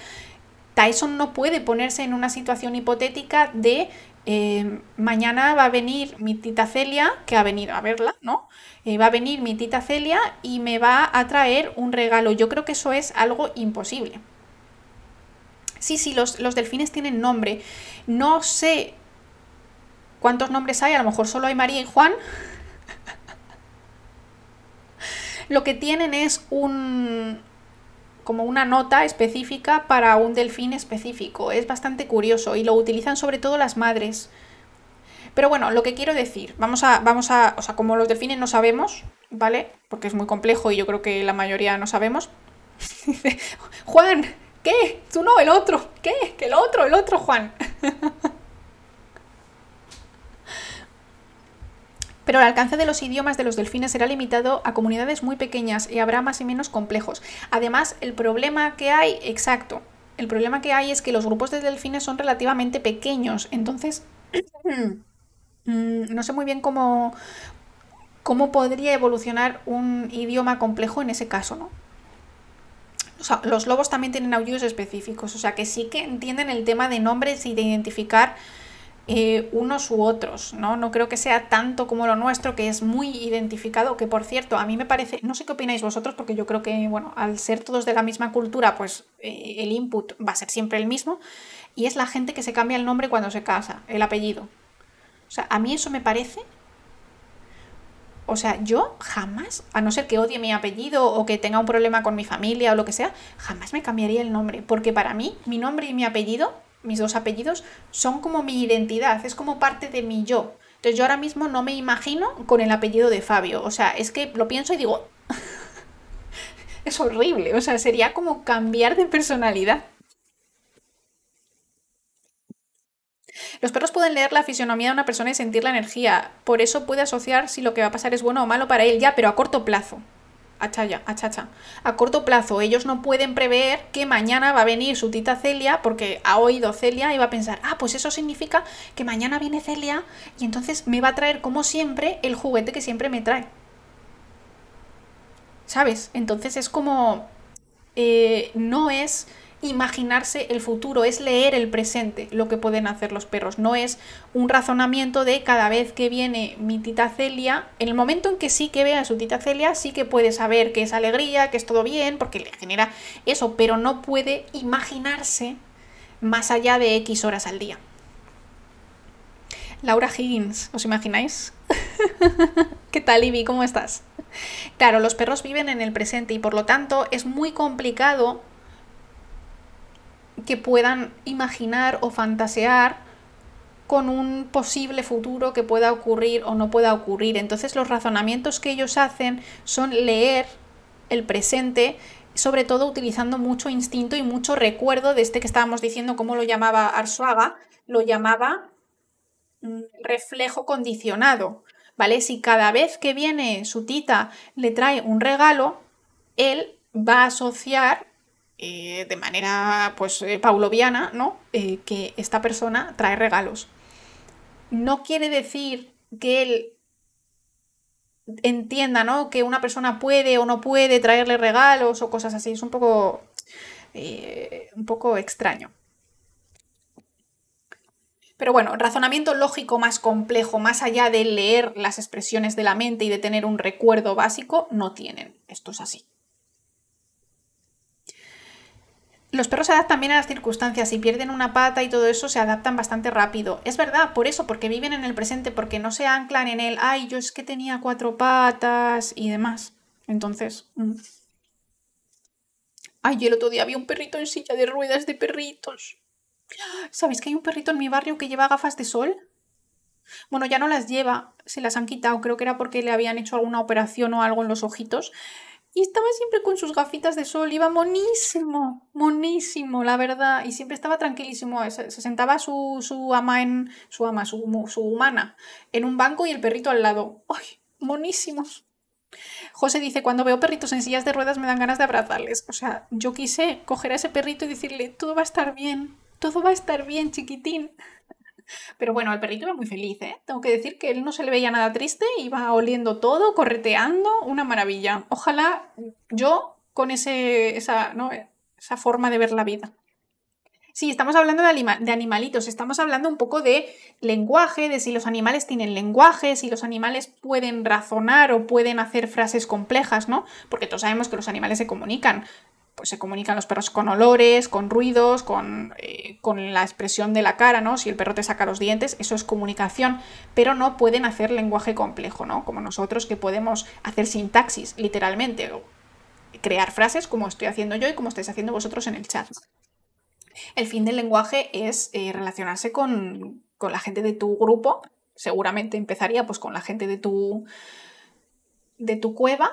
Tyson no puede ponerse en una situación hipotética de eh, mañana va a venir mi tita Celia, que ha venido a verla, ¿no? Eh, va a venir mi tita Celia y me va a traer un regalo. Yo creo que eso es algo imposible. Sí, sí, los, los delfines tienen nombre. No sé cuántos nombres hay, a lo mejor solo hay María y Juan, lo que tienen es un como una nota específica para un delfín específico. Es bastante curioso y lo utilizan sobre todo las madres. Pero bueno, lo que quiero decir, vamos a, vamos a, o sea, como los delfines no sabemos, ¿vale? Porque es muy complejo y yo creo que la mayoría no sabemos. Juan, ¿qué? Tú no, el otro. ¿Qué? Que el otro, el otro, Juan. pero el alcance de los idiomas de los delfines será limitado a comunidades muy pequeñas y habrá más y menos complejos. Además, el problema que hay, exacto, el problema que hay es que los grupos de delfines son relativamente pequeños, entonces no sé muy bien cómo, cómo podría evolucionar un idioma complejo en ese caso, ¿no? O sea, los lobos también tienen aullidos específicos, o sea que sí que entienden el tema de nombres y de identificar eh, unos u otros, ¿no? No creo que sea tanto como lo nuestro, que es muy identificado, que por cierto, a mí me parece, no sé qué opináis vosotros, porque yo creo que, bueno, al ser todos de la misma cultura, pues eh, el input va a ser siempre el mismo, y es la gente que se cambia el nombre cuando se casa, el apellido. O sea, a mí eso me parece... O sea, yo jamás, a no ser que odie mi apellido o que tenga un problema con mi familia o lo que sea, jamás me cambiaría el nombre, porque para mí mi nombre y mi apellido mis dos apellidos, son como mi identidad, es como parte de mi yo. Entonces yo ahora mismo no me imagino con el apellido de Fabio. O sea, es que lo pienso y digo, es horrible. O sea, sería como cambiar de personalidad. Los perros pueden leer la fisionomía de una persona y sentir la energía. Por eso puede asociar si lo que va a pasar es bueno o malo para él, ya, pero a corto plazo. Achaya, achacha. A corto plazo, ellos no pueden prever que mañana va a venir su tita Celia porque ha oído Celia y va a pensar, ah, pues eso significa que mañana viene Celia y entonces me va a traer como siempre el juguete que siempre me trae. ¿Sabes? Entonces es como... Eh, no es imaginarse el futuro, es leer el presente, lo que pueden hacer los perros. No es un razonamiento de cada vez que viene mi tita Celia, en el momento en que sí que vea a su tita Celia, sí que puede saber que es alegría, que es todo bien, porque le genera eso, pero no puede imaginarse más allá de X horas al día. Laura Higgins, ¿os imagináis? ¿Qué tal, Ivy? ¿Cómo estás? Claro, los perros viven en el presente y por lo tanto es muy complicado que puedan imaginar o fantasear con un posible futuro que pueda ocurrir o no pueda ocurrir. Entonces los razonamientos que ellos hacen son leer el presente, sobre todo utilizando mucho instinto y mucho recuerdo de este que estábamos diciendo, cómo lo llamaba Arsuaga, lo llamaba mm, reflejo condicionado. ¿Vale? Si cada vez que viene su tita le trae un regalo, él va a asociar eh, de manera pues eh, pauloviana, ¿no? Eh, que esta persona trae regalos. No quiere decir que él entienda, ¿no? Que una persona puede o no puede traerle regalos o cosas así. Es un poco. un poco extraño. Pero bueno, razonamiento lógico más complejo, más allá de leer las expresiones de la mente y de tener un recuerdo básico, no tienen. Esto es así. Los perros se adaptan bien a las circunstancias, si pierden una pata y todo eso se adaptan bastante rápido. Es verdad, por eso, porque viven en el presente, porque no se anclan en el, ay, yo es que tenía cuatro patas y demás. Entonces... Mm. Ay, el otro día había un perrito en silla de ruedas de perritos. ¿Sabéis que hay un perrito en mi barrio que lleva gafas de sol? Bueno, ya no las lleva, se las han quitado, creo que era porque le habían hecho alguna operación o algo en los ojitos, y estaba siempre con sus gafitas de sol, iba monísimo, monísimo, la verdad. Y siempre estaba tranquilísimo. Se, sentaba su, su, ama en. su ama, su, su humana, en un banco y el perrito al lado. ¡Ay! Monísimos. José dice, cuando veo perritos en sillas de ruedas me dan ganas de abrazarles. O sea, yo quise coger a ese perrito y decirle, todo va a estar bien, todo va a estar bien, chiquitín. Pero bueno, el perrito iba muy feliz, ¿eh? Tengo que decir que él no se le veía nada triste, iba oliendo todo, correteando, una maravilla. Ojalá yo con ese, esa, ¿no? esa forma de ver la vida. Sí, estamos hablando de, de, animalitos, estamos hablando un poco de lenguaje, de si los animales tienen lenguaje, si los animales pueden razonar o pueden hacer frases complejas, ¿no? Porque todos sabemos que los animales se comunican pues se comunican los perros con olores, con ruidos, eh, con, la expresión de la cara, ¿no? Si el perro te saca los dientes, eso es comunicación, pero no pueden hacer lenguaje complejo, ¿no? Como nosotros que podemos hacer sintaxis, literalmente, crear frases como estoy haciendo yo y como estáis haciendo vosotros en el chat. El fin del lenguaje es eh, relacionarse con, con la gente de tu grupo, seguramente empezaría pues con la gente de tu de tu cueva,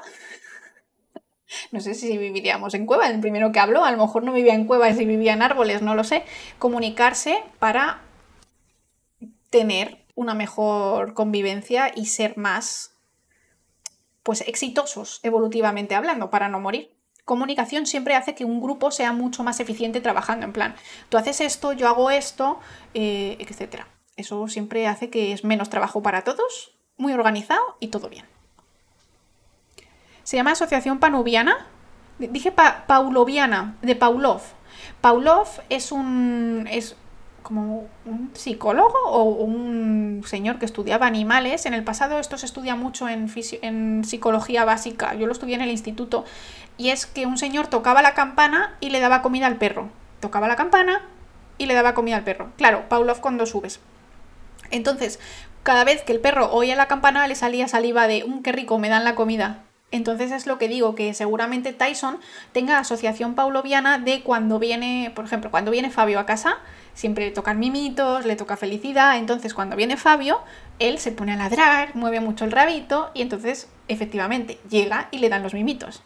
no sé si viviríamos en cueva, el primero que habló, a lo mejor no vivía en cueva, si vivía en árboles, no lo sé. Comunicarse para tener una mejor convivencia y ser más pues exitosos evolutivamente hablando para no morir. Comunicación siempre hace que un grupo sea mucho más eficiente trabajando en plan, tú haces esto, yo hago esto, eh, etc. Eso siempre hace que es menos trabajo para todos, muy organizado y todo bien. Se llama Asociación Panubiana. Dije Pauloviana, de Paulov. Paulov es un. es como un psicólogo o un señor que estudiaba animales. En el pasado esto se estudia mucho en, psicología básica. Yo lo estudié en el instituto. Y es que un señor tocaba la campana y le daba comida al perro. Tocaba la campana y le daba comida al perro. Claro, Paulov cuando subes. Entonces, cada vez que el perro oía la campana le salía saliva de, un qué rico, me dan la comida. Entonces es lo que digo, que seguramente Tyson tenga asociación pauloviana de cuando viene, por ejemplo, cuando viene Fabio a casa, siempre le tocan mimitos, le toca felicidad, entonces cuando viene Fabio, él se pone a ladrar, mueve mucho el rabito y entonces efectivamente llega y le dan los mimitos.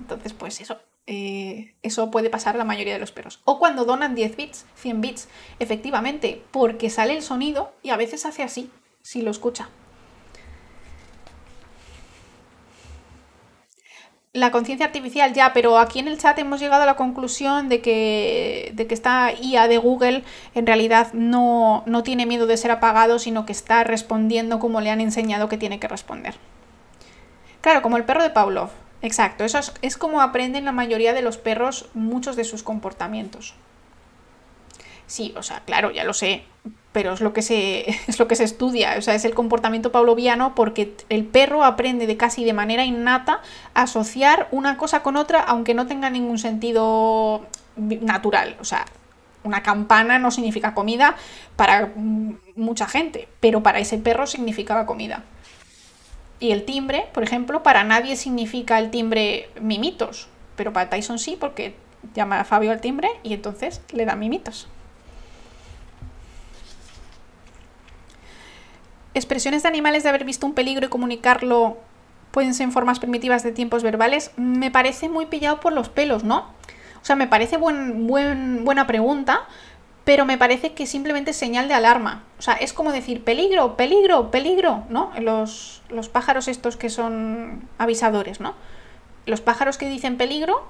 Entonces, pues eso, eh, eso puede pasar la mayoría de los perros. O cuando donan 10 bits, 100 bits, efectivamente, porque sale el sonido y a veces hace así, si lo escucha. La conciencia artificial ya, pero aquí en el chat hemos llegado a la conclusión de que, de que esta IA de Google en realidad no, no tiene miedo de ser apagado, sino que está respondiendo como le han enseñado que tiene que responder. Claro, como el perro de Pavlov. Exacto, eso es, es como aprenden la mayoría de los perros muchos de sus comportamientos. Sí, o sea, claro, ya lo sé, pero es lo que se, es lo que se estudia, o sea, es el comportamiento pavloviano porque el perro aprende de casi de manera innata a asociar una cosa con otra aunque no tenga ningún sentido natural, o sea, una campana no significa comida para mucha gente, pero para ese perro significaba comida. Y el timbre, por ejemplo, para nadie significa el timbre mimitos, pero para Tyson sí, porque llama a Fabio al timbre y entonces le da mimitos. Expresiones de animales de haber visto un peligro y comunicarlo pueden ser en formas primitivas de tiempos verbales, me parece muy pillado por los pelos, ¿no? O sea, me parece buen, buena pregunta, pero me parece que simplemente es señal de alarma. O sea, es como decir peligro, peligro, peligro, ¿no? Los, los pájaros estos que son avisadores, ¿no? Los pájaros que dicen peligro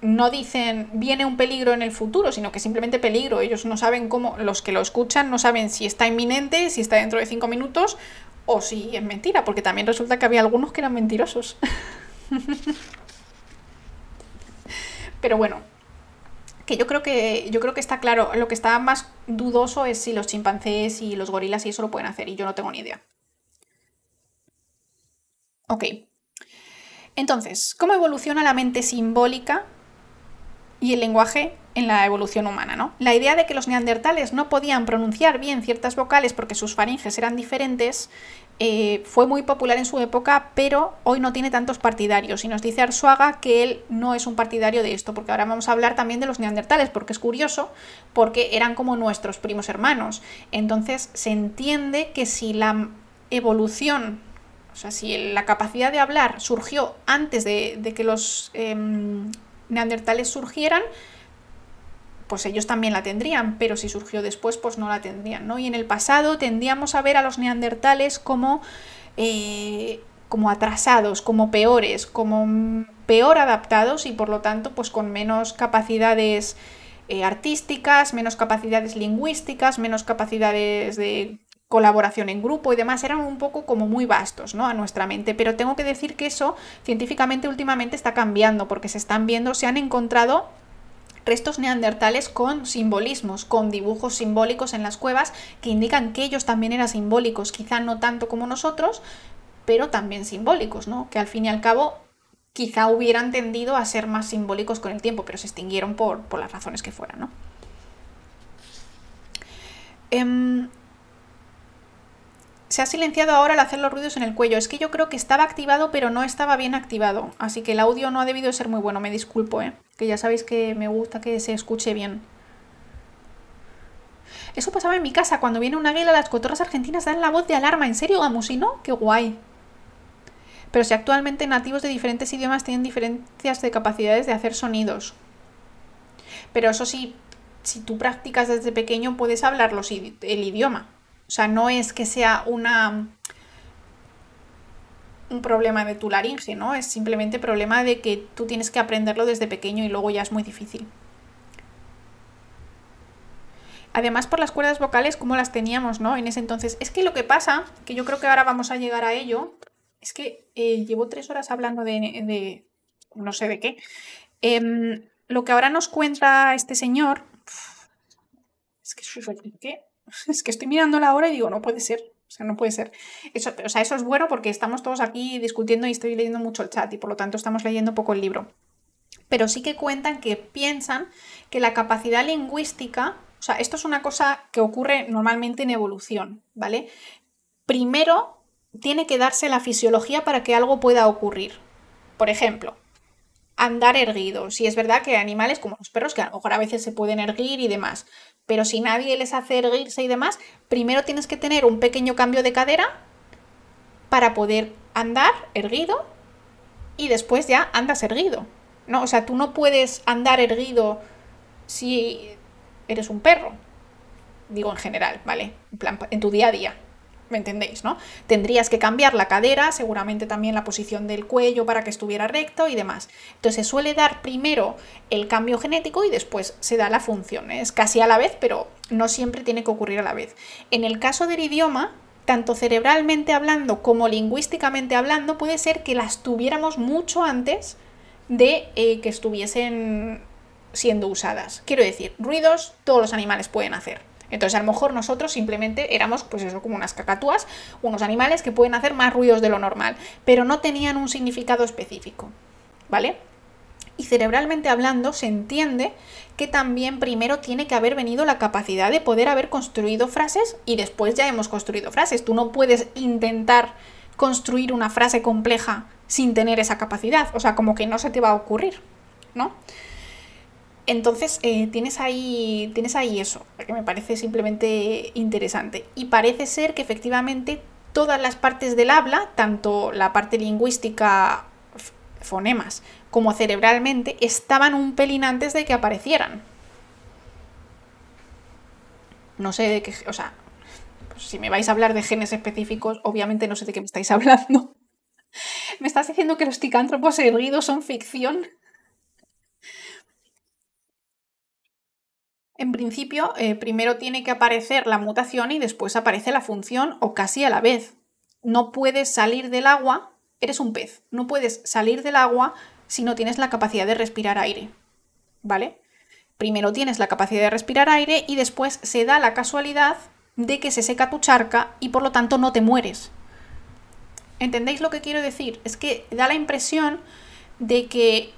no dicen viene un peligro en el futuro, sino que simplemente peligro. Ellos no saben cómo, los que lo escuchan no saben si está inminente, si está dentro de cinco minutos o si es mentira, porque también resulta que había algunos que eran mentirosos. Pero bueno, que yo creo que yo creo que está claro. Lo que está más dudoso es si los chimpancés y los gorilas y eso lo pueden hacer, y yo no tengo ni idea. Ok. Entonces, ¿cómo evoluciona la mente simbólica y el lenguaje en la evolución humana. ¿no? La idea de que los neandertales no podían pronunciar bien ciertas vocales porque sus faringes eran diferentes eh, fue muy popular en su época, pero hoy no tiene tantos partidarios. Y nos dice Arsuaga que él no es un partidario de esto, porque ahora vamos a hablar también de los neandertales, porque es curioso, porque eran como nuestros primos hermanos. Entonces se entiende que si la evolución o sea, si la capacidad de hablar surgió antes de, que los em, neandertales surgieran, pues ellos también la tendrían, pero si surgió después, pues no la tendrían, ¿no? Y en el pasado tendíamos a ver a los neandertales como, eh, como atrasados, como peores, como peor adaptados y por lo tanto, pues con menos capacidades eh, artísticas, menos capacidades lingüísticas, menos capacidades de colaboración en grupo y demás eran un poco como muy vastos ¿no? a nuestra mente, pero tengo que decir que eso científicamente últimamente está cambiando porque se están viendo, se han encontrado restos neandertales con simbolismos, con dibujos simbólicos en las cuevas que indican que ellos también eran simbólicos, quizá no tanto como nosotros, pero también simbólicos, ¿no? Que al fin y al cabo quizá hubieran tendido a ser más simbólicos con el tiempo, pero se extinguieron por, por las razones que fueran, ¿no? Em, se ha silenciado ahora al hacer los ruidos en el cuello. Es que yo creo que estaba activado, pero no estaba bien activado. Así que el audio no ha debido de ser muy bueno. Me disculpo, ¿eh? Que ya sabéis que me gusta que se escuche bien. Eso pasaba en mi casa. Cuando viene una águila, las cotorras argentinas dan la voz de alarma. ¿En serio, no? ¡Qué guay! Pero si actualmente nativos de diferentes idiomas tienen diferencias de capacidades de hacer sonidos. Pero eso sí, si tú practicas desde pequeño, puedes hablar el idioma. O sea, no es que sea una un problema de tu laringe, ¿no? Es simplemente problema de que tú tienes que aprenderlo desde pequeño y luego ya es muy difícil. Además, por las cuerdas vocales, como las teníamos, ¿no? En ese entonces. Es que lo que pasa, que yo creo que ahora vamos a llegar a ello, es que eh, llevo tres horas hablando de, no sé de qué. Em, lo que ahora nos cuenta este señor, es que, ¿qué? es que estoy mirando la hora y digo, no puede ser. O sea, no puede ser. Eso, o sea, eso es bueno porque estamos todos aquí discutiendo y estoy leyendo mucho el chat y por lo tanto estamos leyendo poco el libro. Pero sí que cuentan que piensan que la capacidad lingüística, o sea, esto es una cosa que ocurre normalmente en evolución, ¿vale? Primero tiene que darse la fisiología para que algo pueda ocurrir. Por ejemplo, andar erguido. Si es verdad que animales como los perros que a lo mejor a veces se pueden erguir y demás, pero si nadie les hace erguirse y demás, primero tienes que tener un pequeño cambio de cadera para poder andar erguido y después ya andas erguido. ¿no? O sea, tú no puedes andar erguido si eres un perro. Digo en general, ¿vale? En plan, en tu día a día. ¿Me entendéis, no? Tendrías que cambiar la cadera, seguramente también la posición del cuello para que estuviera recto y demás. Entonces se suele dar primero el cambio genético y después se da la función. Es casi a la vez, pero no siempre tiene que ocurrir a la vez. En el caso del idioma, tanto cerebralmente hablando como lingüísticamente hablando, puede ser que las tuviéramos mucho antes de eh, que estuviesen siendo usadas. Quiero decir, ruidos todos los animales pueden hacer. Entonces a lo mejor nosotros simplemente éramos pues eso como unas cacatúas, unos animales que pueden hacer más ruidos de lo normal, pero no tenían un significado específico, ¿vale? Y cerebralmente hablando se entiende que también primero tiene que haber venido la capacidad de poder haber construido frases y después ya hemos construido frases. Tú no puedes intentar construir una frase compleja sin tener esa capacidad, o sea, como que no se te va a ocurrir, ¿no? Entonces eh, tienes, ahí, tienes ahí eso, que me parece simplemente interesante. Y parece ser que efectivamente todas las partes del habla, tanto la parte lingüística, fonemas, como cerebralmente, estaban un pelín antes de que aparecieran. No sé de qué, o sea, pues si me vais a hablar de genes específicos, obviamente no sé de qué me estáis hablando. ¿Me estás diciendo que los ticántropos erguidos son ficción? En principio, eh, primero tiene que aparecer la mutación y después aparece la función o casi a la vez. No puedes salir del agua, eres un pez, no puedes salir del agua si no tienes la capacidad de respirar aire. ¿Vale? Primero tienes la capacidad de respirar aire y después se da la casualidad de que se seca tu charca y por lo tanto no te mueres. ¿Entendéis lo que quiero decir? Es que da la impresión de que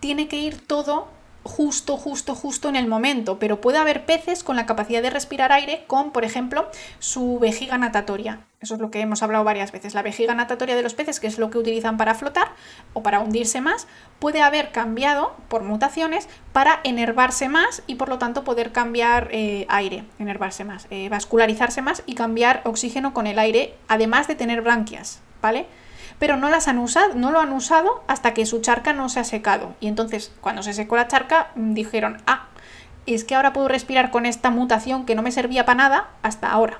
tiene que ir todo justo, justo, justo en el momento, pero puede haber peces con la capacidad de respirar aire con, por ejemplo, su vejiga natatoria. Eso es lo que hemos hablado varias veces. La vejiga natatoria de los peces, que es lo que utilizan para flotar o para hundirse más, puede haber cambiado por mutaciones para enervarse más y por lo tanto poder cambiar eh, aire, enervarse más, eh, vascularizarse más y cambiar oxígeno con el aire, además de tener branquias, ¿vale? Pero no las han usado, no lo han usado hasta que su charca no se ha secado. Y entonces, cuando se secó la charca, mm, dijeron, ah, es que ahora puedo respirar con esta mutación que no me servía para nada hasta ahora.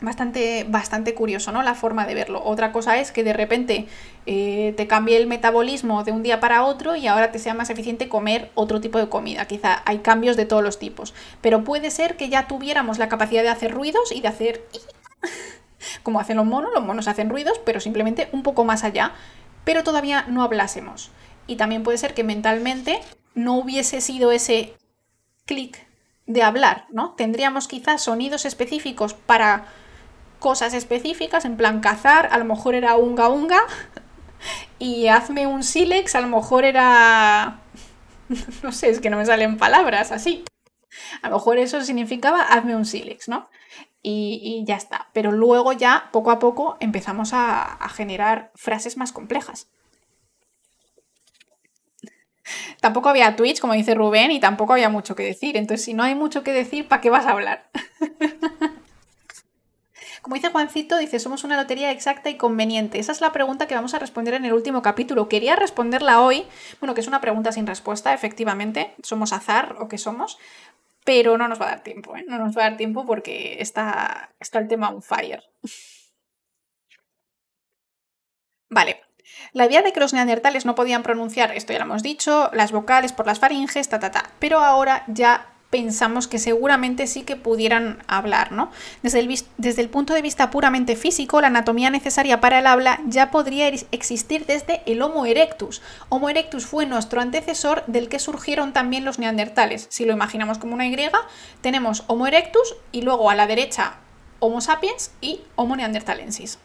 Bastante, bastante curioso, ¿no? La forma de verlo. Otra cosa es que de repente eh, te cambie el metabolismo de un día para otro y ahora te sea más eficiente comer otro tipo de comida. Quizá hay cambios de todos los tipos. Pero puede ser que ya tuviéramos la capacidad de hacer ruidos y de hacer como hacen los monos, los monos hacen ruidos, pero simplemente un poco más allá, pero todavía no hablásemos. Y también puede ser que mentalmente no hubiese sido ese clic de hablar, ¿no? Tendríamos quizás sonidos específicos para cosas específicas, en plan cazar, a lo mejor era unga unga, y hazme un sílex, a lo mejor era... no sé, es que no me salen palabras así. A lo mejor eso significaba hazme un sílex, ¿no? Y, ya está. Pero luego ya, poco a poco, empezamos a, generar frases más complejas. Tampoco había Twitch, como dice Rubén, y tampoco había mucho que decir. Entonces, si no hay mucho que decir, ¿para qué vas a hablar? Como dice Juancito, dice, somos una lotería exacta y conveniente. Esa es la pregunta que vamos a responder en el último capítulo. Quería responderla hoy, bueno, que es una pregunta sin respuesta, efectivamente. ¿Somos azar o qué somos? Pero no nos va a dar tiempo, ¿eh? no nos va a dar tiempo porque está, está el tema on fire. Vale, la idea de que los neandertales no podían pronunciar, esto ya lo hemos dicho, las vocales por las faringes, ta, ta, ta, pero ahora ya pensamos que seguramente sí que pudieran hablar, ¿no? Desde el, desde el, punto de vista puramente físico, la anatomía necesaria para el habla ya podría existir desde el Homo erectus. Homo erectus fue nuestro antecesor del que surgieron también los neandertales. Si lo imaginamos como una Y, tenemos Homo erectus y luego a la derecha Homo sapiens y Homo neanderthalensis.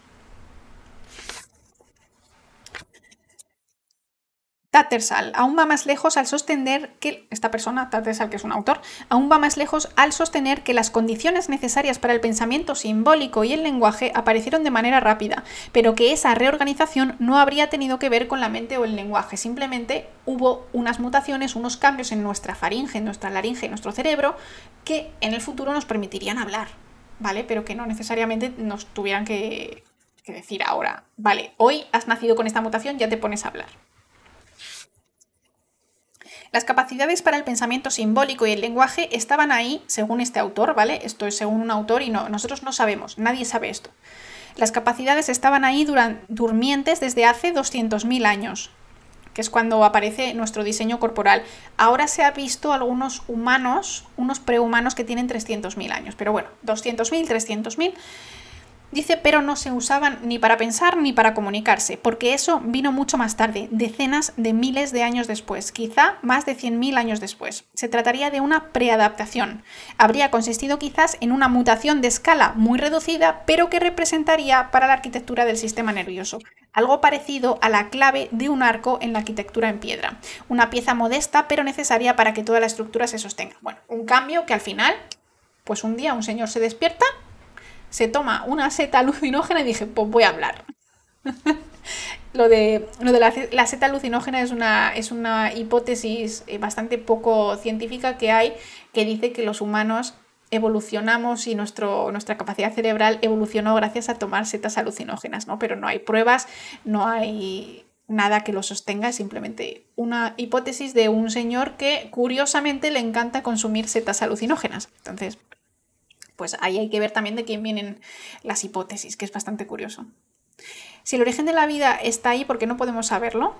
Tattersall aún va más lejos al sostener que esta persona, Tattersall, que es un autor, aún va más lejos al sostener que las condiciones necesarias para el pensamiento simbólico y el lenguaje aparecieron de manera rápida, pero que esa reorganización no habría tenido que ver con la mente o el lenguaje, simplemente hubo unas mutaciones, unos cambios en nuestra faringe, en nuestra laringe, en nuestro cerebro, que en el futuro nos permitirían hablar, ¿vale? Pero que no necesariamente nos tuvieran que, que decir ahora, vale, hoy has nacido con esta mutación, ya te pones a hablar. Las capacidades para el pensamiento simbólico y el lenguaje estaban ahí, según este autor, ¿vale? Esto es según un autor y no, nosotros no sabemos, nadie sabe esto. Las capacidades estaban ahí durmientes desde hace 200.000 años, que es cuando aparece nuestro diseño corporal. Ahora se ha visto algunos humanos, unos prehumanos que tienen 300.000 años, pero bueno, 200.000, 300.000 Dice, pero no se usaban ni para pensar ni para comunicarse, porque eso vino mucho más tarde, decenas de miles de años después, quizá más de 100.000 años después. Se trataría de una preadaptación. Habría consistido quizás en una mutación de escala muy reducida, pero que representaría para la arquitectura del sistema nervioso algo parecido a la clave de un arco en la arquitectura en piedra. Una pieza modesta, pero necesaria para que toda la estructura se sostenga. Bueno, un cambio que al final, pues un día un señor se despierta se toma una seta alucinógena y dije, pues voy a hablar. lo de, lo de la, seta alucinógena es una, es una hipótesis eh, bastante poco científica que hay que dice que los humanos evolucionamos y nuestro, nuestra capacidad cerebral evolucionó gracias a tomar setas alucinógenas, ¿no? Pero no hay pruebas, no hay nada que lo sostenga, es simplemente una hipótesis de un señor que curiosamente le encanta consumir setas alucinógenas. Entonces, pues ahí hay que ver también de quién vienen las hipótesis, que es bastante curioso. Si el origen de la vida está ahí, ¿por qué no podemos saberlo?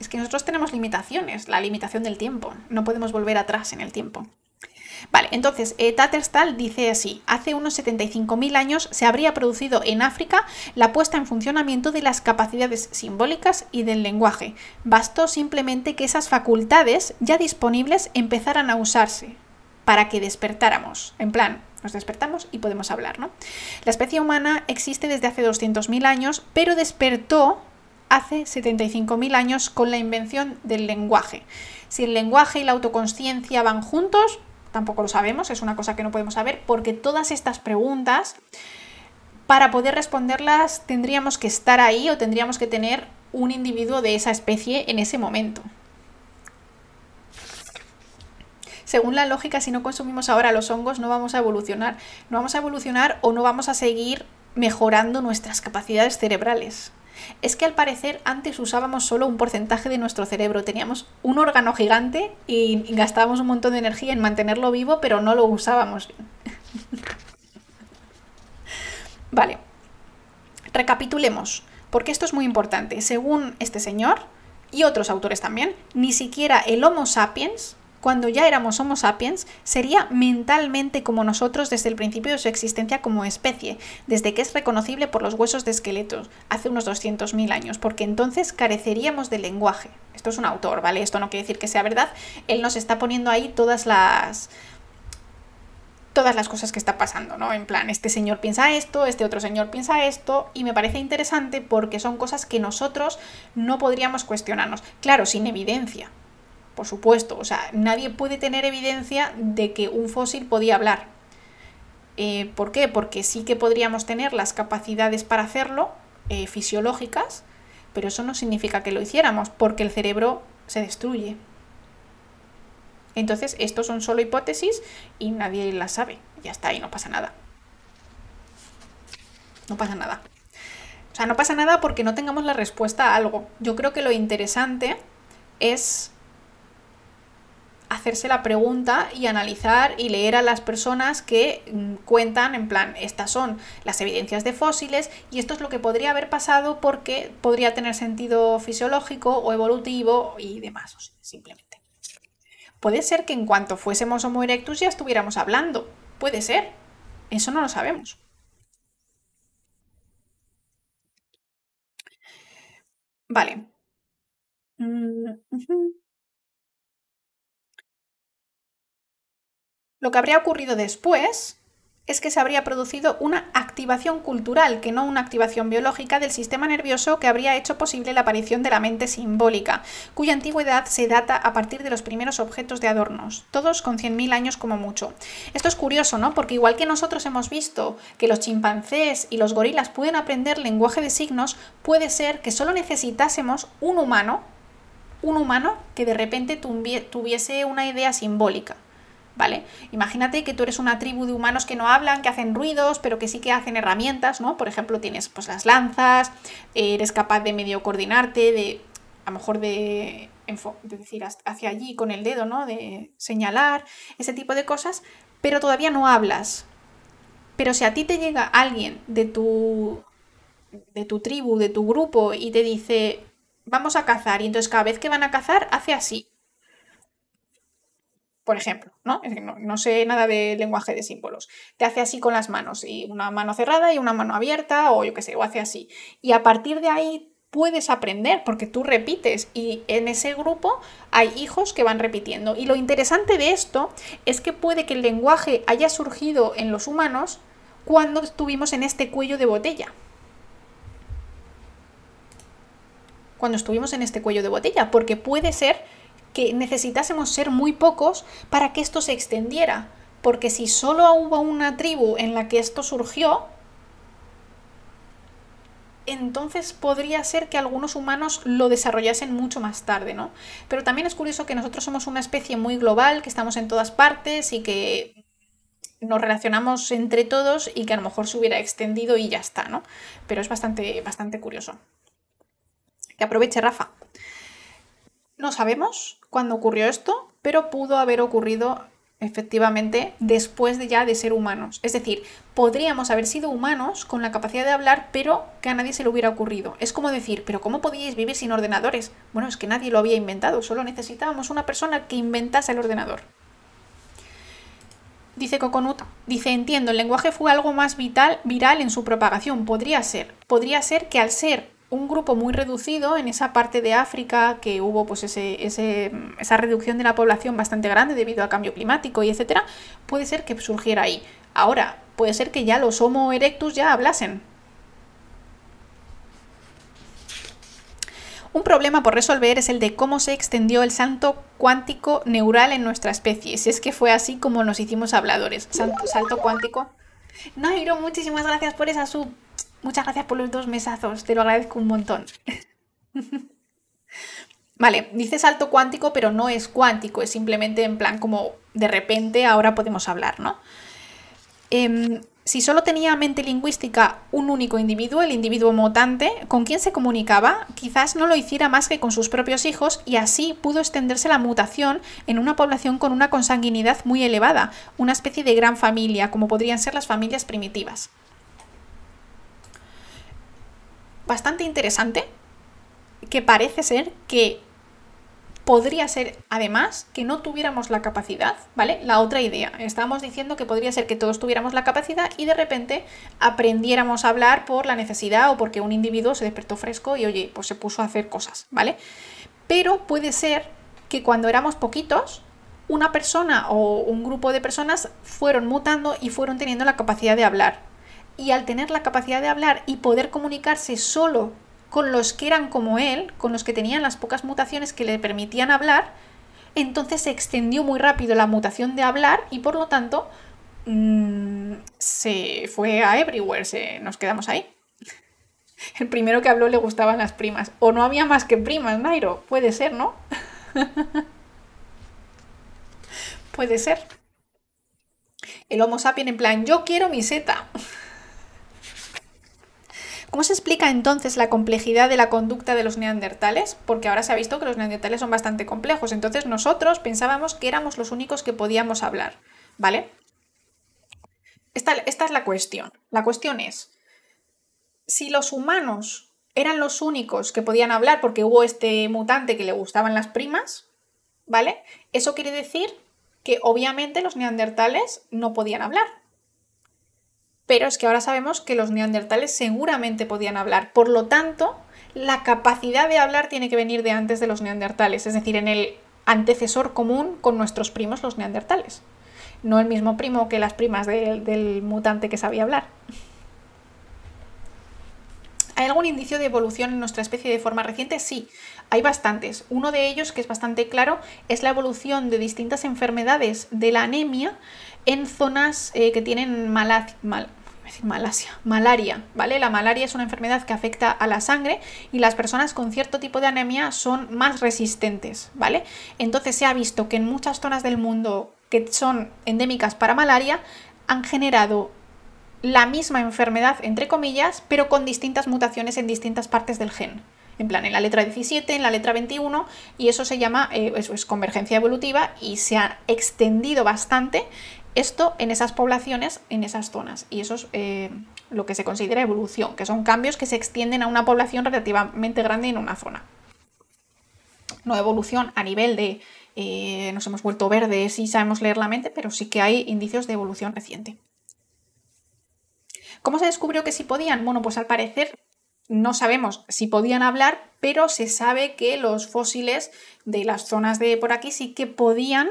Es que nosotros tenemos limitaciones, la limitación del tiempo, no podemos volver atrás en el tiempo. Vale, entonces eh, Tattersall dice así, hace unos 75.000 años se habría producido en África la puesta en funcionamiento de las capacidades simbólicas y del lenguaje. Bastó simplemente que esas facultades ya disponibles empezaran a usarse, para que despertáramos. En plan, nos despertamos y podemos hablar, ¿no? La especie humana existe desde hace 200.000 años, pero despertó hace 75.000 años con la invención del lenguaje. Si el lenguaje y la autoconsciencia van juntos, tampoco lo sabemos, es una cosa que no podemos saber, porque todas estas preguntas, para poder responderlas, tendríamos que estar ahí o tendríamos que tener un individuo de esa especie en ese momento. Según la lógica, si no consumimos ahora los hongos, no vamos a evolucionar. No vamos a evolucionar o no vamos a seguir mejorando nuestras capacidades cerebrales. Es que al parecer antes usábamos solo un porcentaje de nuestro cerebro. Teníamos un órgano gigante y gastábamos un montón de energía en mantenerlo vivo, pero no lo usábamos bien. vale. Recapitulemos, porque esto es muy importante. Según este señor y otros autores también, ni siquiera el Homo sapiens cuando ya éramos Homo sapiens, sería mentalmente como nosotros desde el principio de su existencia como especie, desde que es reconocible por los huesos de esqueletos, hace unos 200.000 años, porque entonces careceríamos de lenguaje. Esto es un autor, ¿vale? Esto no quiere decir que sea verdad. Él nos está poniendo ahí todas las todas las cosas que está pasando, ¿no? En plan, este señor piensa esto, este otro señor piensa esto, y me parece interesante porque son cosas que nosotros no podríamos cuestionarnos. Claro, sin evidencia, por supuesto. O sea, nadie puede tener evidencia de que un fósil podía hablar. Eh, ¿Por qué? Porque sí que podríamos tener las capacidades para hacerlo, eh, fisiológicas, pero eso no significa que lo hiciéramos, porque el cerebro se destruye. Entonces, estos son solo hipótesis y nadie las sabe. Ya está, ahí no pasa nada. No pasa nada. O sea, no pasa nada porque no tengamos la respuesta a algo. Yo creo que lo interesante es hacerse la pregunta y analizar y leer a las personas que mm, cuentan en plan, estas son las evidencias de fósiles y esto es lo que podría haber pasado porque podría tener sentido fisiológico o evolutivo y demás, simplemente. Puede ser que en cuanto fuésemos Homo erectus ya estuviéramos hablando, puede ser, eso no lo sabemos. Vale. Mm, Lo que habría ocurrido después es que se habría producido una activación cultural, que no una activación biológica del sistema nervioso que habría hecho posible la aparición de la mente simbólica, cuya antigüedad se data a partir de los primeros objetos de adornos, todos con 100.000 años como mucho. Esto es curioso, ¿no? Porque igual que nosotros hemos visto que los chimpancés y los gorilas pueden aprender lenguaje de signos, puede ser que solo necesitásemos un humano, un humano que de repente tuviese una idea simbólica. ¿Vale? Imagínate que tú eres una tribu de humanos que no hablan, que hacen ruidos, pero que sí que hacen herramientas, ¿no? Por ejemplo, tienes pues las lanzas, eres capaz de medio coordinarte, de a lo mejor de de decir, hacia allí con el dedo, ¿no? De señalar, ese tipo de cosas, pero todavía no hablas. Pero si a ti te llega alguien de tu, de tu tribu, de tu grupo, y te dice, vamos a cazar, y entonces cada vez que van a cazar, hace así. Por ejemplo, ¿no? ¿no? Sé nada de lenguaje de símbolos. Te hace así con las manos, y una mano cerrada y una mano abierta, o yo qué sé, o hace así. Y a partir de ahí puedes aprender porque tú repites y en ese grupo hay hijos que van repitiendo. Y lo interesante de esto es que puede que el lenguaje haya surgido en los humanos cuando estuvimos en este cuello de botella. Cuando estuvimos en este cuello de botella, porque puede ser que necesitásemos ser muy pocos para que esto se extendiera. Porque si solo hubo una tribu en la que esto surgió, entonces podría ser que algunos humanos lo desarrollasen mucho más tarde, ¿no? Pero también es curioso que nosotros somos una especie muy global, que estamos en todas partes y que nos relacionamos entre todos y que a lo mejor se hubiera extendido y ya está, ¿no? Pero es bastante, bastante curioso. Que aproveche Rafa. No sabemos cuándo ocurrió esto, pero pudo haber ocurrido efectivamente, después de ya de ser humanos. Es decir, podríamos haber sido humanos con la capacidad de hablar, pero que a nadie se le hubiera ocurrido. Es como decir, pero ¿cómo podíais vivir sin ordenadores? Bueno, es que nadie lo había inventado, solo necesitábamos una persona que inventase el ordenador. Dice Coconut, dice, entiendo, el lenguaje fue algo más vital, viral en su propagación. Podría ser. Podría ser que al ser un grupo muy reducido en esa parte de África que hubo pues ese, esa reducción de la población bastante grande debido al cambio climático y etcétera, puede ser que surgiera ahí. Ahora, puede ser que ya los Homo erectus ya hablasen. Un problema por resolver es el de cómo se extendió el salto cuántico neural en nuestra especie, si es que fue así como nos hicimos habladores. Salto, salto cuántico. Nairo, muchísimas gracias por esa sub. Muchas gracias por los dos mesazos, te lo agradezco un montón. vale, dice salto cuántico, pero no es cuántico, es simplemente en plan como de repente ahora podemos hablar, ¿no? Em, si solo tenía mente lingüística un único individuo, el individuo mutante, con quien se comunicaba, quizás no lo hiciera más que con sus propios hijos y así pudo extenderse la mutación en una población con una consanguinidad muy elevada, una especie de gran familia, como podrían ser las familias primitivas. Bastante interesante que parece ser que podría ser además que no tuviéramos la capacidad, ¿vale? La otra idea. Estamos diciendo que podría ser que todos tuviéramos la capacidad y de repente aprendiéramos a hablar por la necesidad o porque un individuo se despertó fresco y oye, pues se puso a hacer cosas, ¿vale? Pero puede ser que cuando éramos poquitos, una persona o un grupo de personas fueron mutando y fueron teniendo la capacidad de hablar y al tener la capacidad de hablar y poder comunicarse solo con los que eran como él, con los que tenían las pocas mutaciones que le permitían hablar, entonces se extendió muy rápido la mutación de hablar y por lo tanto mm, se fue a everywhere, se, nos quedamos ahí. El primero que habló le gustaban las primas. O no había más que primas, Nairo. Puede ser, ¿no? Puede ser. El Homo sapiens en plan, yo quiero mi seta. ¿Cómo se explica entonces la complejidad de la conducta de los neandertales? Porque ahora se ha visto que los neandertales son bastante complejos, entonces nosotros pensábamos que éramos los únicos que podíamos hablar, ¿vale? Esta, es la cuestión. La cuestión es, si los humanos eran los únicos que podían hablar porque hubo este mutante que le gustaban las primas, ¿vale? Eso quiere decir que obviamente los neandertales no podían hablar, pero es que ahora sabemos que los neandertales seguramente podían hablar. Por lo tanto, la capacidad de hablar tiene que venir de antes de los neandertales, es decir, en el antecesor común con nuestros primos los neandertales. No el mismo primo que las primas del mutante que sabía hablar. ¿Hay algún indicio de evolución en nuestra especie de forma reciente? Sí, hay bastantes. Uno de ellos, que es bastante claro, es la evolución de distintas enfermedades de la anemia en zonas eh, que tienen mal, Malasia, malaria, ¿vale? La malaria es una enfermedad que afecta a la sangre y las personas con cierto tipo de anemia son más resistentes, ¿vale? Entonces se ha visto que en muchas zonas del mundo que son endémicas para malaria han generado la misma enfermedad, entre comillas, pero con distintas mutaciones en distintas partes del gen. En plan, en la letra 17, en la letra 21, y eso se llama, eh, es convergencia evolutiva y se ha extendido bastante esto en esas poblaciones, en esas zonas. Y eso es eh, lo que se considera evolución, que son cambios que se extienden a una población relativamente grande en una zona. No evolución a nivel de eh, nos hemos vuelto verdes y sabemos leer la mente, pero sí que hay indicios de evolución reciente. ¿Cómo se descubrió que sí podían? Bueno, pues al parecer no sabemos si podían hablar, pero se sabe que los fósiles de las zonas de por aquí sí que podían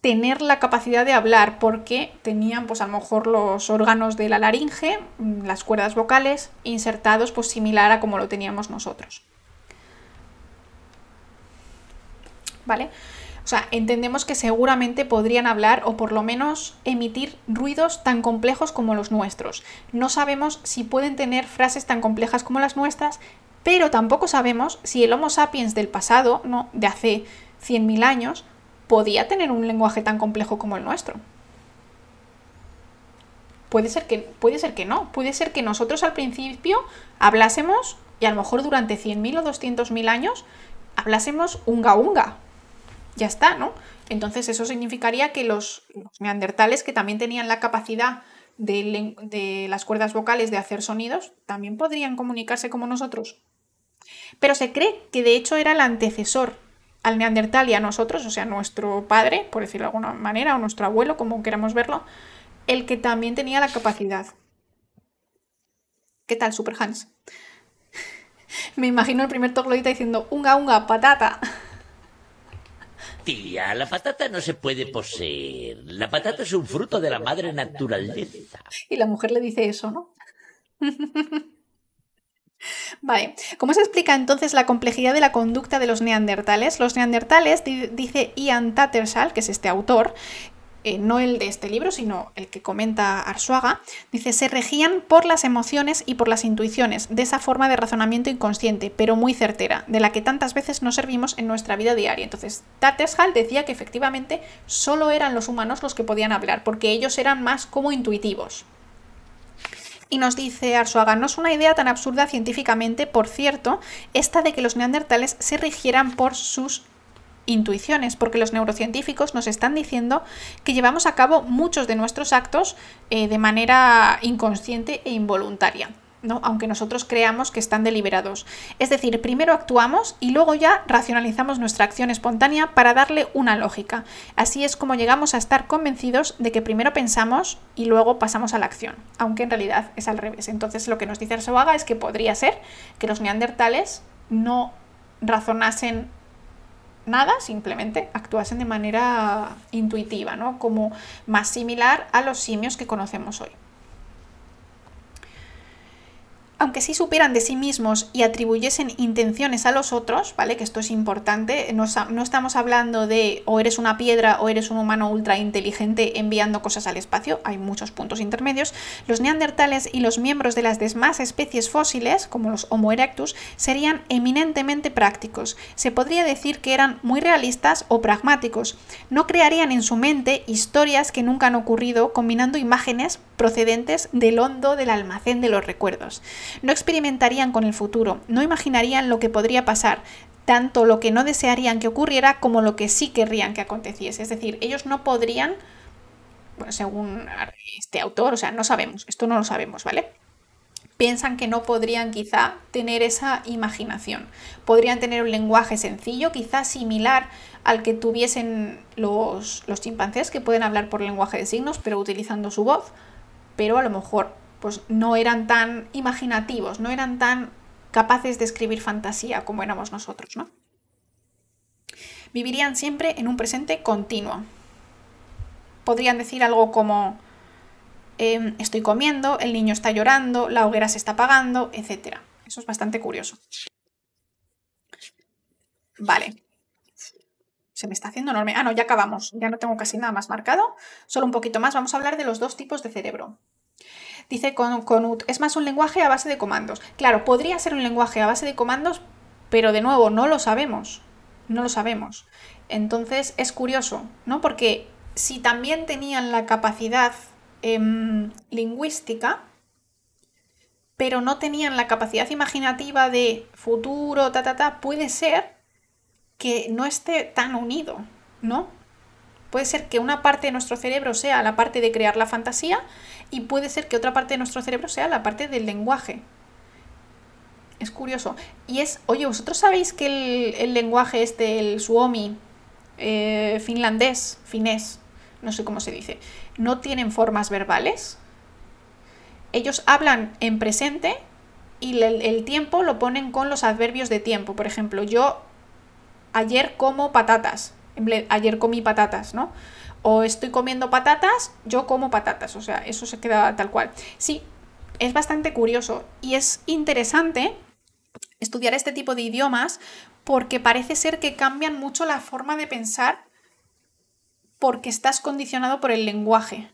tener la capacidad de hablar porque tenían pues a lo mejor los órganos de la laringe, mm, las cuerdas vocales insertados pues similar a como lo teníamos nosotros. ¿Vale? O sea, entendemos que seguramente podrían hablar o por lo menos emitir ruidos tan complejos como los nuestros. No sabemos si pueden tener frases tan complejas como las nuestras, pero tampoco sabemos si el Homo sapiens del pasado, ¿no? de hace 100.000 años, podía tener un lenguaje tan complejo como el nuestro. Puede ser, que, puede ser que no, puede ser que nosotros al principio hablásemos, y a lo mejor durante 100.000 o 200.000 años, hablásemos unga unga, ya está, ¿no? Entonces eso significaría que los, neandertales, que también tenían la capacidad de, de, las cuerdas vocales de hacer sonidos, también podrían comunicarse como nosotros. Pero se cree que de hecho era el antecesor al neandertal y a nosotros, o sea, nuestro padre, por decirlo de alguna manera, o nuestro abuelo, como queramos verlo, el que también tenía la capacidad. ¿Qué tal, Super Hans? Me imagino el primer troglodita diciendo unga unga patata. Tía, la patata no se puede poseer. La patata es un fruto de la madre naturaleza. Y la mujer le dice eso, ¿no? Vale, ¿cómo se explica entonces la complejidad de la conducta de los neandertales? Los neandertales, dice Ian Tattersall, que es este autor, eh, no el de este libro, sino el que comenta Arsuaga, dice, se regían por las emociones y por las intuiciones, de esa forma de razonamiento inconsciente, pero muy certera, de la que tantas veces nos servimos en nuestra vida diaria. Entonces, Tattershall decía que efectivamente solo eran los humanos los que podían hablar, porque ellos eran más como intuitivos. Y nos dice Arsuaga, no es una idea tan absurda científicamente, por cierto, esta de que los neandertales se rigieran por sus intuiciones, porque los neurocientíficos nos están diciendo que llevamos a cabo muchos de nuestros actos eh, de manera inconsciente e involuntaria. ¿No? aunque nosotros creamos que están deliberados. Es decir, primero actuamos y luego ya racionalizamos nuestra acción espontánea para darle una lógica. Así es como llegamos a estar convencidos de que primero pensamos y luego pasamos a la acción, aunque en realidad es al revés. Entonces lo que nos dice Arsoaga es que podría ser que los neandertales no razonasen nada, simplemente actuasen de manera intuitiva, ¿no? como más similar a los simios que conocemos hoy aunque sí supieran de sí mismos y atribuyesen intenciones a los otros, ¿vale? Que esto es importante, no, estamos hablando de o eres una piedra o eres un humano ultra inteligente enviando cosas al espacio, hay muchos puntos intermedios. Los neandertales y los miembros de las demás especies fósiles, como los Homo erectus, serían eminentemente prácticos. Se podría decir que eran muy realistas o pragmáticos. No crearían en su mente historias que nunca han ocurrido combinando imágenes procedentes del hondo del almacén de los recuerdos. No experimentarían con el futuro, no imaginarían lo que podría pasar, tanto lo que no desearían que ocurriera como lo que sí querrían que aconteciese. Es decir, ellos no podrían, bueno, según este autor, o sea, no sabemos, esto no lo sabemos, ¿vale? Piensan que no podrían quizá tener esa imaginación. Podrían tener un lenguaje sencillo, quizá similar al que tuviesen los, los chimpancés, que pueden hablar por lenguaje de signos, pero utilizando su voz, pero a lo mejor pues no eran tan imaginativos, no eran tan capaces de escribir fantasía como éramos nosotros, ¿no? Vivirían siempre en un presente continuo. Podrían decir algo como em, estoy comiendo, el niño está llorando, la hoguera se está apagando, etc. Eso es bastante curioso. Vale. Se me está haciendo enorme. Ah, no, ya acabamos. Ya no tengo casi nada más marcado. Solo un poquito más. Vamos a hablar de los dos tipos de cerebro. Dice Conut, es más un lenguaje a base de comandos. Claro, podría ser un lenguaje a base de comandos, pero de nuevo, no lo sabemos. No lo sabemos. Entonces es curioso, ¿no? Porque si también tenían la capacidad em, lingüística, pero no tenían la capacidad imaginativa de futuro, ta, ta, ta, puede ser que no esté tan unido, ¿no? Puede ser que una parte de nuestro cerebro sea la parte de crear la fantasía y puede ser que otra parte de nuestro cerebro sea la parte del lenguaje. Es curioso. Y es, oye, ¿vosotros sabéis que el, lenguaje este, el suomi, eh, finlandés, finés, no sé cómo se dice, no tienen formas verbales? Ellos hablan en presente y el tiempo lo ponen con los adverbios de tiempo. Por ejemplo, yo ayer como patatas, ayer comí patatas, ¿no? O estoy comiendo patatas, yo como patatas, o sea, eso se queda tal cual. Sí, es bastante curioso y es interesante estudiar este tipo de idiomas porque parece ser que cambian mucho la forma de pensar porque estás condicionado por el lenguaje.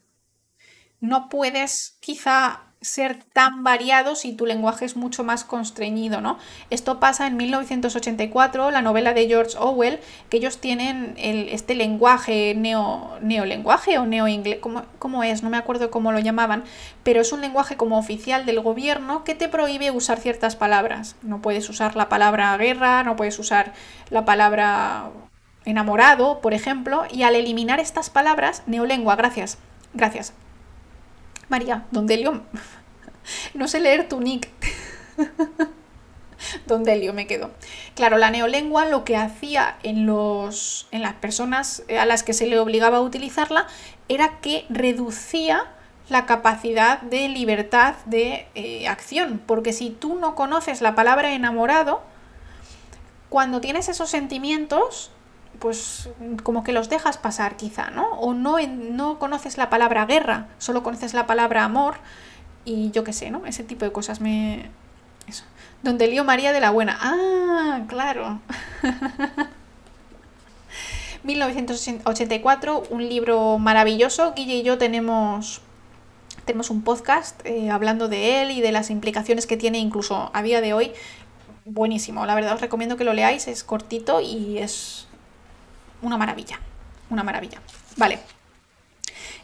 No puedes quizá ser tan variado si tu lenguaje es mucho más constreñido, ¿no? Esto pasa en 1984, la novela de George Orwell, que ellos tienen el- este lenguaje neo, neolenguaje o neoinglés, ¿cómo, ¿cómo es? No me acuerdo cómo lo llamaban, pero es un lenguaje como oficial del gobierno que te prohíbe usar ciertas palabras. No puedes usar la palabra guerra, no puedes usar la palabra enamorado, por ejemplo, y al eliminar estas palabras, neolengua, gracias, gracias. María, Don Delio, no sé leer tu nick. Don Delio me quedo. Claro, la neolengua lo que hacía en, los, en las personas a las que se le obligaba a utilizarla era que reducía la capacidad de libertad de eh, acción. Porque si tú no conoces la palabra enamorado, cuando tienes esos sentimientos, pues como que los dejas pasar quizá, ¿no? O no, no conoces la palabra guerra, solo conoces la palabra amor y yo qué sé, ¿no? Ese tipo de cosas me... Eso. Donde lío María de la Buena. Ah, claro. 1984, un libro maravilloso. Guille y yo tenemos, tenemos un podcast eh, hablando de él y de las implicaciones que tiene incluso a día de hoy. Buenísimo, la verdad os recomiendo que lo leáis, es cortito y es una maravilla. Una maravilla. Vale.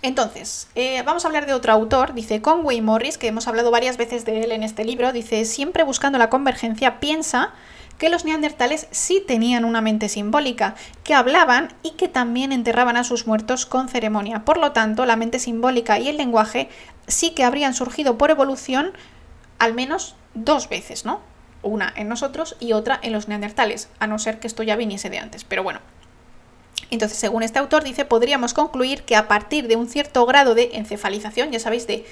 Entonces, eh, vamos a hablar de otro autor, dice Conway Morris, que hemos hablado varias veces de él en este libro, dice, siempre buscando la convergencia, piensa que los neandertales sí tenían una mente simbólica, que hablaban y que también enterraban a sus muertos con ceremonia. Por lo tanto, la mente simbólica y el lenguaje sí que habrían surgido por evolución al menos dos veces, ¿no? Una en nosotros y otra en los neandertales, a no ser que esto ya viniese de antes, pero bueno. Entonces, según este autor, dice, podríamos concluir que a partir de un cierto grado de encefalización, ya sabéis, de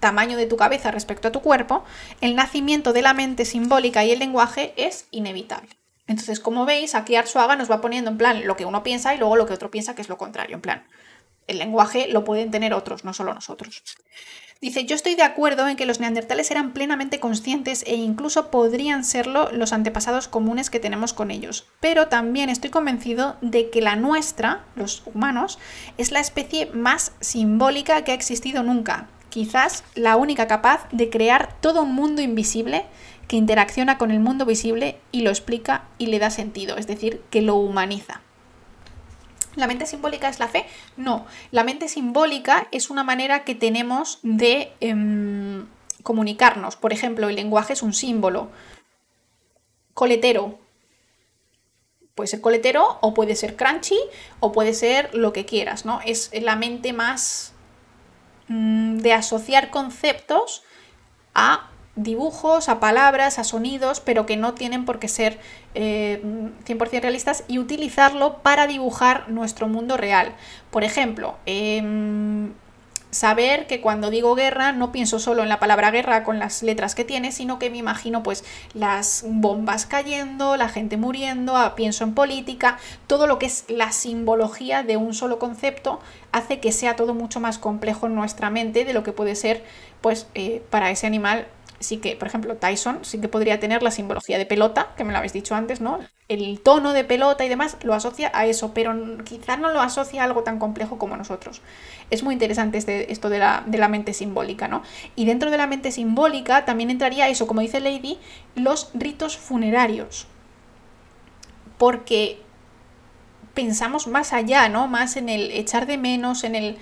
tamaño de tu cabeza respecto a tu cuerpo, el nacimiento de la mente simbólica y el lenguaje es inevitable. Entonces, como veis, aquí Arsuaga nos va poniendo en plan lo que uno piensa y luego lo que otro piensa que es lo contrario, en plan. El lenguaje lo pueden tener otros, no solo nosotros. Dice, yo estoy de acuerdo en que los neandertales eran plenamente conscientes e incluso podrían serlo los antepasados comunes que tenemos con ellos, pero también estoy convencido de que la nuestra, los humanos, es la especie más simbólica que ha existido nunca, quizás la única capaz de crear todo un mundo invisible que interacciona con el mundo visible y lo explica y le da sentido, es decir, que lo humaniza. ¿La mente simbólica es la fe? No, la mente simbólica es una manera que tenemos de em, comunicarnos. Por ejemplo, el lenguaje es un símbolo. Coletero. Puede ser coletero o puede ser crunchy o puede ser lo que quieras, ¿no? Es la mente más mm, de asociar conceptos a dibujos, a palabras, a sonidos, pero que no tienen por qué ser eh, 100% realistas y utilizarlo para dibujar nuestro mundo real. Por ejemplo, em, saber que cuando digo guerra no pienso solo en la palabra guerra con las letras que tiene, sino que me imagino pues las bombas cayendo, la gente muriendo, ah, pienso en política, todo lo que es la simbología de un solo concepto hace que sea todo mucho más complejo en nuestra mente de lo que puede ser pues eh, para ese animal sí que, por ejemplo, Tyson sí que podría tener la simbología de pelota, que me lo habéis dicho antes, ¿no? El tono de pelota y demás lo asocia a eso, pero quizás no lo asocia a algo tan complejo como nosotros. Es muy interesante este, esto de la, de la mente simbólica, ¿no? Y dentro de la mente simbólica también entraría eso, como dice Lady, los ritos funerarios. Porque pensamos más allá, ¿no? Más en el echar de menos, en el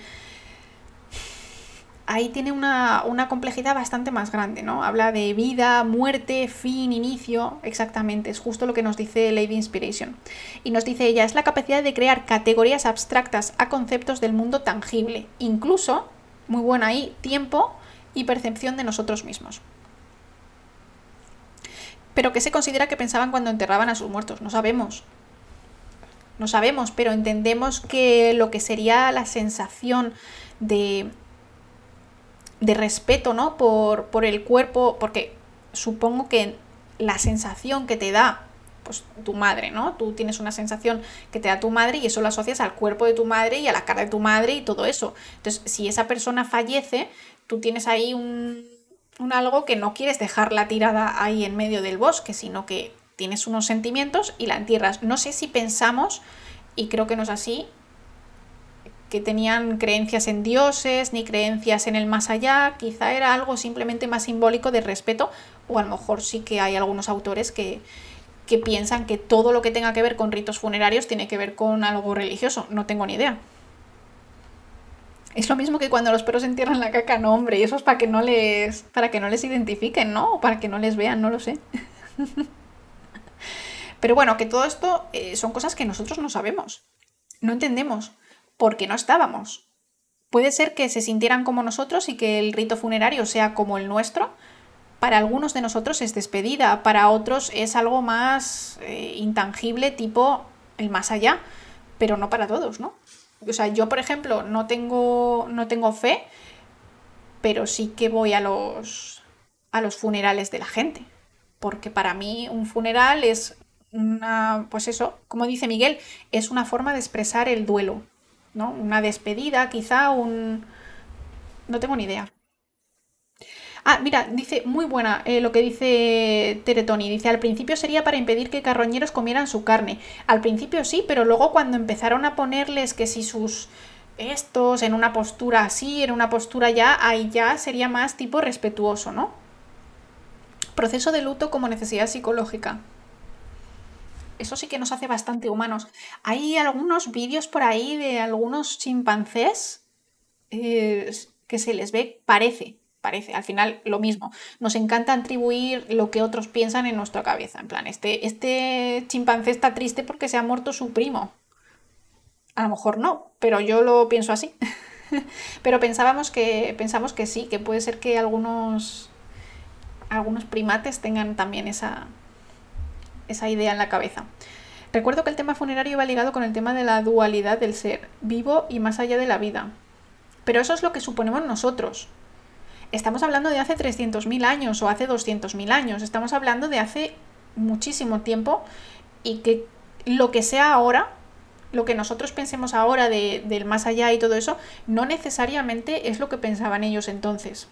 ahí tiene una, una, complejidad bastante más grande, ¿no? Habla de vida, muerte, fin, inicio, exactamente, es justo lo que nos dice Lady Inspiration. Y nos dice ella, es la capacidad de crear categorías abstractas a conceptos del mundo tangible, incluso, muy buena ahí, tiempo y percepción de nosotros mismos. Pero ¿qué se considera que pensaban cuando enterraban a sus muertos? No sabemos. No sabemos, pero entendemos que lo que sería la sensación de, de respeto, ¿no? Por, por el cuerpo, porque supongo que la sensación que te da pues tu madre, ¿no? Tú tienes una sensación que te da tu madre y eso lo asocias al cuerpo de tu madre y a la cara de tu madre y todo eso. Entonces, si esa persona fallece, tú tienes ahí un, un algo que no quieres dejarla tirada ahí en medio del bosque, sino que tienes unos sentimientos y la entierras. No sé si pensamos, y creo que no es así, que tenían creencias en dioses ni creencias en el más allá, quizá era algo simplemente más simbólico de respeto, o a lo mejor sí que hay algunos autores que, que piensan que todo lo que tenga que ver con ritos funerarios tiene que ver con algo religioso, no tengo ni idea. Es lo mismo que cuando los perros entierran la caca, no, hombre, y eso es para que no les, para que no les identifiquen, ¿no? O para que no les vean, no lo sé. Pero bueno, que todo esto eh, son cosas que nosotros no sabemos, no entendemos, porque no estábamos. Puede ser que se sintieran como nosotros y que el rito funerario sea como el nuestro. Para algunos de nosotros es despedida, para otros es algo más eh, intangible, tipo el más allá, pero no para todos, ¿no? O sea, yo, por ejemplo, no tengo, no tengo fe, pero sí que voy a los, a los funerales de la gente. Porque para mí un funeral es una, pues eso, como dice Miguel, es una forma de expresar el duelo, ¿no? Una despedida, quizá un... No tengo ni idea. Ah, mira, dice, muy buena eh, lo que dice Teretoni. Dice, al principio sería para impedir que carroñeros comieran su carne. Al principio sí, pero luego cuando empezaron a ponerles que si sus estos en una postura así, en una postura ya, ahí ya sería más tipo respetuoso, ¿no? Proceso de luto como necesidad psicológica. Eso sí que nos hace bastante humanos. Hay algunos vídeos por ahí de algunos chimpancés eh, que se les ve, parece, parece, al final lo mismo. Nos encanta atribuir lo que otros piensan en nuestra cabeza. En plan, este, este chimpancé está triste porque se ha muerto su primo. A lo mejor no, pero yo lo pienso así. pero pensábamos que, pensamos que sí, que puede ser que algunos, algunos primates tengan también esa, esa idea en la cabeza. Recuerdo que el tema funerario iba ligado con el tema de la dualidad del ser, vivo y más allá de la vida. Pero eso es lo que suponemos nosotros, estamos hablando de hace 300.000 años o hace 200.000 años, estamos hablando de hace muchísimo tiempo y que lo que sea ahora, lo que nosotros pensemos ahora del más allá y todo eso, no necesariamente es lo que pensaban ellos entonces.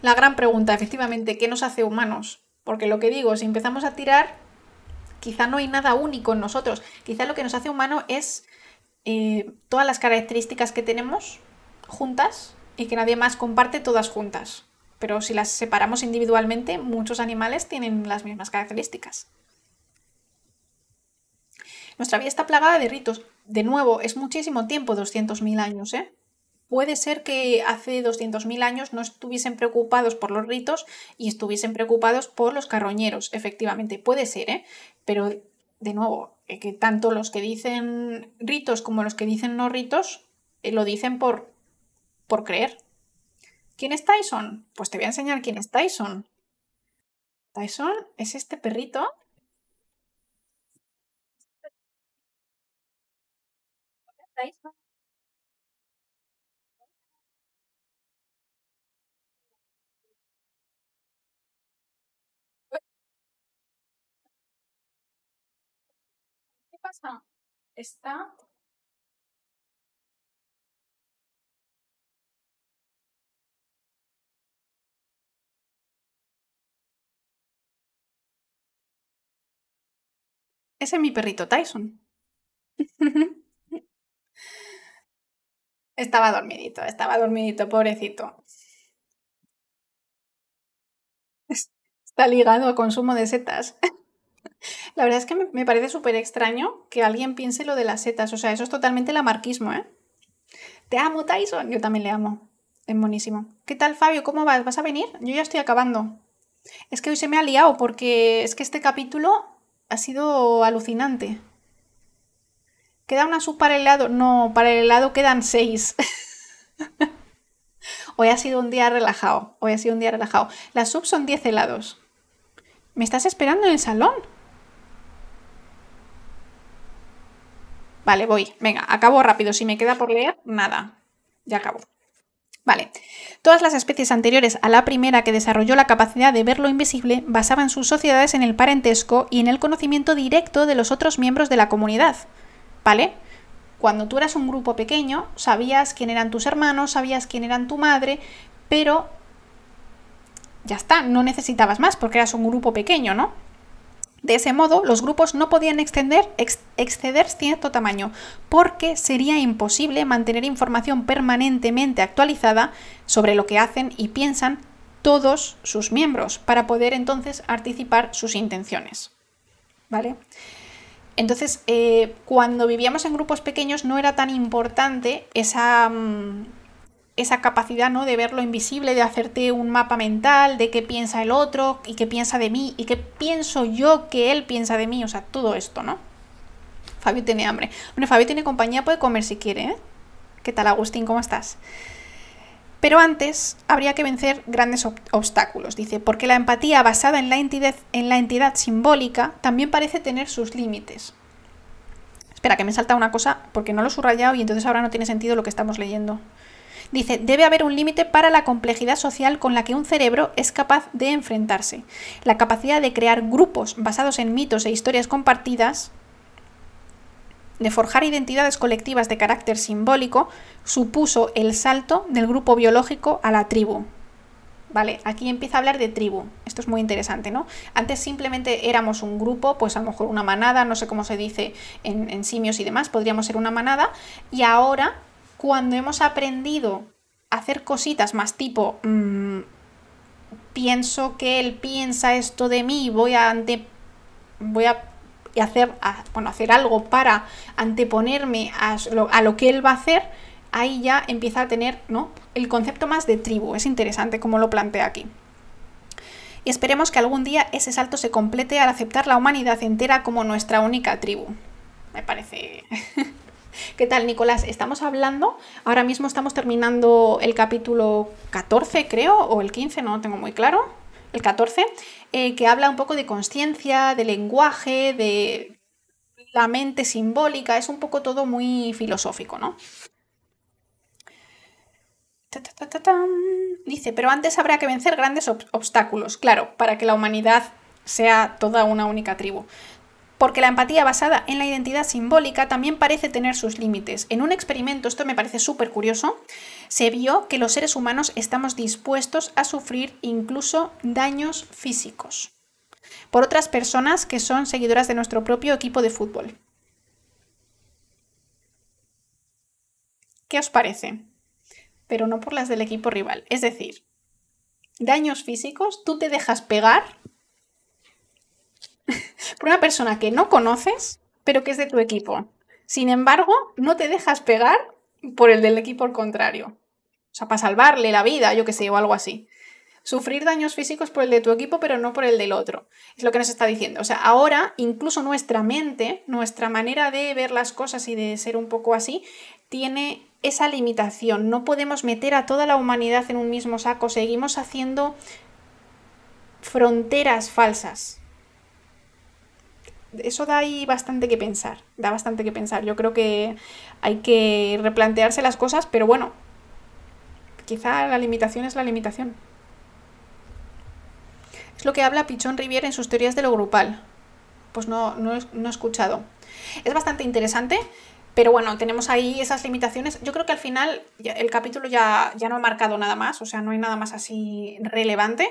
La gran pregunta, efectivamente, ¿qué nos hace humanos? Porque lo que digo, si empezamos a tirar, quizá no hay nada único en nosotros. Quizá lo que nos hace humano es eh, todas las características que tenemos juntas y que nadie más comparte todas juntas. Pero si las separamos individualmente, muchos animales tienen las mismas características. Nuestra vida está plagada de ritos. De nuevo, es muchísimo tiempo, 200.000 años, ¿eh? Puede ser que hace 200.000 años no estuviesen preocupados por los ritos y estuviesen preocupados por los carroñeros, efectivamente. Puede ser, ¿eh? Pero, de nuevo, eh, que tanto los que dicen ritos como los que dicen no ritos eh, lo dicen por por creer. ¿Quién es Tyson? Pues te voy a enseñar quién es Tyson. Tyson es este perrito. ¿Qué Está Ese es mi perrito Tyson. estaba dormidito, estaba dormidito, pobrecito. Está ligado al consumo de setas. La verdad es que me parece súper extraño que alguien piense lo de las setas. O sea, eso es totalmente lamarquismo, ¿eh? Te amo, Tyson. Yo también le amo. Es buenísimo. ¿Qué tal, Fabio? ¿Cómo vas? ¿Vas a venir? Yo ya estoy acabando. Es que hoy se me ha liado porque es que este capítulo ha sido alucinante. ¿Queda una sub para el helado? No, para el helado quedan seis. Hoy ha sido un día relajado. Hoy ha sido un día relajado. Las subs son 10 helados. ¿Me estás esperando en el salón? Vale, voy. Venga, acabo rápido. Si me queda por leer, nada. Ya acabo. Vale. Todas las especies anteriores a la primera que desarrolló la capacidad de ver lo invisible basaban sus sociedades en el parentesco y en el conocimiento directo de los otros miembros de la comunidad. ¿Vale? Cuando tú eras un grupo pequeño, sabías quién eran tus hermanos, sabías quién eran tu madre, pero ya está, no necesitabas más porque eras un grupo pequeño, ¿no? De ese modo, los grupos no podían exceder cierto tamaño, porque sería imposible mantener información permanentemente actualizada sobre lo que hacen y piensan todos sus miembros, para poder entonces anticipar sus intenciones. ¿Vale? Entonces, eh, cuando vivíamos en grupos pequeños no era tan importante esa, mm, esa capacidad ¿no? de ver lo invisible, de hacerte un mapa mental, de qué piensa el otro y qué piensa de mí y qué pienso yo que él piensa de mí, o sea, todo esto, ¿no? Fabio tiene hambre. Bueno, Fabio tiene compañía, puede comer si quiere, ¿eh? ¿Qué tal, Agustín? ¿Cómo estás? Pero antes habría que vencer grandes obstáculos, dice, porque la empatía basada en la, entidad, en la entidad simbólica también parece tener sus límites. Espera, que me salta una cosa porque no lo he subrayado y entonces ahora no tiene sentido lo que estamos leyendo. Dice, debe haber un límite para la complejidad social con la que un cerebro es capaz de enfrentarse. La capacidad de crear grupos basados en mitos e historias compartidas de forjar identidades colectivas de carácter simbólico supuso el salto del grupo biológico a la tribu. Vale, aquí empieza a hablar de tribu. Esto es muy interesante, ¿no? Antes simplemente éramos un grupo, pues a lo mejor una manada, no sé cómo se dice en, simios y demás, podríamos ser una manada. Y ahora, cuando hemos aprendido a hacer cositas más tipo, mm, pienso que él piensa esto de mí, voy a ante, voy a hacer, bueno, hacer algo para anteponerme a lo, que él va a hacer, ahí ya empieza a tener ¿no? el concepto más de tribu. Es interesante como lo plantea aquí. Y esperemos que algún día ese salto se complete al aceptar la humanidad entera como nuestra única tribu. Me parece... ¿Qué tal, Nicolás? Estamos hablando, ahora mismo estamos terminando el capítulo 14, creo, o el 15, no lo tengo muy claro. El 14, eh, que habla un poco de conciencia, de lenguaje, de la mente simbólica, es un poco todo muy filosófico, ¿no? Dice, pero antes habrá que vencer grandes obstáculos, claro, para que la humanidad sea toda una única tribu porque la empatía basada en la identidad simbólica también parece tener sus límites. En un experimento, esto me parece súper curioso, se vio que los seres humanos estamos dispuestos a sufrir incluso daños físicos por otras personas que son seguidoras de nuestro propio equipo de fútbol. ¿Qué os parece? Pero no por las del equipo rival. Es decir, daños físicos, tú te dejas pegar por una persona que no conoces, pero que es de tu equipo. Sin embargo, no te dejas pegar por el del equipo al contrario. O sea, para salvarle la vida, yo que sé, o algo así. Sufrir daños físicos por el de tu equipo, pero no por el del otro. Es lo que nos está diciendo. O sea, ahora incluso nuestra mente, nuestra manera de ver las cosas y de ser un poco así, tiene esa limitación. No podemos meter a toda la humanidad en un mismo saco. Seguimos haciendo fronteras falsas eso da ahí bastante que pensar, da bastante que pensar. Yo creo que hay que replantearse las cosas, pero bueno, quizá la limitación es la limitación. Es lo que habla Pichón Riviera en sus teorías de lo grupal. Pues no, no, he escuchado. Es bastante interesante, pero bueno, tenemos ahí esas limitaciones. Yo creo que al final el capítulo ya, ya no ha marcado nada más, o sea, no hay nada más así relevante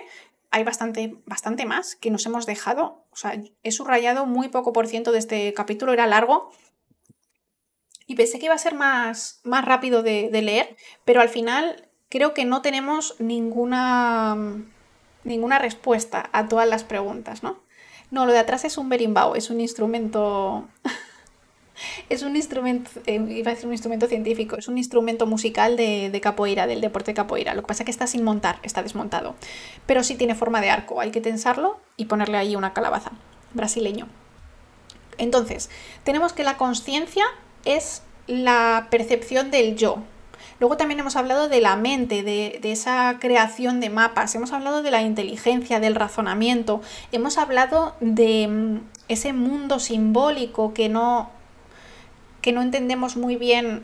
hay bastante, bastante más que nos hemos dejado. O sea, he subrayado muy poco por ciento de este capítulo, era largo. Y pensé que iba a ser más, más rápido de, leer, pero al final creo que no tenemos ninguna, ninguna respuesta a todas las preguntas, ¿no? No, lo de atrás es un berimbau, es un instrumento Es un instrumento, eh, iba a decir un instrumento científico, es un instrumento musical de, de, capoeira, del deporte capoeira. Lo que pasa es que está sin montar, está desmontado. Pero sí tiene forma de arco, hay que tensarlo y ponerle ahí una calabaza. Brasileño. Entonces, tenemos que la conciencia es la percepción del yo. Luego también hemos hablado de la mente, de, de, esa creación de mapas, hemos hablado de la inteligencia, del razonamiento, hemos hablado de mm, ese mundo simbólico que no, que no entendemos muy bien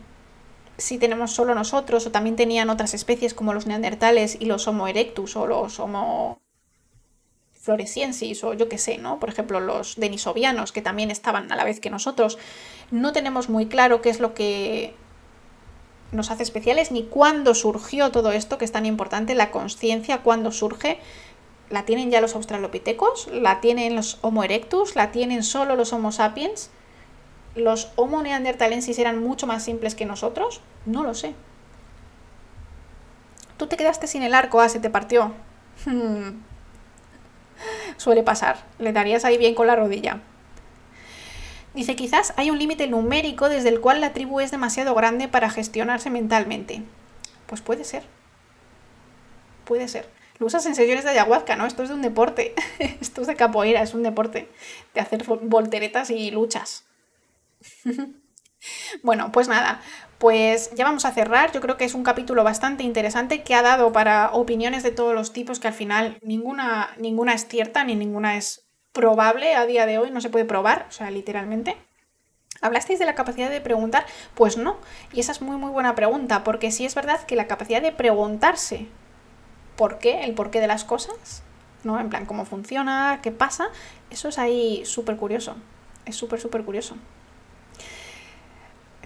si tenemos solo nosotros o también tenían otras especies como los neandertales y los Homo erectus o los Homo floresiensis o yo qué sé, ¿no? Por ejemplo, los denisovianos que también estaban a la vez que nosotros. No tenemos muy claro qué es lo que nos hace especiales ni cuándo surgió todo esto que es tan importante, la conciencia, cuándo surge. ¿La tienen ya los australopitecos? ¿La tienen los Homo erectus? ¿La tienen solo los Homo sapiens? ¿Los Homo neandertalensis eran mucho más simples que nosotros? No lo sé. Tú te quedaste sin el arco, ah, se te partió. Suele pasar. Le darías ahí bien con la rodilla. Dice, quizás hay un límite numérico desde el cual la tribu es demasiado grande para gestionarse mentalmente. Pues puede ser. Puede ser. Lo usas en sesiones de ayahuasca, ¿no? Esto es de un deporte. Esto es de capoeira, es un deporte. De hacer volteretas y luchas. bueno, pues nada, pues ya vamos a cerrar. Yo creo que es un capítulo bastante interesante que ha dado para opiniones de todos los tipos que al final ninguna, ninguna es cierta ni ninguna es probable a día de hoy, no se puede probar, o sea, literalmente. ¿Hablasteis de la capacidad de preguntar? Pues no. Y esa es muy muy buena pregunta, porque sí es verdad que la capacidad de preguntarse por qué, el porqué de las cosas, ¿no? En plan, cómo funciona, qué pasa, eso es ahí súper curioso. Es súper, súper curioso.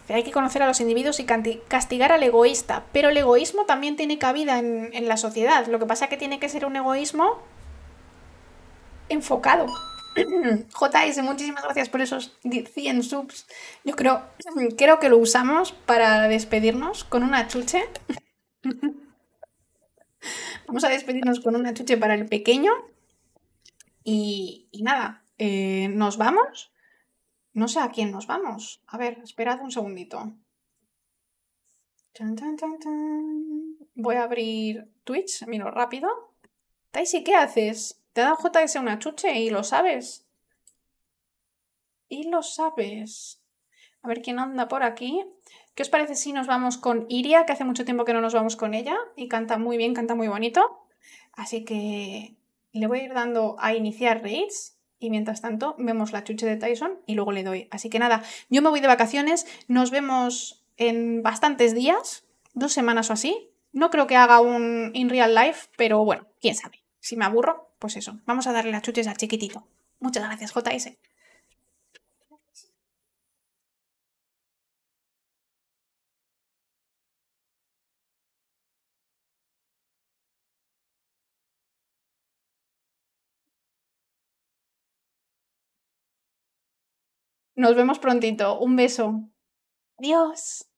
Hay que conocer a los individuos y castigar al egoísta, pero el egoísmo también tiene cabida en, en la sociedad. Lo que pasa es que tiene que ser un egoísmo enfocado. JS, muchísimas gracias por esos 100 subs. Yo creo, creo que lo usamos para despedirnos con una chuche. Vamos a despedirnos con una chuche para el pequeño. Y, y nada, eh, nos vamos. No sé a quién nos vamos. A ver, esperad un segundito. Voy a abrir Twitch, miro rápido. Taisi, ¿qué haces? Te dado JS una chuche y lo sabes. Y lo sabes. A ver quién anda por aquí. ¿Qué os parece si nos vamos con Iria, que hace mucho tiempo que no nos vamos con ella y canta muy bien, canta muy bonito? Así que le voy a ir dando a iniciar raids y mientras tanto vemos la chuche de Tyson y luego le doy. Así que nada, yo me voy de vacaciones, nos vemos en bastantes días, dos semanas o así. No creo que haga un in real life, pero bueno, quién sabe. Si me aburro, pues eso, vamos a darle las chuches al chiquitito. Muchas gracias, JS. Nos vemos prontito. Un beso. Adiós.